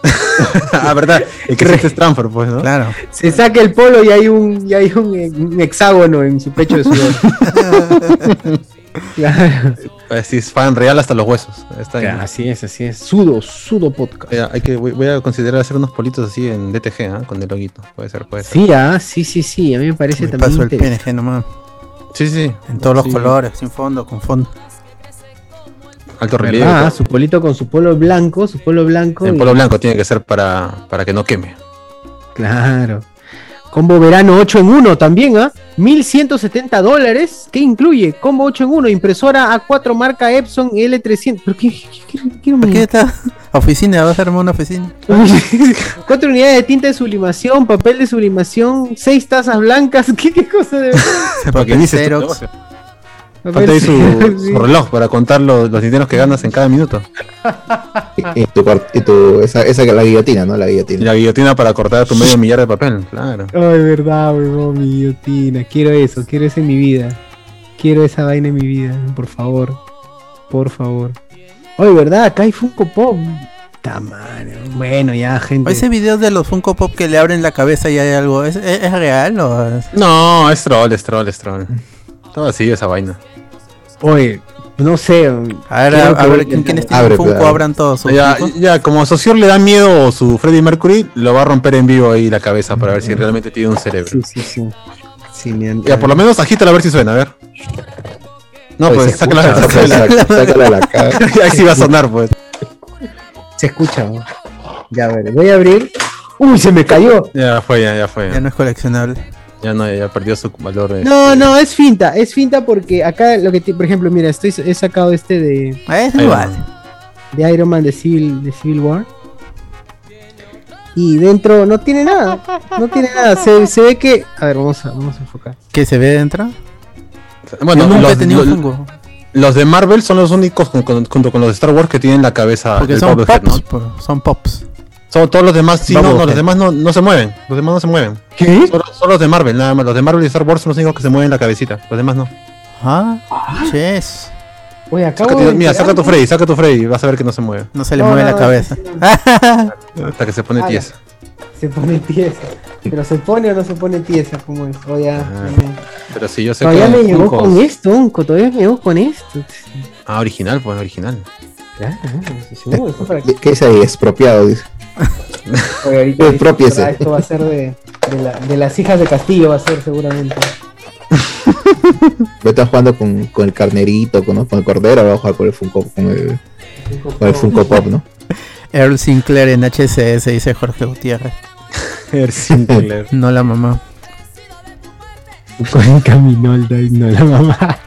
ah, verdad. El que es transfer, pues, ¿no? Claro. Se saca el polo y hay un, y hay un, eh, un hexágono en su pecho de sudor. claro. Pues sí, es fan real hasta los huesos. Está. Así es, así es. Sudo, sudo podcast. Ya, hay que, voy, voy a considerar hacer unos politos así en DTG, ¿ah? con el loguito. Puede ser, puede ser. Sí, ah, sí, sí, sí. A mí me parece Me también. paso el. PNG nomás. Sí, sí. En todos los Sí, colores, sin fondo, con fondo. Alto relieve. Todo. Su polito con su polo blanco, su polo blanco. Y- polo blanco tiene que ser para, para que no queme. Claro. Combo verano 8 en 1 también, ¿ah? 1170 dólares. ¿Qué incluye? Combo 8 en 1, impresora A4 marca Epson L300. ¿Pero qué? qué- qué- qué- qué- ¿Por qué está? Oficina, vas a armar una oficina. Cuatro unidades de tinta de sublimación, papel de sublimación, seis tazas blancas. ¿Qué, qué cosa de Para que inicies tu Xerox. Falta ahí su, Xerox, sí. su reloj para contar los, los dineros que ganas en cada minuto. Y, y tu, y tu esa, esa la guillotina, ¿no? La guillotina. la guillotina para cortar tu medio millar de papel, claro. Ay, verdad, weón, mi guillotina. Quiero eso, quiero eso en mi vida. Quiero esa vaina en mi vida, por favor. Por favor. Ay, verdad, acá hay Funko Pop. Ta madre. Bueno, ya, gente. Ese video de los Funko Pop que le abren la cabeza y hay algo, ¿es, es- es real o No, es troll, es troll, es troll. Todo así esa vaina. Oye, no sé. A ver, a, ver, ¿quién- ¿quiénes Abre, Funko? abre. Abran todos Ya, ya, como a Socior le da miedo su Freddie Mercury, lo va a romper en vivo ahí la cabeza para ver si realmente tiene un cerebro. Sí, sí, sí. Sí, Ya, por lo menos agítala a ver si suena, a ver. No, Oye, pues sácala, escucha, sácala. saca- sácala a la cara. Ahí sí va a sonar, pues. Se escucha. ¿no? Ya, a ver, voy a abrir. Uy, se me cayó. Ya fue, ya, ya fue. Ya Ya, no es coleccionable. No, ya, perdió su valor. eh. No, no, es finta, es finta porque acá lo que, por ejemplo, mira, estoy he sacado este de, Ah, Es igual. de Iron Man de Civil, de Civil War. Y dentro no tiene nada, no tiene nada. Se, se ve que, a ver, vamos a, vamos a enfocar. ¿Qué se ve dentro? Bueno, Yo nunca he los, tenido los- los de Marvel son los únicos, con- con- junto con los de Star Wars, que tienen la cabeza Porque son pops. ¿no? por- Son pops. Son todos los demás, sí, no, no, los demás no, no se mueven. Los demás no se mueven. ¿Qué? Solo, solo los de Marvel, nada más. Los de Marvel y Star Wars son los únicos que se mueven la cabecita. Los demás no. Ah. Oye, acá Saca tu- mira, saca tu Freddy, saca tu Freddy y vas a ver que no se mueve. No se le No, mueve no, la no, cabeza. Hasta que se pone Ah, tiesa. Se pone tiesa. Pero se pone o no se pone tiesa, ¿cómo es? O ya. Ah. ya. Pero sí, yo sé Todavía que. me llegó con esto, Unco, todavía me llegó con esto. Ah, original, pues original. Claro, sí, sí, no, esto para que- ¿Qué es ahí? Expropiado, dice. Oye, ahorita Pues dice, propiese. "Ah, Esto va a ser de, de, la- de las hijas de Castillo, va a ser seguramente. Yo estaba jugando con, con el carnerito, con, ¿no? con el cordero, voy a jugar con el Funko, con el, con el Funko Pop, ¿no? Earl Sinclair en HCS, dice Jorge Gutiérrez. Sinclair. No la mamá. Su cónica minolta, no la mamá.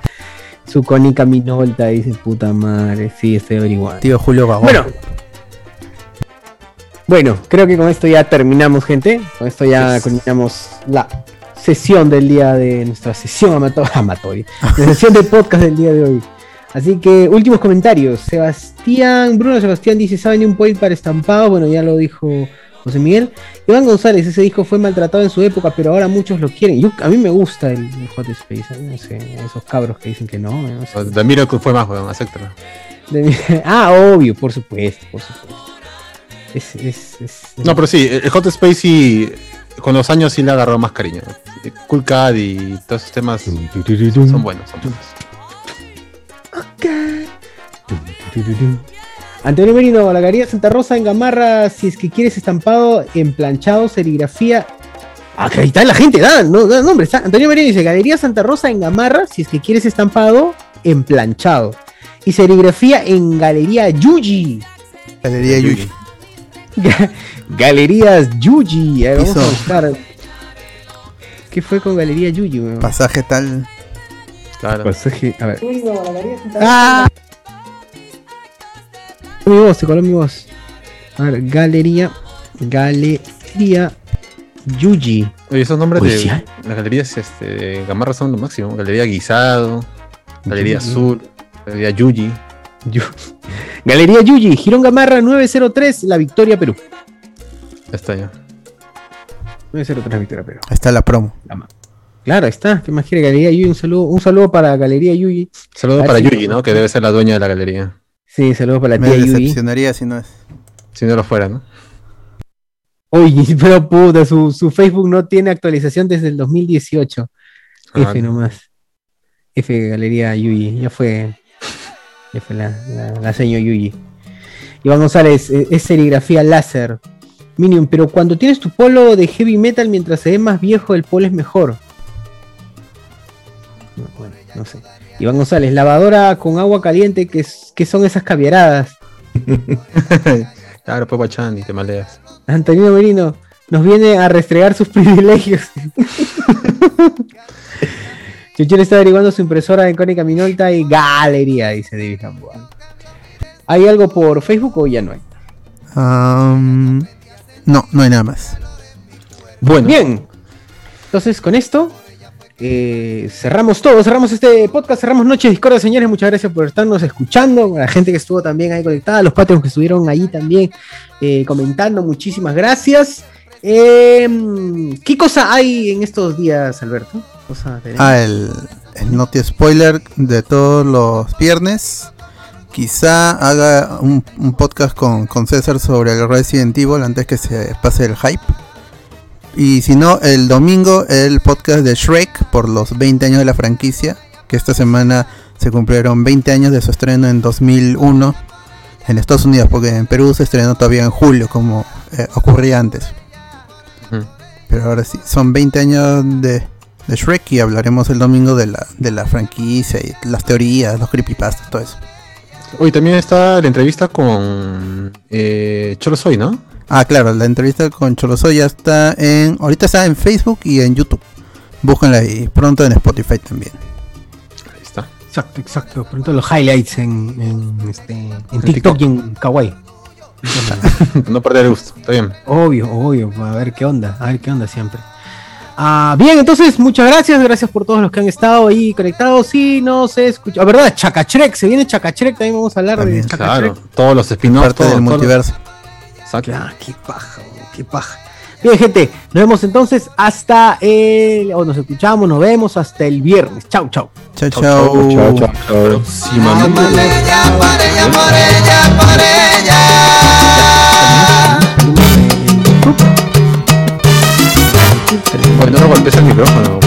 Su cónica minolta, dice puta madre. Sí, estoy averiguando. Tío Julio Gagón. Bueno. Bueno, creo que con esto ya terminamos, gente. Con esto ya terminamos la sesión del día de nuestra sesión amato- amatoria. La sesión de podcast del día de hoy. Así que, últimos comentarios. Sebastián, Bruno Sebastián dice: ¿Saben de un point para estampado? Bueno, ya lo dijo José Miguel. Iván González, ese disco fue maltratado en su época, pero ahora muchos lo quieren. Yo, a mí me gusta el, el Hot Space. mí No sé, esos cabros que dicen que no. no sé. The Miracle fue más, weón, acéptalo. Ah, obvio, por supuesto, por supuesto. Es, es, es- No, pero sí, el Hot Space sí con los años sí le agarró más cariño. Cool Cat y todos esos temas son buenos. Son buenos. Antonio Merino, la Galería Santa Rosa en Gamarra, si es que quieres estampado en planchado, serigrafía. Ah, está la gente, da, no, da nombre. está- Antonio Merino dice, Galería Santa Rosa en Gamarra, si es que quieres estampado en planchado. Y serigrafía en Galería Yuji. Galería Yuji. Ga- Galerías Yuji. A ver, vamos a buscar. ¿Qué fue con Galería Yuji? weón? Pasaje tal. Claro. Pasaje, a ver. ¡Ah! Mi voz, se coló mi voz. A ver, Galería. Galería Yuji. Oye, esos nombres de las galerías este, de Gamarra son lo máximo. Galería Guisado, Galería Yuji. Azul, Galería Yuji. Yu- Galería Yuji, Girón Gamarra 903, La Victoria, Perú. Ya está ya. 903, Victoria, Perú. Ahí está la promo. Claro, ahí está. ¿Qué más quiere Galería Yuji? Un saludo, un saludo para Galería Yuji. Saludos A ver para Yuji, ¿no? Que debe ser la dueña de la galería. Sí, saludos para la Me tía Yuji. decepcionaría si no es. Si no lo fuera, ¿no? Oye, pero puta, su, su Facebook no tiene actualización desde el 2018. Ah, F nomás. F Galería Yuyi, ya fue. Fue la, la, la señor Yuyi. Iván González, es serigrafía láser. Minion, pero cuando tienes tu polo de heavy metal mientras se ve más viejo, el polo es mejor. No, bueno, no sé. Iván González, lavadora con agua caliente, que, es- que son esas caviaradas. Claro, pues guachán y te maleas. Antonio Merino nos viene a restregar sus privilegios. Chuchero está averiguando su impresora en Cónica Minolta y Galería, dice David Gamboa. ¿Hay algo por Facebook o ya no hay? No, no hay nada más. Bueno, Bien. Entonces, con esto eh, cerramos todo, cerramos este podcast, cerramos Noche Discordia, señores. Muchas gracias por estarnos escuchando, a la gente que estuvo también ahí conectada, a los Patreons que estuvieron ahí también eh, comentando, muchísimas gracias. Eh, ¿Qué cosa hay en estos días, Alberto? Ah, el, el Noti Spoiler de todos los viernes. Quizá haga un, un podcast con, con César sobre el Resident Evil antes que se pase el hype. Y si no, el domingo el podcast de Shrek por los 20 años de la franquicia. Que esta semana se cumplieron 20 años de su estreno en 2001 en Estados Unidos. Porque en Perú se estrenó todavía en julio, como eh, ocurría antes. Pero ahora sí, son 20 años de, de Shrek y hablaremos el domingo de la, de la franquicia y las teorías, los creepypastas, todo eso. hoy también está la entrevista con eh, Cholo Soy, ¿no? Ah, claro, la entrevista con Cholosoy ya está en. Ahorita está en Facebook y en YouTube. Búsquenla y pronto en Spotify también. Ahí está. Exacto, exacto. Pronto los highlights en, en, este, en En TikTok TikTok. y en Kawaii. no perder el gusto, está bien. Obvio, obvio. A ver qué onda, a ver qué onda siempre. Ah, bien, entonces, muchas gracias. Gracias por todos los que han estado ahí conectados. Sí, no se escucha. Ah, ¿verdad? Chacachrek, se viene Chacachrek. También vamos a hablar También. de Chacachrek. Claro, todos los spin-offs, todo- del todo- multiverso. Exacto. Ah, qué paja, qué paja. Bien, gente, nos vemos entonces hasta el. O nos escuchamos, nos vemos hasta el viernes. Chau, chau. Chao, Chau, chao. Chao, chao, chao. Próximamente. Oye, no golpees el micrófono, no,